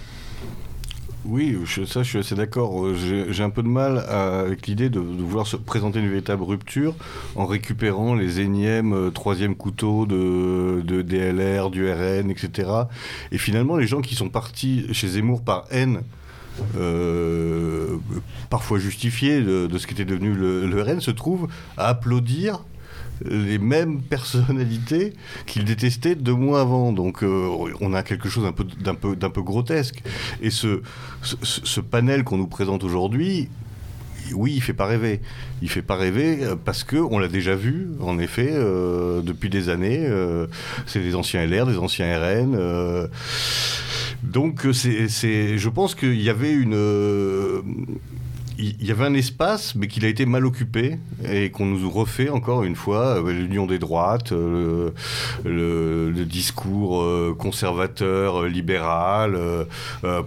Oui, ça, je suis assez d'accord. Euh, J'ai un peu de mal avec l'idée de, vouloir se présenter une véritable rupture en récupérant les énièmes euh, troisième couteaux de, DLR, du RN, etc. Et finalement, les gens qui sont partis chez Zemmour par haine, euh, parfois justifiée de, de ce qui était devenu le, le RN, se trouvent à applaudir les mêmes personnalités qu'il détestait deux mois avant. Donc euh, on a quelque chose d'un peu, grotesque. Et ce, panel qu'on nous présente aujourd'hui, oui, il fait pas rêver. Il fait pas rêver euh, parce que on l'a déjà vu, en effet, euh, depuis des années. c'est des anciens LR, des anciens RN. euh, donc c'est, je pense qu'il y avait une, il y avait un espace, mais qu'il a été mal occupé et qu'on nous refait encore une fois euh, l'union des droites, euh, le, le discours euh, conservateur, libéral,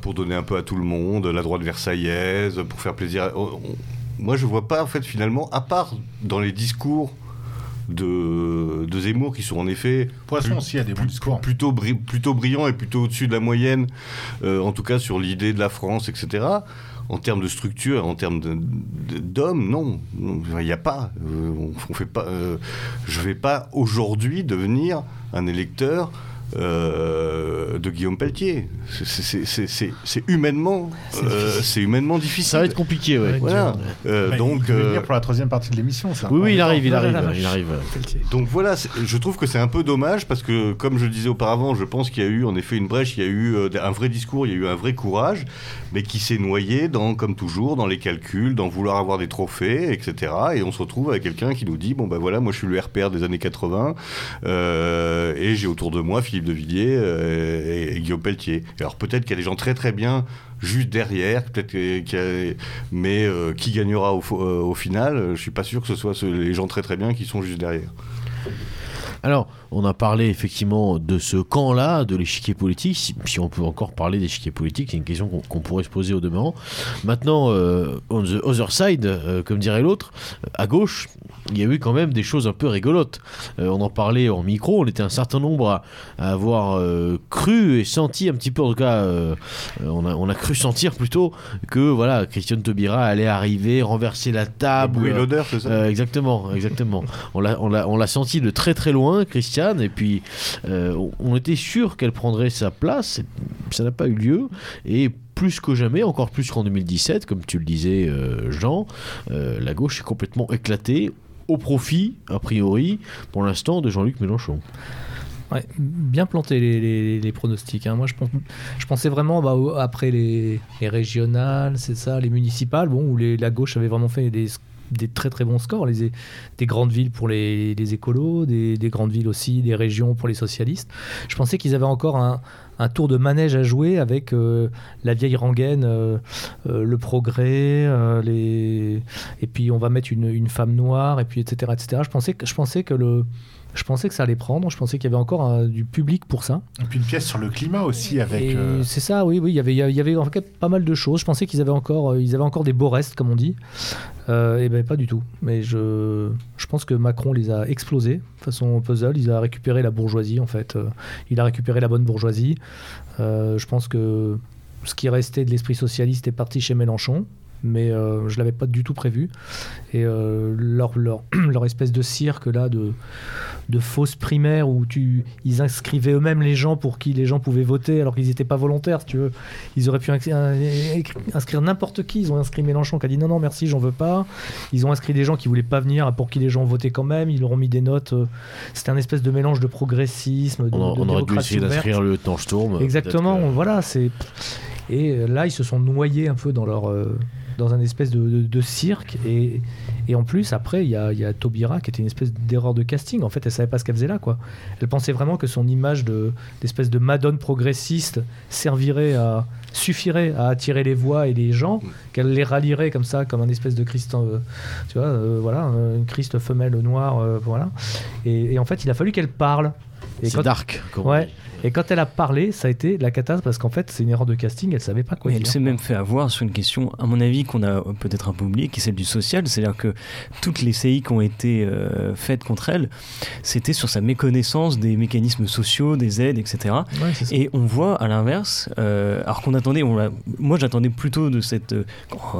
pour donner un peu à tout le monde, la droite versaillaise, pour faire plaisir. on- moi, je vois pas en fait finalement, à part dans les discours de, de Zemmour qui sont en effet l'instant aussi, a des bons discours. plutôt, bri- plutôt brillant et plutôt au-dessus de la moyenne, euh, en tout cas sur l'idée de la France, etc. En termes de structure, en termes d'hommes, non, il n'y a pas. Euh, pas. euh, je vais pas aujourd'hui devenir un électeur. Euh, de Guillaume Pelletier. C'est- c'est- C'est humainement, euh, c'est humainement difficile. Ça va être compliqué, ouais. Voilà. Euh, Bah, donc, il euh, venir pour la troisième partie de l'émission, ça. Oui, oui, il arrive, il là arrive, là, il arrive. [laughs] Donc voilà, je trouve que c'est un peu dommage parce que, comme je le disais auparavant, je pense qu'il y a eu en effet une brèche, il y a eu un vrai discours, il y a eu un vrai courage, mais qui s'est noyé dans, comme toujours, dans les calculs, dans vouloir avoir des trophées, etc. Et on se retrouve avec quelqu'un qui nous dit bon ben voilà, moi je suis le RPR des années 80 euh, et j'ai autour de moi Philippe de Villiers euh, et, Guillaume Pelletier. Alors peut-être qu'il y a des gens très très bien juste derrière, peut-être mais euh, qui gagnera au, euh, final Je suis pas sûr que ce soit les gens très très bien qui sont juste derrière. Alors, on a parlé effectivement de ce camp-là, de l'échiquier politique. Si, si on peut encore parler d'échiquier politique, c'est une question qu'on pourrait se poser au demeurant. Maintenant, euh, on the other side, euh, comme dirait l'autre, à gauche, il y a eu quand même des choses un peu rigolotes. Euh, on en parlait en micro, on était un certain nombre à, à avoir cru et senti un petit peu, en tout cas, on, a, on a cru sentir plutôt que voilà, Christiane Taubira allait arriver, renverser la table. Oui, l'odeur, c'est ça? Exactement, exactement. On l'a senti de très très loin, Christiane, et puis euh, on- était sûr qu'elle prendrait sa place. Ça n'a pas eu lieu, et plus que jamais, encore plus qu'en 2017, comme tu le disais, euh, Jean, euh, la gauche est complètement éclatée au profit, a priori, pour l'instant, de Jean-Luc Mélenchon. Bien planté les, pronostics. hein. Moi, je, pensais vraiment bah, après les, les régionales, c'est ça, les municipales, bon, où la gauche avait vraiment fait des, des très très bons scores. Les, des grandes villes pour les, les écolos, des, des grandes villes aussi, des régions pour les socialistes. Je pensais qu'ils avaient encore un, un tour de manège à jouer avec euh, la vieille rengaine, euh, euh, le progrès, les... et puis on va mettre une, une femme noire, et puis etc. etc. Je, pensais que, je pensais que le. Je pensais que ça allait prendre, je pensais qu'il y avait encore un- du public pour ça. Et puis une pièce sur le climat aussi, avec. Euh, C'est ça, oui, oui, il y avait, il y avait en fait pas mal de choses. Je pensais qu'ils avaient encore, euh, ils avaient encore des beaux restes, comme on dit. Euh, et ben pas du tout. Mais je, je pense que Macron les a explosés façon puzzle. Il a récupéré la bourgeoisie en fait. Il a récupéré la bonne bourgeoisie. Euh, je pense que ce qui restait de l'esprit socialiste est parti chez Mélenchon. Mais euh, je l'avais pas du tout prévu. Et euh, leur, leur, [clears throat] leur espèce de cirque là de, de fausses primaires où tu, ils inscrivaient eux-mêmes les gens pour qui les gens pouvaient voter alors qu'ils n'étaient pas volontaires, si tu veux. Ils auraient pu ins- inscrire n'importe qui. Ils ont inscrit Mélenchon qui a dit non, non, merci, j'en veux pas. Ils ont inscrit des gens qui voulaient pas venir pour qui les gens votaient quand même. Ils leur ont mis des notes. euh, C'était un espèce de mélange de progressisme, de, On, a- de on aurait dû essayer d'inscrire le lieutenant Sturm. Exactement, peut-être que- voilà, c'est. Et là, ils se sont noyés un peu dans leur. euh, dans un espèce de, de- de cirque. Et, et en plus, après, il y a, il y a Taubira qui était une espèce d'erreur de casting. En fait, elle savait pas ce qu'elle faisait là, quoi. Elle pensait vraiment que son image de- d'espèce de madone progressiste servirait à. suffirait à attirer les voix et les gens, qu'elle les rallierait comme ça, comme un espèce de Christ. euh, tu vois, euh, voilà, euh, une Christ femelle noire, euh, voilà. Et, et en fait, il a fallu qu'elle parle. Et C'est quand- dark. comme Ouais. Et quand elle a parlé, ça a été la catastrophe parce qu'en fait, c'est une erreur de casting, elle savait pas quoi Mais elle dire. s'est même fait avoir sur une question, à mon avis, qu'on a peut-être un peu oubliée, qui est celle du social. C'est-à-dire que toutes les CI qui ont été euh, faites contre elle, c'était sur sa méconnaissance des mécanismes sociaux, des aides, etc. Ouais. Et on voit à l'inverse, euh, alors qu'on attendait, on moi j'attendais plutôt de cette, euh,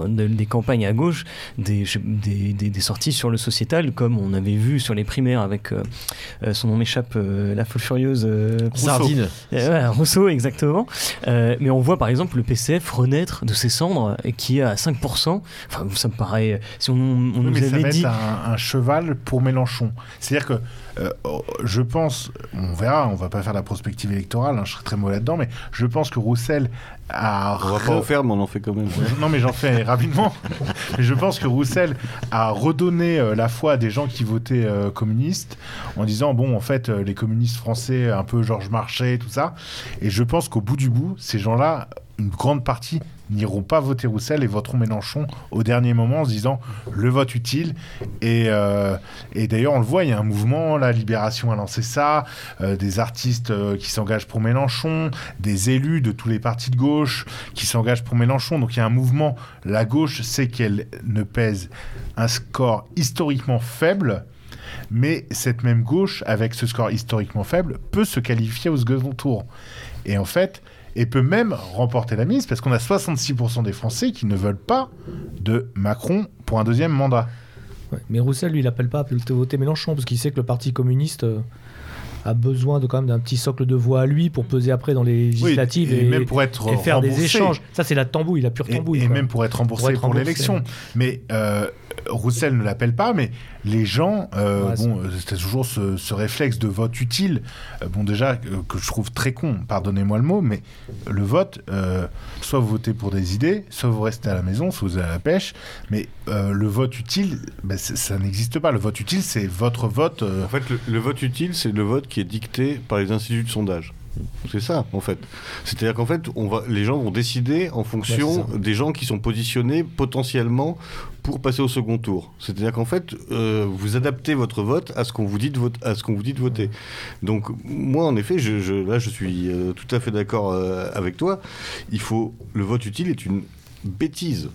de- des campagnes à gauche, des, je- des, des- des sorties sur le sociétal, comme on avait vu sur les primaires avec, euh, son nom m'échappe, euh, la folle furieuse. euh, Euh, ouais, Rousseau, exactement. Euh, mais on voit par exemple le PCF renaître de ses cendres et qui est à 5%. Enfin, ça me paraît. Si on, on Oui, nous mais ça avait va dit. être un, un cheval pour Mélenchon. C'est-à-dire que euh, oh, je pense, on verra, on va pas faire la prospective électorale, hein, je serai très mauvais là-dedans, mais je pense que Roussel a... On va pas en faire, mais on en fait quand même. Non, mais j'en fais rapidement. [laughs] mais je pense que Roussel a redonné euh, la foi à des gens qui votaient euh, communistes en disant bon, en fait, les communistes français, un peu Georges Marchais, tout ça. Et je pense qu'au bout du bout, ces gens-là, une grande partie n'iront pas voter Roussel et voteront Mélenchon au dernier moment en se disant le vote utile. Et, euh, et d'ailleurs, on le voit, il y a un mouvement, la Libération a lancé ça, euh, des artistes euh, qui s'engagent pour Mélenchon, des élus de tous les partis de gauche qui s'engagent pour Mélenchon. Donc il y a un mouvement. La gauche sait qu'elle ne pèse un score historiquement faible. Mais cette même gauche, avec ce score historiquement faible, peut se qualifier au second tour. Et en fait, et peut même remporter la mise, parce qu'on a 66% des Français qui ne veulent pas de Macron pour un deuxième mandat. Ouais. Mais Roussel, lui, il appelle pas à voter Mélenchon parce qu'il sait que le Parti communiste euh, a besoin de quand même d'un petit socle de voix à lui pour peser après dans les législatives et, et, même pour être et faire des échanges. Ça, c'est la tambouille, la pure tambouille. et même pour être remboursé Pour pour, l'élection. Mais euh, Roussel ne l'appelle pas, mais les gens, euh, Ouais, bon, euh, c'était toujours ce, ce réflexe de vote utile. Euh, bon, déjà, que, que je trouve très con, pardonnez-moi le mot, mais le vote, euh, soit vous votez pour des idées, soit vous restez à la maison, soit vous allez à la pêche. Mais euh, le vote utile, ben, ça n'existe pas. Le vote utile, c'est votre vote. euh, En fait, le, le vote utile, c'est le vote qui est dicté par les instituts de sondage. C'est ça, en fait. C'est-à-dire qu'en fait, on va, les gens vont décider en fonction Ouais, des gens qui sont positionnés potentiellement pour passer au second tour. C'est-à-dire qu'en fait, euh, vous adaptez votre vote à ce qu'on vous dit de vote, à ce qu'on vous dit de voter. Donc, moi, en effet, je, je- là, je suis euh, tout à fait d'accord euh, avec toi. Il faut, le vote utile est une bêtise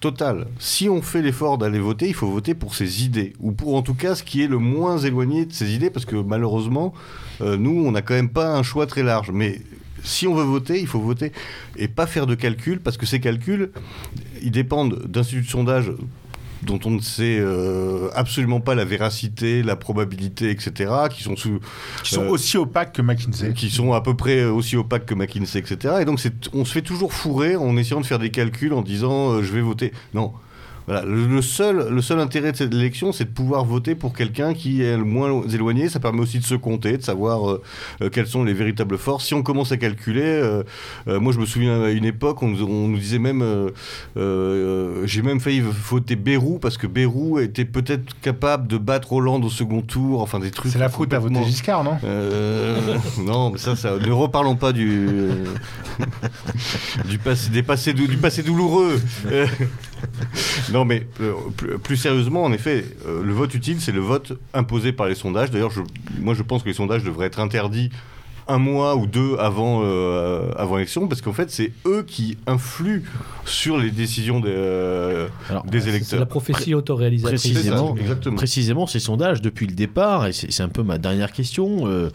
totale. Si on fait l'effort d'aller voter, il faut voter pour ses idées, ou pour en tout cas ce qui est le moins éloigné de ses idées, parce que malheureusement, euh, nous, on n'a quand même pas un choix très large. Mais si on veut voter, il faut voter et pas faire de calculs, parce que ces calculs, ils dépendent d'instituts de sondage dont on ne sait euh, absolument pas la véracité, la probabilité, etc., qui sont sous, qui sont Euh, aussi opaques que McKinsey. qui sont à peu près aussi opaques que McKinsey, etc. Et donc on se fait toujours fourrer en essayant de faire des calculs en disant euh, je vais voter. Non. Voilà. Le, seul, le seul intérêt de cette élection, c'est de pouvoir voter pour quelqu'un qui est le moins éloigné. Ça permet aussi de se compter, de savoir euh, euh, quelles sont les véritables forces. Si on commence à calculer, euh, euh, moi je me souviens à une époque, on, nous- on nous disait même, j'ai même failli voter Bérou parce que Bérou était peut-être capable de battre Hollande au second tour. Enfin des trucs. C'est la faute à voter Giscard, non? Euh, non, mais ça, ça, ne reparlons pas du, [laughs] du, passé, des passés dou- du passé douloureux. [laughs] Non, mais euh, plus, sérieusement, en effet, euh, le vote utile, c'est le vote imposé par les sondages. D'ailleurs, moi, je pense que les sondages devraient être interdits un mois ou deux avant, euh, avant l'élection, parce qu'en fait, c'est eux qui influent sur les décisions des, euh, Alors, des C'est la électeurs. prophétie autoréalisatrice. Ça, précisément, précisément ces sondages depuis le départ, et c'est un peu ma dernière question, euh,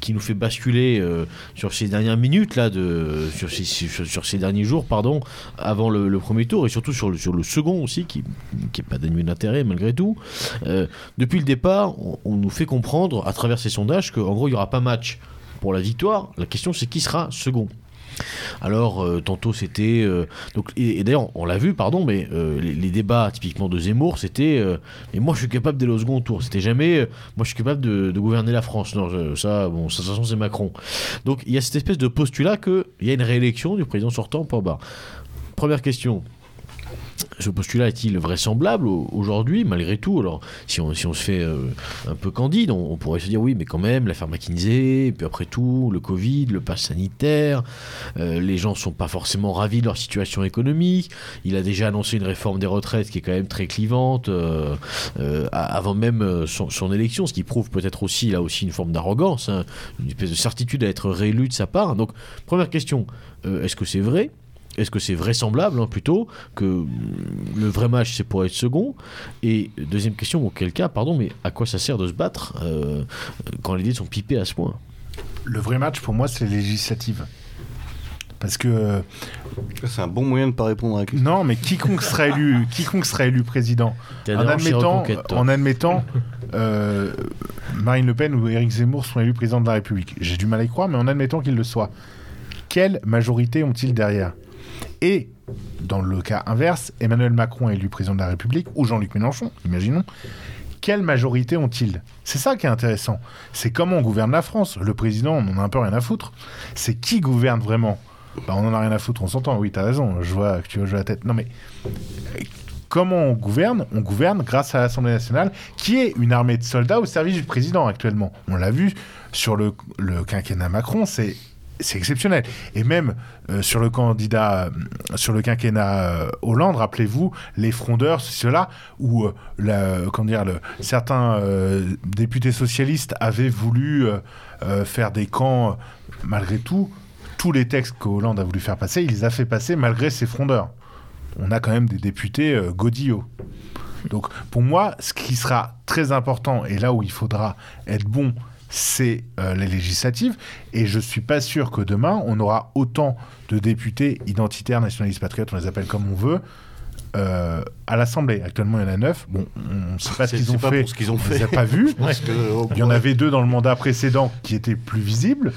qui nous fait basculer euh, sur ces dernières minutes là, de, sur, ces, sur, sur ces derniers jours, pardon, avant le, le premier tour, et surtout sur le, sur le second aussi, qui n'est pas dénué d'intérêt malgré tout. Euh, depuis le départ, on, on nous fait comprendre à travers ces sondages qu'en gros il n'y aura pas match pour la victoire. La question c'est qui sera second. Alors, euh, tantôt c'était. euh, et, d'ailleurs, on l'a vu, pardon, mais euh, les, débats typiquement de Zemmour, c'était. mais moi, je suis capable d'aller au second tour. C'était jamais. moi, je suis capable de, gouverner la France. Non, ça, bon, ça, de toute façon, c'est Macron. Donc, il y a cette espèce de postulat qu'il y a une réélection du président sortant, point barre. Première question. Ce postulat est-il vraisemblable au- aujourd'hui, malgré tout? Alors, si on, se fait euh, un peu candide, on, pourrait se dire oui, mais quand même, l'affaire McKinsey, et puis après tout, le Covid, le pass sanitaire, euh, les gens sont pas forcément ravis de leur situation économique. Il a déjà annoncé une réforme des retraites qui est quand même très clivante euh, avant même son, élection, ce qui prouve peut-être aussi là aussi une forme d'arrogance, hein, une espèce de certitude à être réélu de sa part. Donc première question, est-ce que c'est vrai? Est-ce que c'est vraisemblable hein, plutôt que le vrai match c'est pour être second? Et deuxième question, auquel cas, pardon, mais à quoi ça sert de se battre euh, quand les dés sont pipés à ce point? Le vrai match, pour moi, c'est les législatives. Parce que C'est un bon moyen de ne pas répondre à la question? non, mais quiconque sera élu, [laughs] quiconque sera élu président, en admettant, en admettant euh, Marine Le Pen ou Éric Zemmour sont élus président de la République. J'ai du mal à y croire, mais en admettant qu'ils le soient, quelle majorité ont-ils derrière? Et dans le cas inverse, Emmanuel Macron est élu président de la République ou Jean-Luc Mélenchon, imaginons. Quelle majorité ont-ils? C'est ça qui est intéressant. C'est comment on gouverne la France. Le président, on en a un peu rien à foutre. C'est qui gouverne vraiment? Bah, On en a rien à foutre, on s'entend. Oui, t'as raison. Je vois que tu veux jouer la tête. Non, mais comment on gouverne? On gouverne grâce à l'Assemblée nationale, qui est une armée de soldats au service du président actuellement. On l'a vu sur le, le quinquennat Macron, c'est c'est exceptionnel. Et même euh, sur le candidat, euh, sur le quinquennat euh, Hollande, rappelez-vous, les frondeurs, ceux-là, où la- comment dire, certains députés socialistes avaient voulu faire des camps, malgré tout, tous les textes que Hollande a voulu faire passer, il les a fait passer malgré ses frondeurs on a quand même des députés godillots. Donc pour moi, ce qui sera très important, et là où il faudra être bon, c'est euh, les législatives. Et je suis pas sûr que demain, on aura autant de députés identitaires, nationalistes, patriotes, on les appelle comme on veut, euh, à l'Assemblée. Actuellement, il y en a neuf. Bon, on ne sait pas ce qu'ils ont pas fait. pour ce qu'ils ont on les fait. a pas vus. [laughs] Que, Il y en avait deux dans le mandat précédent qui étaient plus visibles.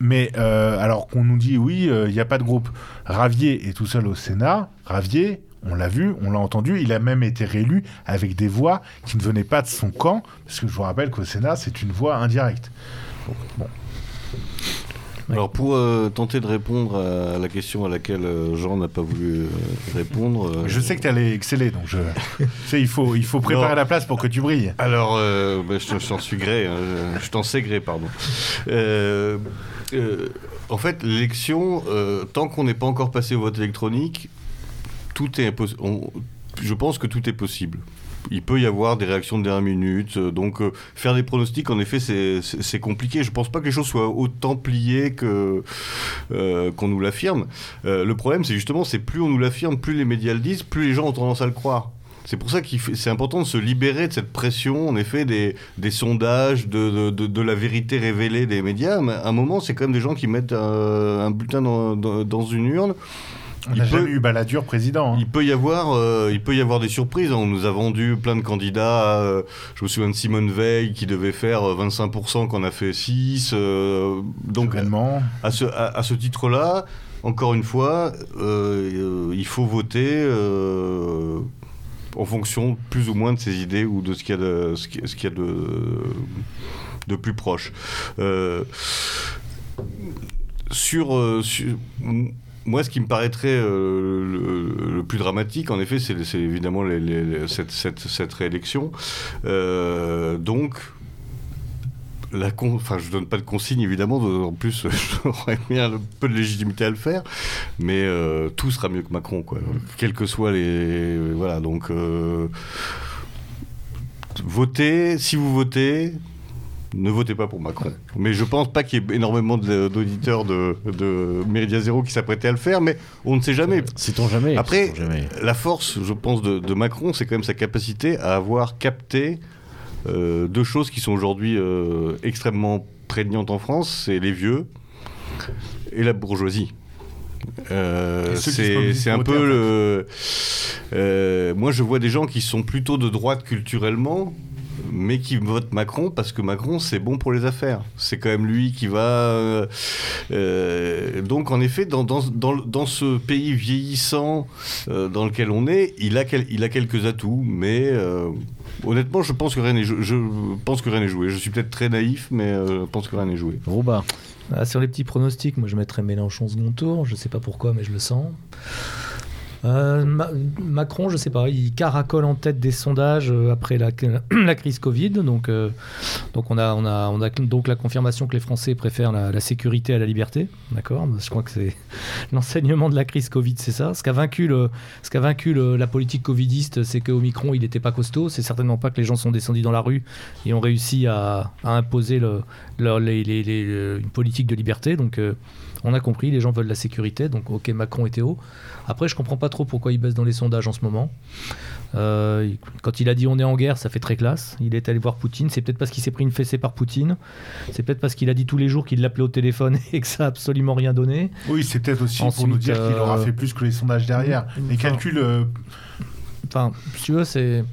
Mais euh, alors qu'on nous dit, oui, euh, il n'y a pas de groupe. Ravier est tout seul au Sénat. Ravier, on l'a vu, on l'a entendu. Il a même été réélu avec des voix qui ne venaient pas de son camp. Parce que je vous rappelle qu'au Sénat, c'est une voix indirecte. Alors pour euh, tenter de répondre à la question à laquelle euh, Jean n'a pas voulu euh, répondre. euh, Je sais que tu allais exceller, donc je... tu sais, il faut, il faut préparer Non. la place pour que tu brilles. Alors, bah, je, je t'en suis gré, hein, je, je t'en sais gré, pardon. En fait, l'élection, tant qu'on n'est pas encore passé au vote électronique, tout est on- Je pense que tout est possible. Il peut y avoir des réactions de dernière minute, euh, donc euh, faire des pronostics, en effet, c'est- compliqué. Je pense pas que les choses soient autant pliées que euh, qu'on nous l'affirme. Le problème, c'est justement, c'est plus on nous l'affirme, plus les médias le disent, plus les gens ont tendance à le croire. C'est pour ça fait- c'est important de se libérer de cette pression, en effet, des, sondages, de, la vérité révélée des médias. Mais à un moment, c'est quand même des gens qui mettent un bulletin dans une urne. On Il n'a peut- jamais eu Balladur président. hein. Il peut y avoir, euh, il peut y avoir des surprises. On nous a vendu plein de candidats. euh, je me souviens de Simone Veil qui devait faire euh, 25%, qu'on a fait 6. euh, donc à ce, à, à ce titre-là, encore une fois, euh, euh, il faut voter euh, en fonction plus ou moins de ses idées ou de ce qu'il y a de, ce qui- ce qu'il y a de, de plus proche. Euh, sur, euh, moi, ce qui me paraîtrait euh, le, plus dramatique, en effet, c'est évidemment cette, réélection. Euh, donc, la con... enfin, je donne pas de consigne évidemment. de- En plus, [laughs] j'aurais mis un peu de légitimité à le faire, mais euh, tout sera mieux que Macron, quoi. Quels que soient les, voilà. Donc, votez. Si vous votez, ne votez pas pour Macron. Mais je pense pas qu'il y ait énormément d'auditeurs de, de Méridien Zéro qui s'apprêtaient à le faire, mais on ne sait jamais. Sait-on jamais Après, jamais. La force, je pense, de, de Macron, c'est quand même sa capacité à avoir capté euh, deux choses qui sont aujourd'hui euh, extrêmement prégnantes en France, c'est les vieux et la bourgeoisie. Euh, c'est un peu le. euh, moi, je vois des gens qui sont plutôt de droite culturellement, mais qui votent Macron parce que Macron, c'est bon pour les affaires. C'est quand même lui qui va. euh, euh, donc, en effet, dans, dans, dans, dans ce pays vieillissant euh, dans lequel on est, il a, quel- il a quelques atouts, mais. euh, Honnêtement, je pense que rien n'est jou- je pense que rien n'est joué. Je suis peut-être très naïf, mais je pense que rien n'est joué. Robin. Ah, sur les petits pronostics, moi je mettrais Mélenchon second tour. Je sais pas pourquoi, mais je le sens. Euh, Ma- Macron, je sais pas, il caracole en tête des sondages euh, après la, [clears throat] crise Covid. Donc, euh, donc on, a, on, a, on a donc la confirmation que les Français préfèrent la, sécurité à la liberté. D'accord? Je crois que c'est [laughs] l'enseignement de la crise Covid, c'est ça? Ce qu'a vaincu, ce vaincu la politique covidiste, c'est que Omicron, il n'était pas costaud. C'est certainement pas que les gens sont descendus dans la rue et ont réussi à, imposer une politique de liberté. Donc, on a compris, les gens veulent la sécurité. Donc, ok, Macron était haut. Après, je comprends pas trop pourquoi il baisse dans les sondages en ce moment. Euh, quand il a dit on est en guerre, ça fait très classe. Il est allé voir Poutine. C'est peut-être parce qu'il s'est pris une fessée par Poutine. C'est peut-être parce qu'il a dit tous les jours qu'il l'appelait au téléphone [laughs] et que ça a absolument rien donné. Oui, c'est peut-être aussi pour nous dire qu'il aura euh, fait plus que les sondages derrière. Les calculs, euh, Enfin, si tu veux, c'est.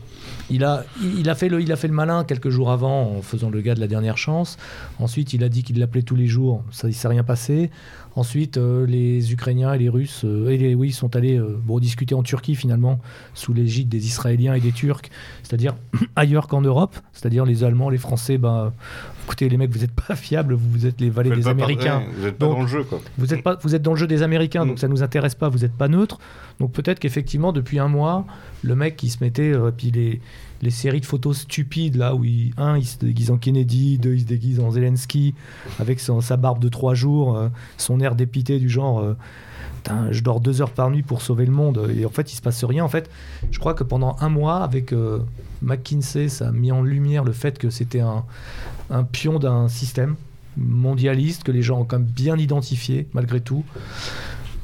Il a, il, a fait le, il a fait le malin quelques jours avant en faisant le gars de la dernière chance. Ensuite, il a dit qu'il l'appelait tous les jours. Ça, il s'est rien passé. Ensuite, euh, les Ukrainiens et les Russes, euh, et les, oui, sont allés euh, discuter en Turquie finalement, sous l'égide des Israéliens et des Turcs, c'est-à-dire [clears throat] ailleurs qu'en Europe. C'est-à-dire les Allemands, les Français, ben, écoutez, les mecs, vous n'êtes pas fiables, vous, êtes les valets des Américains. vous n'êtes pas Donc, dans le jeu, quoi. Vous êtes, pas, vous êtes dans le jeu des Américains, Mm. donc ça nous intéresse pas, vous n'êtes pas neutre. Donc peut-être qu'effectivement, depuis un mois, le mec qui se mettait, euh, puis les, les séries de photos stupides, là, où il, un, il se déguise en Kennedy, deux, il se déguise en Zelensky, avec son- sa barbe de trois jours, euh, son air dépité du genre... euh, je dors deux heures par nuit pour sauver le monde et en fait il se passe rien en fait je crois que pendant un mois avec euh, McKinsey ça a mis en lumière le fait que c'était un, pion d'un système mondialiste que les gens ont quand même bien identifié malgré tout.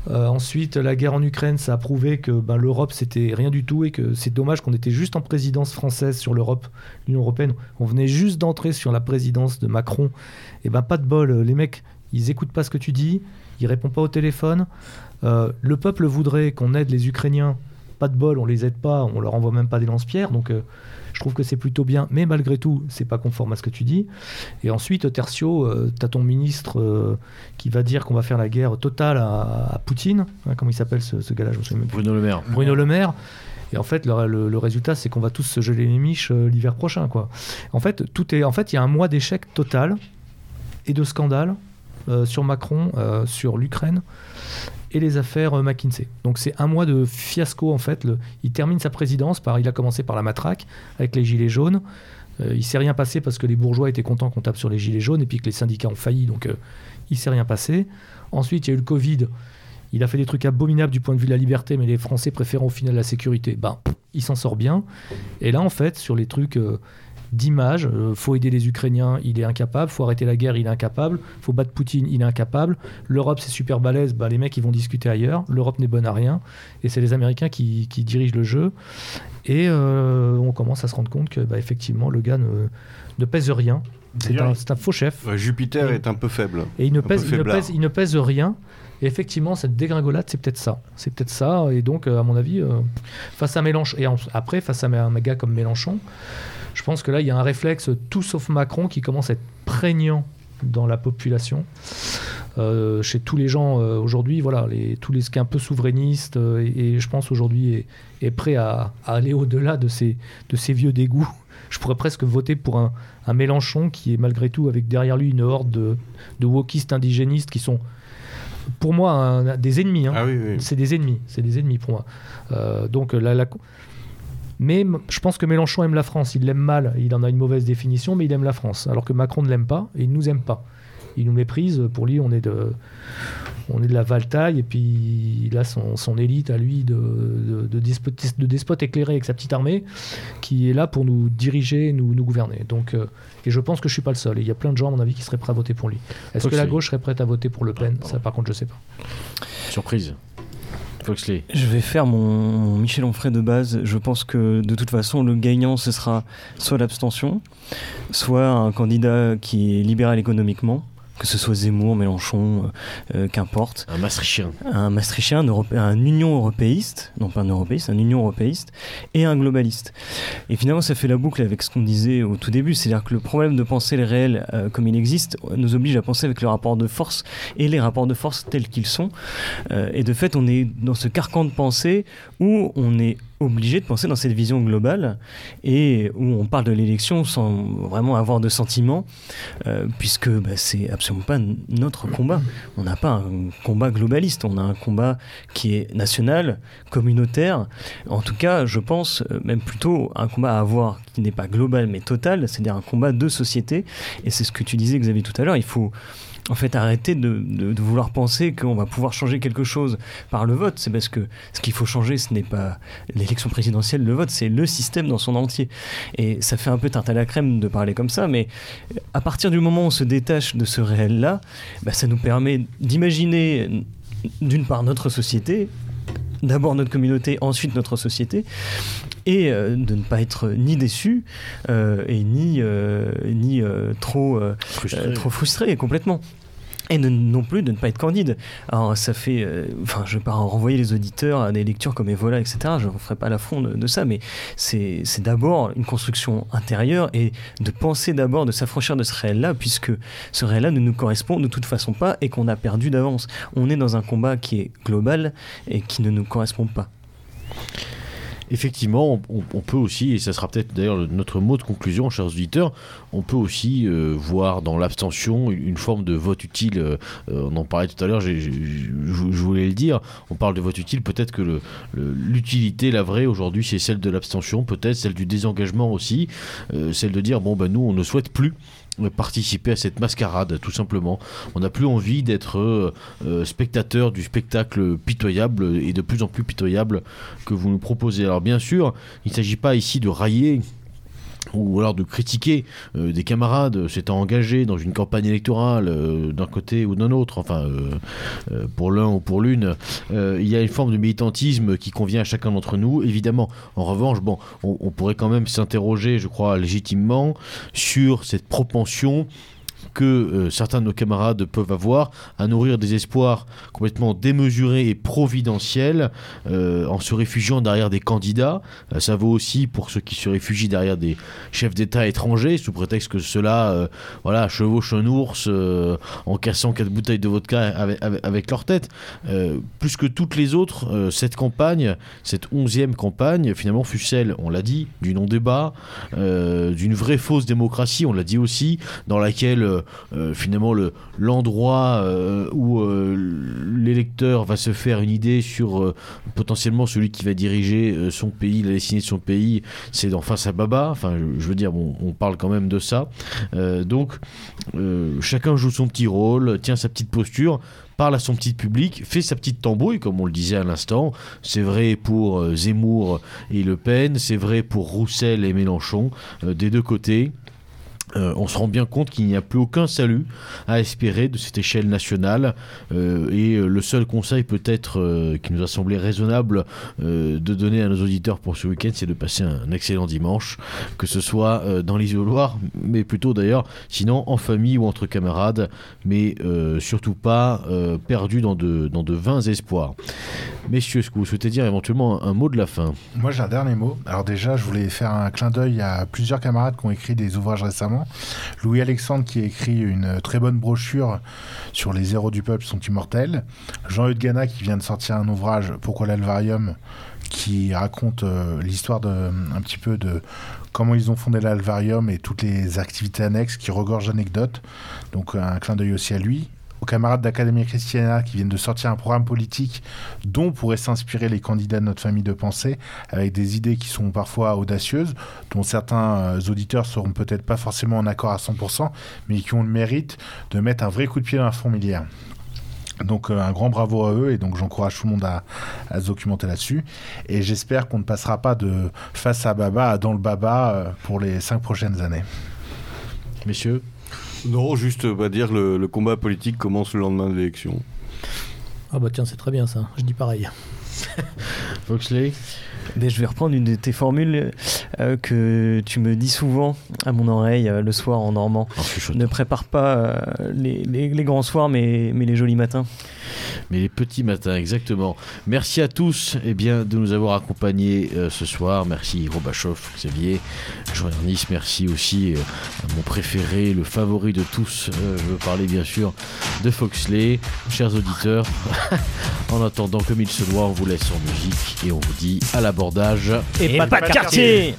Euh, ensuite, la guerre en Ukraine, ça a prouvé que ben, l'Europe, c'était rien du tout et que c'est dommage qu'on était juste en présidence française sur l'Europe, l'Union Européenne. On venait juste d'entrer sur la présidence de Macron. Et ben, pas de bol. Les mecs, ils écoutent pas ce que tu dis, ils répondent pas au téléphone. Euh, le peuple voudrait qu'on aide les Ukrainiens. Pas de bol, on les aide pas, on leur envoie même pas des lance-pierres. Donc, euh, je trouve que c'est plutôt bien. Mais malgré tout, c'est pas conforme à ce que tu dis. Et ensuite, Tertio, tu as ton ministre euh, qui va dire qu'on va faire la guerre totale à, à Poutine. Hein, comment il s'appelle ce, ce gars-là Je me souviens même plus. Bruno Le Maire. Bruno Le Maire. Et en fait, le, le- le résultat, c'est qu'on va tous se geler les miches euh, l'hiver prochain. Quoi. En fait, tout est. En fait, il y a un mois d'échec total et de scandale euh, sur Macron, euh, sur l'Ukraine et les affaires euh, McKinsey. Donc c'est un mois de fiasco en fait. Il termine sa présidence par, il a commencé par la matraque avec les gilets jaunes. Euh, il s'est rien passé parce que les bourgeois étaient contents qu'on tape sur les gilets jaunes et puis que les syndicats ont failli. Donc euh, il s'est rien passé. Ensuite il y a eu le Covid. Il a fait des trucs abominables du point de vue de la liberté, mais les Français préférant au final la sécurité. Ben, il s'en sort bien. Et là, en fait, sur les trucs euh, d'image, euh, faut aider les Ukrainiens, il est incapable. Faut arrêter la guerre, il est incapable. Faut battre Poutine, il est incapable. L'Europe, c'est super balèze. Ben, les mecs, ils vont discuter ailleurs. L'Europe n'est bonne à rien. Et c'est les Américains qui, qui dirigent le jeu. Et euh, on commence à se rendre compte que, bah, effectivement, le gars ne, ne pèse rien. C'est un, faux chef. Ouais, Jupiter Et- est un peu faible. Et il ne, pèse, il, ne pèse, il ne pèse rien. Et effectivement, cette dégringolade, c'est peut-être ça. C'est peut-être ça. Et donc, euh, à mon avis, euh, face à Mélenchon, et en- après, face à un gars comme Mélenchon, je pense que là, il y a un réflexe tout sauf Macron qui commence à être prégnant dans la population. Euh, chez tous les gens euh, aujourd'hui, voilà, les, tous les ce qui est un peu souverainiste, euh, et, et je pense aujourd'hui est, est prêt à, à aller au-delà de ces, de ces vieux dégoûts. [laughs] Je pourrais presque voter pour un, un Mélenchon qui est malgré tout avec derrière lui une horde de, de wokistes indigénistes qui sont pour moi un- des ennemis. hein. Ah oui, oui. C'est des ennemis, c'est des ennemis pour moi. Donc la, la- Mais je pense que Mélenchon aime la France, il l'aime mal, il en a une mauvaise définition, mais il aime la France. Alors que Macron ne l'aime pas et il nous aime pas. Il nous méprise, pour lui on est de... on est de la Valtaille, et puis il a son, son élite à lui de, de, de, despotes, de éclairés avec sa petite armée, qui est là pour nous diriger, nous, nous gouverner. Donc, euh, et je pense que je suis pas le seul. Et il y a plein de gens, à mon avis, qui seraient prêts à voter pour lui. Est-ce que la gauche serait prête à voter pour Le Pen? Ça, par contre, je sais pas. Surprise. Je vais faire mon, mon Michel Onfray de base. Je pense que de toute façon, le gagnant, ce sera soit l'abstention, soit un candidat qui est libéral économiquement, que ce soit Zemmour, Mélenchon, euh, euh, qu'importe. Un Maastrichtien. un maastrichtien, un, Europé- un union européiste, non pas un européiste, un union européiste, et un globaliste. Et finalement, ça fait la boucle avec ce qu'on disait au tout début, c'est-à-dire que le problème de penser le réel euh, comme il existe nous oblige à penser avec le rapport de force et les rapports de force tels qu'ils sont. Euh, et de fait, on est dans ce carcan de pensée où on est obligé de penser dans cette vision globale et où on parle de l'élection sans vraiment avoir de sentiments, euh, puisque bah, c'est absolument pas notre combat. On n'a pas un combat globaliste, on a un combat qui est national, communautaire. En tout cas, je pense euh, même plutôt un combat à avoir qui n'est pas global mais total, c'est-à-dire un combat de société. Et c'est ce que tu disais, Xavier, tout à l'heure. Il faut en fait arrêter de, vouloir penser qu'on va pouvoir changer quelque chose par le vote. C'est parce que ce qu'il faut changer, ce n'est pas l'élection présidentielle, le vote, c'est le système dans son entier. Et ça fait un peu tarte à la crème de parler comme ça, mais à partir du moment où on se détache de ce réel-là, bah, ça nous permet d'imaginer d'une part notre société, d'abord notre communauté, ensuite notre société, et euh, de ne pas être ni déçu euh, et ni, euh, ni euh, trop, euh, Frustré. euh, trop frustré complètement. Et de- non plus de ne pas être candide. Alors ça fait, euh, enfin je vais pas renvoyer les auditeurs à des lectures comme Evola, etc. Je ne ferai pas l'affront de, de ça, mais c'est c'est d'abord une construction intérieure et de penser d'abord de s'affranchir de ce réel-là, puisque ce réel-là ne nous correspond de toute façon pas et qu'on a perdu d'avance. On est dans un combat qui est global et qui ne nous correspond pas. Effectivement, on, peut aussi, et ça sera peut-être d'ailleurs le- notre mot de conclusion, chers auditeurs, on peut aussi euh, voir dans l'abstention une, forme de vote utile. euh, euh, on en parlait tout à l'heure, je voulais le dire. On parle de vote utile, peut-être que l'utilité, la vraie aujourd'hui, c'est celle de l'abstention, peut-être celle du désengagement aussi, celle de dire bon ben nous on ne souhaite plus participer à cette mascarade tout simplement on n'a plus envie d'être euh, euh, spectateur du spectacle pitoyable et de plus en plus pitoyable que vous nous proposez. Alors bien sûr, il ne s'agit pas ici de railler ou alors de critiquer euh, des camarades s'étant engagés dans une campagne électorale euh, d'un côté ou d'un autre, enfin euh, pour l'un ou pour l'une, il y a une forme de militantisme qui convient à chacun d'entre nous, évidemment. En revanche, bon, on, on pourrait quand même s'interroger, je crois, légitimement sur cette propension que euh, certains de nos camarades peuvent avoir à nourrir des espoirs complètement démesurés et providentiels euh, en se réfugiant derrière des candidats. Euh, ça vaut aussi pour ceux qui se réfugient derrière des chefs d'État étrangers sous prétexte que ceux-là voilà, chevauchent un ours en cassant quatre bouteilles de vodka avec, avec- avec leur tête. Plus que toutes les autres, cette campagne, cette onzième campagne, finalement fut celle, on l'a dit, du non-débat, d'une vraie fausse démocratie, on l'a dit aussi, dans laquelle euh, euh, finalement le- l'endroit euh, où l'électeur va se faire une idée sur potentiellement celui qui va diriger son pays, la destinée de son pays, c'est dans face à Baba. Enfin, je, veux dire, on parle quand même de ça. Donc, chacun joue son petit rôle, tient sa petite posture parle à son petit public, fait sa petite tambouille, comme on le disait à l'instant. C'est vrai pour Zemmour et Le Pen, c'est vrai pour Roussel et Mélenchon, des deux côtés. Euh, on se rend bien compte qu'il n'y a plus aucun salut à espérer de cette échelle nationale. Euh, et euh, le seul conseil peut-être qui nous a semblé raisonnable de donner à nos auditeurs pour ce week-end c'est de passer un excellent dimanche. Que ce soit dans l'isoloir mais plutôt d'ailleurs sinon en famille ou entre camarades. Mais surtout pas perdu dans de, vains espoirs. Messieurs est-ce que vous souhaitez dire éventuellement un mot de la fin? Moi, j'ai un dernier mot. Alors déjà, je voulais faire un clin d'œil à plusieurs camarades qui ont écrit des ouvrages récemment. Louis Alexandre qui a écrit une très bonne brochure sur les héros du peuple sont immortels. Jean-Eudes Gana qui vient de sortir un ouvrage Pourquoi l'Alvarium qui raconte euh, l'histoire de un petit peu de comment ils ont fondé l'Alvarium et toutes les activités annexes qui regorgent d'anecdotes. Donc un clin d'œil aussi à lui aux camarades d'Académie Christiana qui viennent de sortir un programme politique dont pourraient s'inspirer les candidats de notre famille de pensée, avec des idées qui sont parfois audacieuses, dont certains euh, auditeurs seront peut-être pas forcément en accord à 100%, mais qui ont le mérite de mettre un vrai coup de pied dans la fourmilière. Donc euh, un grand bravo à eux et donc j'encourage tout le monde à, se documenter là-dessus. Et j'espère qu'on ne passera pas de face à Baba à dans le Baba euh, pour les cinq prochaines années. Messieurs Non, juste euh, bah, dire le, le combat politique commence le lendemain de l'élection. Ah bah tiens, c'est très bien ça. Je dis pareil. [laughs] Foxley je vais reprendre une de tes formules euh, que tu me dis souvent à mon oreille euh, le soir en normand. chuchotant. Ne prépare pas euh, les, les- les grands soirs, mais, mais les jolis matins. Mais les petits matins, exactement. Merci à tous eh bien, de nous avoir accompagnés ce soir. Merci Robachoff, Xavier, Jean-Ernest. Merci aussi à mon préféré, le favori de tous. je veux parler bien sûr de Foxley. Chers auditeurs, [laughs] en attendant comme il se doit, on vous laisse en musique et on vous dit à l'abordage. Et, pas, de quartier.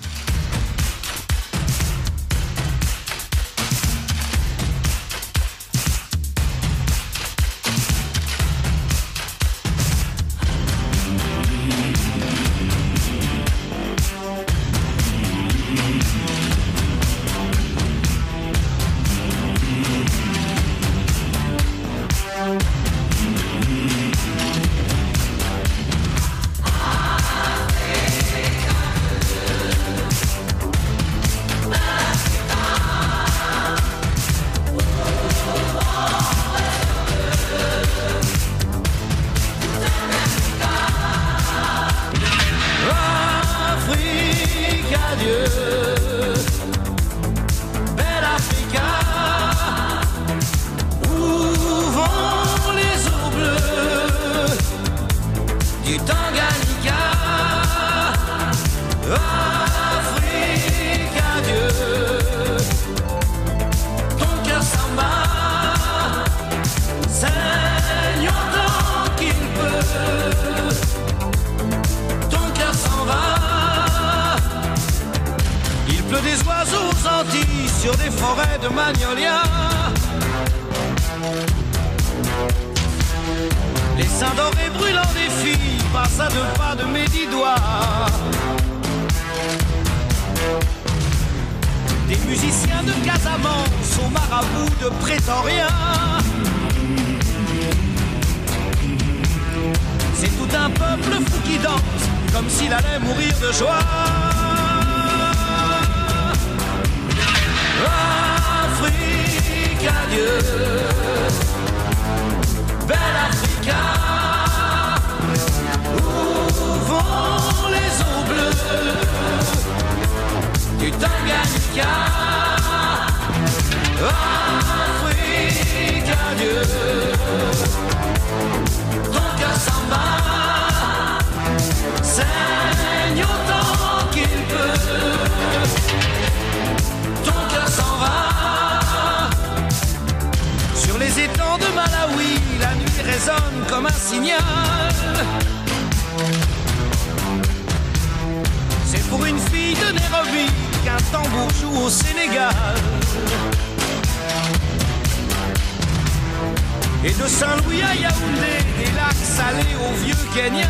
Et de Saint-Louis à Yaoundé, des lacs salés au vieux Kenya.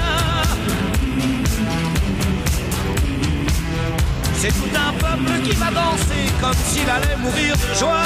C'est tout un peuple qui va danser comme s'il allait mourir de joie.